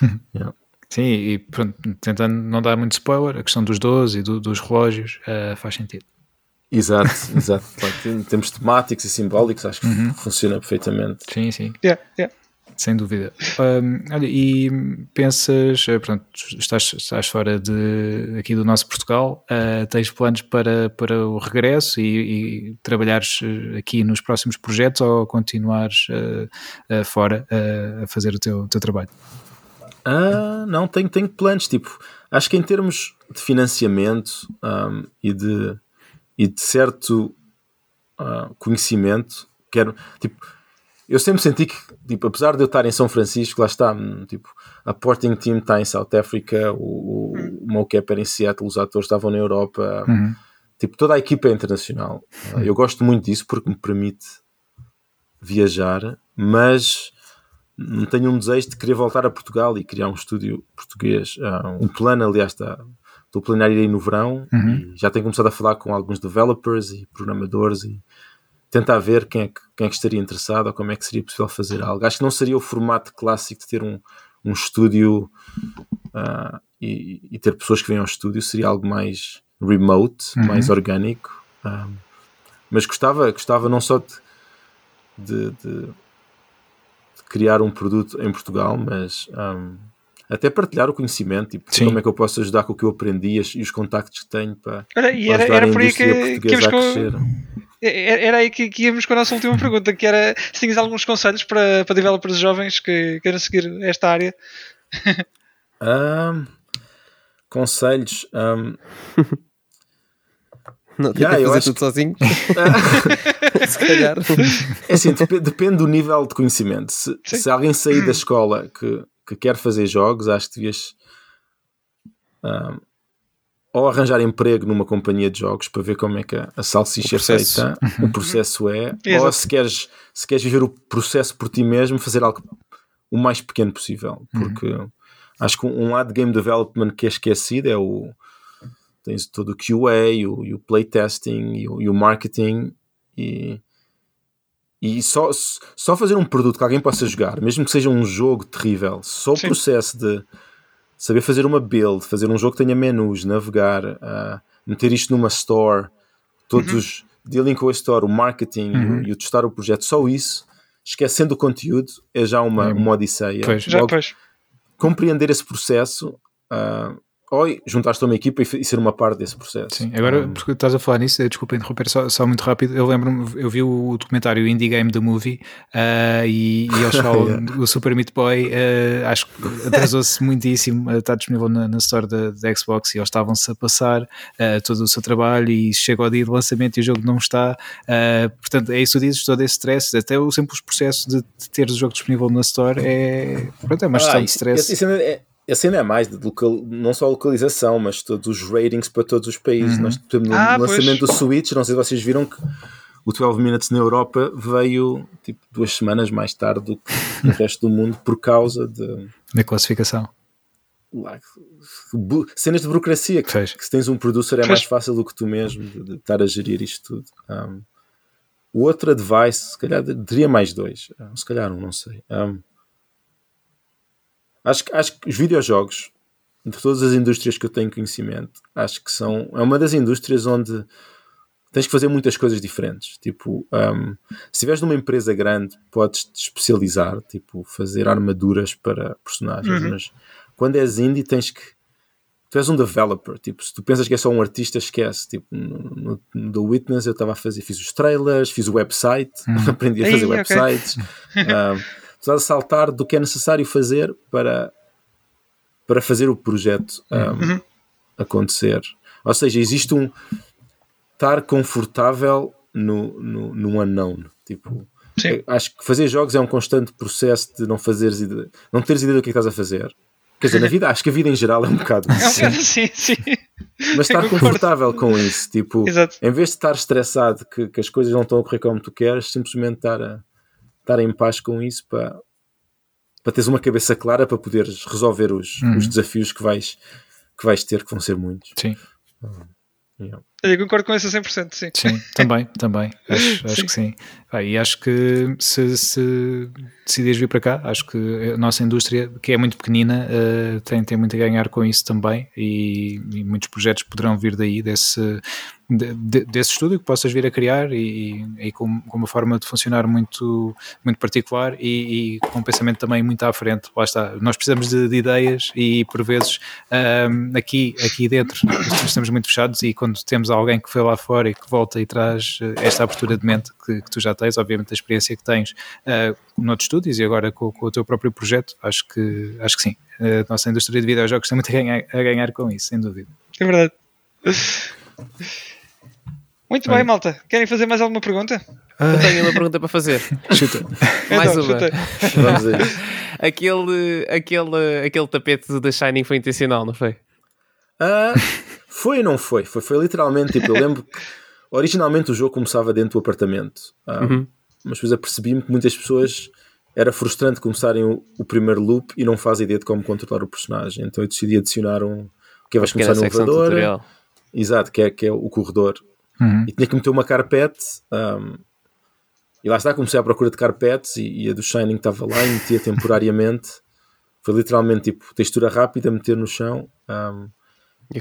[LAUGHS] yeah. Sim, e pronto, tentando não dar muito spoiler, a questão dos 12 e do- dos relógios eh, faz sentido. Exato, [LAUGHS] exato. Em termos temáticos e simbólicos, acho que Uhum. funciona perfeitamente. Sim, sim. Yeah, yeah. Sem dúvida. Hum, olha, e pensas, eh, pronto, estás, estás fora de, aqui do nosso Portugal, eh, tens planos para, para o regresso e, e trabalhares eh, aqui nos próximos projetos ou continuares eh, eh, fora a fazer o teu, teu trabalho? Ah, não, tenho, tenho planos. Tipo, acho que em termos de financiamento ahm, e, de, e de certo ah, conhecimento, quero. Tipo, eu sempre senti que, tipo, apesar de eu estar em São Francisco, lá está, hum, tipo, a Porting Team está em South Africa, o, o, o Mocap era em Seattle, os atores estavam na Europa, Uhum. tipo, toda a equipa é internacional. Ah, eu gosto muito disso porque me permite viajar, mas não tenho um desejo de querer voltar a Portugal e criar um estúdio português. Ah, um plano, aliás, está, estou a planear ir aí no verão Uhum. e já tenho começado a falar com alguns developers e programadores e tentar ver quem é, que, quem é que estaria interessado ou como é que seria possível fazer algo. Acho que não seria o formato clássico de ter um, um estúdio ah, e, e ter pessoas que vêm ao estúdio, seria algo mais remote, Uhum. mais orgânico. Ah, mas gostava, gostava não só de, de, de- de criar um produto em Portugal, mas ahm, até partilhar o conhecimento, tipo, Sim. como é que eu posso ajudar com o que eu aprendi e os contactos que tenho para, Olha, e para era, ajudar era a indústria que, que portuguesa a com, crescer. Era aí que, que íamos com a nossa última pergunta, que era se tinhas alguns conselhos para, para developers jovens que queiram seguir esta área. Ahm, conselhos. ahm, [LAUGHS] Não Yeah, que eu fazer acho tudo sozinho. [LAUGHS] [LAUGHS] Se calhar. É assim, dep- depende do nível de conhecimento. Se, se alguém sair da escola que, que quer fazer jogos, acho que devias ahm, ou arranjar emprego numa companhia de jogos para ver como é que a, salsicha é feita, o processo é, [LAUGHS] ou se queres, se queres viver o processo por ti mesmo, fazer algo o mais pequeno possível, porque acho que um lado de game development que é esquecido é o tens todo o QA, o, e o playtesting e o, e o marketing e, e só, só fazer um produto que alguém possa jogar, mesmo que seja um jogo terrível, só o Sim. processo de saber fazer uma build, fazer um jogo que tenha menus, navegar, uh, meter isto numa store, todos Uhum. os dealing com a store, o marketing e o- Uhum. e, o testar o projeto, só isso, esquecendo o conteúdo, é já uma, É. uma odisseia. Pois. Já, pois. compreender esse processo, uh, ou juntar-te a uma equipa e, e ser uma parte desse processo. Sim, agora Um, porque estás a falar nisso, eh, desculpa interromper só, só muito rápido. Eu lembro-me, eu vi o documentário Indie Game The Movie ah, e, e eles [LAUGHS] falam Yeah. o Super Meat Boy. ah, acho que atrasou-se muitíssimo. ah, está disponível na, na store da, da Xbox e eles estavam-se a passar ah, todo o seu trabalho e chega ao dia de lançamento e o jogo não está. Ah, portanto, é isso que dizes, todo esse stress, até o simples processo de, de ter o jogo disponível na store é, pronto, é uma gestão Ah, de stress. Esse ainda é, esse ainda é mais de local, não só a localização, mas todos os ratings para todos os países. Uhum. Nós, no Ah, lançamento pois. do Switch, não sei se vocês viram que o 12 Minutes na Europa veio tipo duas semanas mais tarde do que no [LAUGHS] resto do mundo por causa de Na classificação. lá, cenas de burocracia. Que, que se tens um producer é Pois. mais fácil do que tu mesmo de, de estar a gerir isto tudo. Um, o outro advice, se calhar teria mais dois, se calhar um, não sei. Um, acho, que- acho que os videojogos, de todas as indústrias que eu tenho conhecimento, acho que são. É uma das indústrias onde tens que fazer muitas coisas diferentes. Tipo, um, se estiveres numa empresa grande, podes te especializar, tipo, fazer armaduras para personagens, Uhum. mas quando és indie, tens que. Tu és um developer, tipo, se tu pensas que é só um artista, esquece. Tipo, no, no, The Witness eu estava a fazer, fiz os trailers, fiz o website, [LAUGHS] aprendi a Ei, fazer ok. websites. [LAUGHS] um, estás a saltar do que é necessário fazer para, para fazer o projeto um, Uhum. acontecer. Ou seja, existe um estar confortável no, no, no unknown. Tipo, Sim. acho que fazer jogos é um constante processo de não fazeres ide- não teres ideia do que é que estás a fazer. Quer dizer, na vida, acho que a vida em geral é um bocado [LAUGHS] É um isso. bocado assim, sim. Mas estar confortável com isso, tipo, Exato. em vez de estar estressado que, que as coisas não estão a correr como tu queres, simplesmente estar, a, estar em paz com isso para, para teres uma cabeça clara para poderes resolver os, Uhum. os desafios que vais, que vais ter, que vão ser muitos. Sim. Yeah. Eu concordo com isso a 100%, sim. Sim, também, também. Acho, [LAUGHS] acho Sim. que sim. Pá, e acho que se, se decides vir para cá, acho que a nossa indústria, que é muito pequenina, eh, tem, tem muito a ganhar com isso também e, e muitos projetos poderão vir daí, desse, de- de- desse estúdio que possas vir a criar e, e com, com uma forma de funcionar muito, muito particular e, e com um pensamento também muito à frente. Lá está, nós precisamos de, de ideias e por vezes ahm, aqui, aqui dentro estamos muito fechados e quando temos alguém que foi lá fora e que volta e traz eh, esta abertura de mente que, que tu já tens, obviamente a experiência que tens uh, noutros estúdios e agora com, com o teu próprio projeto, acho que, acho que sim. A nossa indústria de videojogos tem muito a ganhar, a ganhar com isso, sem dúvida. É verdade. Muito Olha. bem, malta. Querem fazer mais alguma pergunta? Eu tenho uma pergunta para fazer. [LAUGHS] Chuta. Mais Então, uma. chuta. [LAUGHS] Vamos isso. Aquele, aquele, aquele tapete do The Shining foi intencional, não foi? Ah, foi ou não foi? foi? Foi literalmente, tipo, eu lembro que originalmente o jogo começava dentro do apartamento, Ah, Uhum. mas depois apercebi-me que muitas pessoas era frustrante começarem o, o primeiro loop e não fazem ideia de como controlar o personagem, então eu decidi adicionar um que é, vais começar no elevador, tutorial. exato, que é, que é o corredor, Uhum. e tinha que meter uma carpete. um, e lá está, comecei à procura de carpetes e, e a do Shining estava lá e metia temporariamente. Foi literalmente tipo textura rápida, meter no chão. um,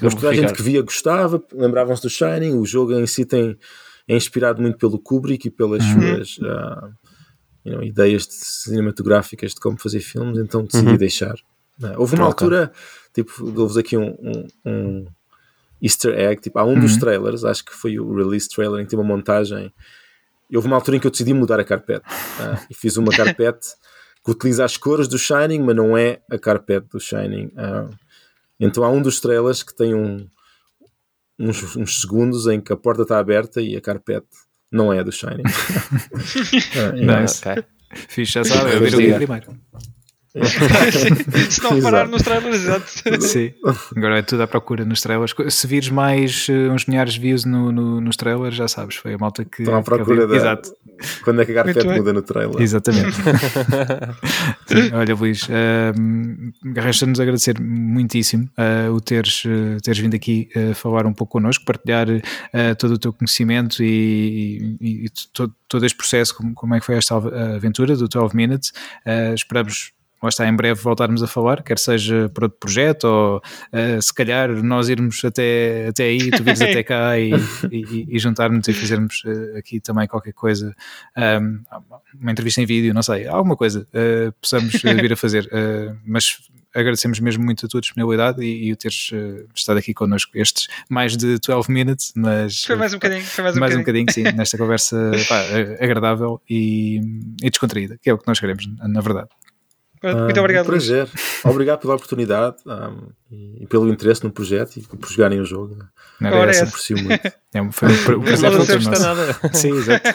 mas toda a gente que via gostava, lembravam-se do Shining. O jogo em si tem, é inspirado muito pelo Kubrick e pelas suas ah, you know, ideias de- cinematográficas de como fazer filmes, então decidi Uhum. deixar. Ah, houve uma Ok. altura, tipo, dou-vos aqui um, um- um easter egg, tipo, há um dos Uhum. trailers, acho que foi o release trailer em que tem uma montagem, e houve uma altura em que eu decidi mudar a carpete, ah, e fiz uma [LAUGHS] carpete que utiliza as cores do Shining, mas não é a carpete do Shining. ah. Então há um dos trailers que tem um, uns, uns segundos em que a porta está aberta e a carpete não é a do Shining. [LAUGHS] Ah, Nice. Ok. Fixe, já sabe, eu vi o ligar. [LAUGHS] Se não parar nos trailers, exato. Sim, agora é tudo à procura nos trailers. Se vires mais eh, uns milhares de views no, no- nos trailers, já sabes, foi a malta que. Estão à procura da. Exato, Quando é que a bem. muda no trailer? exatamente. [LAUGHS] Sim, olha, Luís, ehm, resta-nos agradecer muitíssimo eh, o teres, eh, teres vindo aqui falar um pouco connosco, partilhar todo o teu conhecimento e, e- e todo, todo este processo, como, como é que foi esta aventura do 12 Minutes. Esperamos lá está em breve voltarmos a falar, quer seja por outro projeto ou eh, se calhar nós irmos até, até aí, tu vires até cá [LAUGHS] e, e, e juntarmos e fazermos eh, aqui também qualquer coisa, ahm, uma entrevista em vídeo, não sei, alguma coisa eh, possamos vir a fazer, mas agradecemos mesmo muito a tua disponibilidade e, e o teres estado aqui connosco estes mais de 12 minutes, mas Foi mais um bocadinho. Foi mais um mais um bocadinho. bocadinho, sim, nesta conversa pá, agradável e, e descontraída, que é o que nós queremos, na verdade. Pronto, Ah, Muito obrigado, Um prazer. Obrigado pela oportunidade ah, e, pelo interesse no projeto e por jogarem o jogo. Não era Ora, essa. essa. Aprecio muito. É, um- foi um, o prazer foi todo nosso. nada. Sim, exato.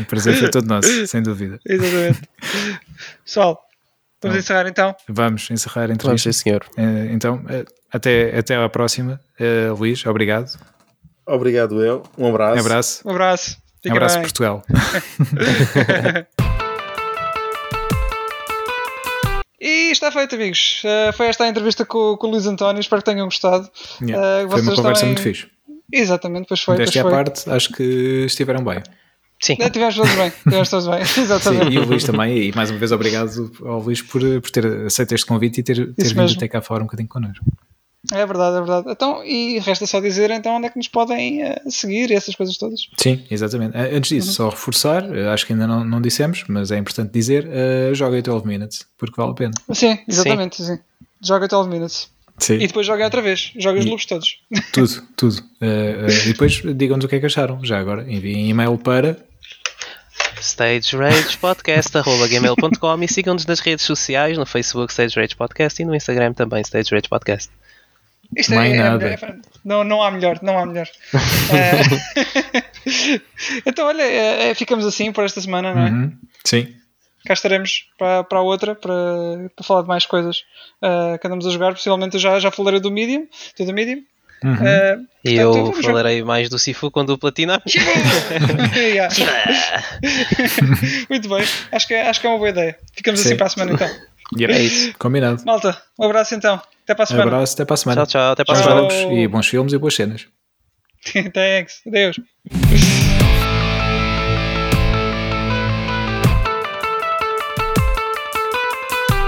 O prazer foi todo nosso, sem dúvida. Exatamente. Pessoal, vamos Então. encerrar então. Vamos encerrar a Vamos, entrevista. sim, senhor. Eh, Então, eh, até, até à próxima. Eh, Luís, obrigado. Obrigado, eu. Um abraço. Um abraço. Um abraço. Um Fica abraço, bem. Portugal. [LAUGHS] E está feito, amigos. Uh, foi esta a entrevista com, com o Luís António. Espero que tenham gostado. Yeah. Uh, Foi uma conversa também- muito fixe. Exatamente, pois foi. Desta parte, acho que estiveram bem. Sim. Eh, Tivemos todos bem. Tivemos todos bem. [LAUGHS] Sim, Exatamente. e o Luís também. E mais uma vez, obrigado ao Luís por, por ter aceito este convite e ter, ter Isso vindo mesmo. até cá falar um bocadinho connosco. É verdade, é verdade. Então, e resta só dizer então onde é que nos podem eh, seguir essas coisas todas. Sim, exatamente. Eh, Antes disso, só reforçar, eh, acho que ainda não, não dissemos, mas é importante dizer, uh, joguem 12 minutes, porque vale a pena. Sim, exatamente. Sim. Joga 12 minutes. Sim. E depois joguem outra vez. Joguem os E- loops todos. [LAUGHS] Tudo, tudo. Eh, e depois digam-nos o que é que acharam. Já agora, enviem e-mail para. stageragepodcast.gmail.com e sigam-nos nas redes sociais, no Facebook Stage Rage Podcast e no Instagram também Stage Rage Podcast. Isto Mais é, nada. melhor, é- não, não há melhor, não há melhor. [LAUGHS] [LAUGHS] Então, olha, ficamos assim por esta semana, não é? Uhum. Sim, cá estaremos para, para a outra para, para falar de mais coisas uh, que andamos a jogar. Possivelmente eu já, já falarei do Medium, do Medium. Uhum. Uh, E portanto, eu vamos ver. falarei mais do Sifu quando o platinar. [LAUGHS] Yeah. Muito bem, acho que, é, acho que é uma boa ideia. Ficamos Sim. assim para a semana então. Yep. É [LAUGHS] isso. Combinado. Malta, um abraço então. Até para a semana. Abraço, até para a semana. Tchau, tchau. Até para a Bons semana. jogos e bons filmes e boas cenas. [LAUGHS] Thanks. Adeus.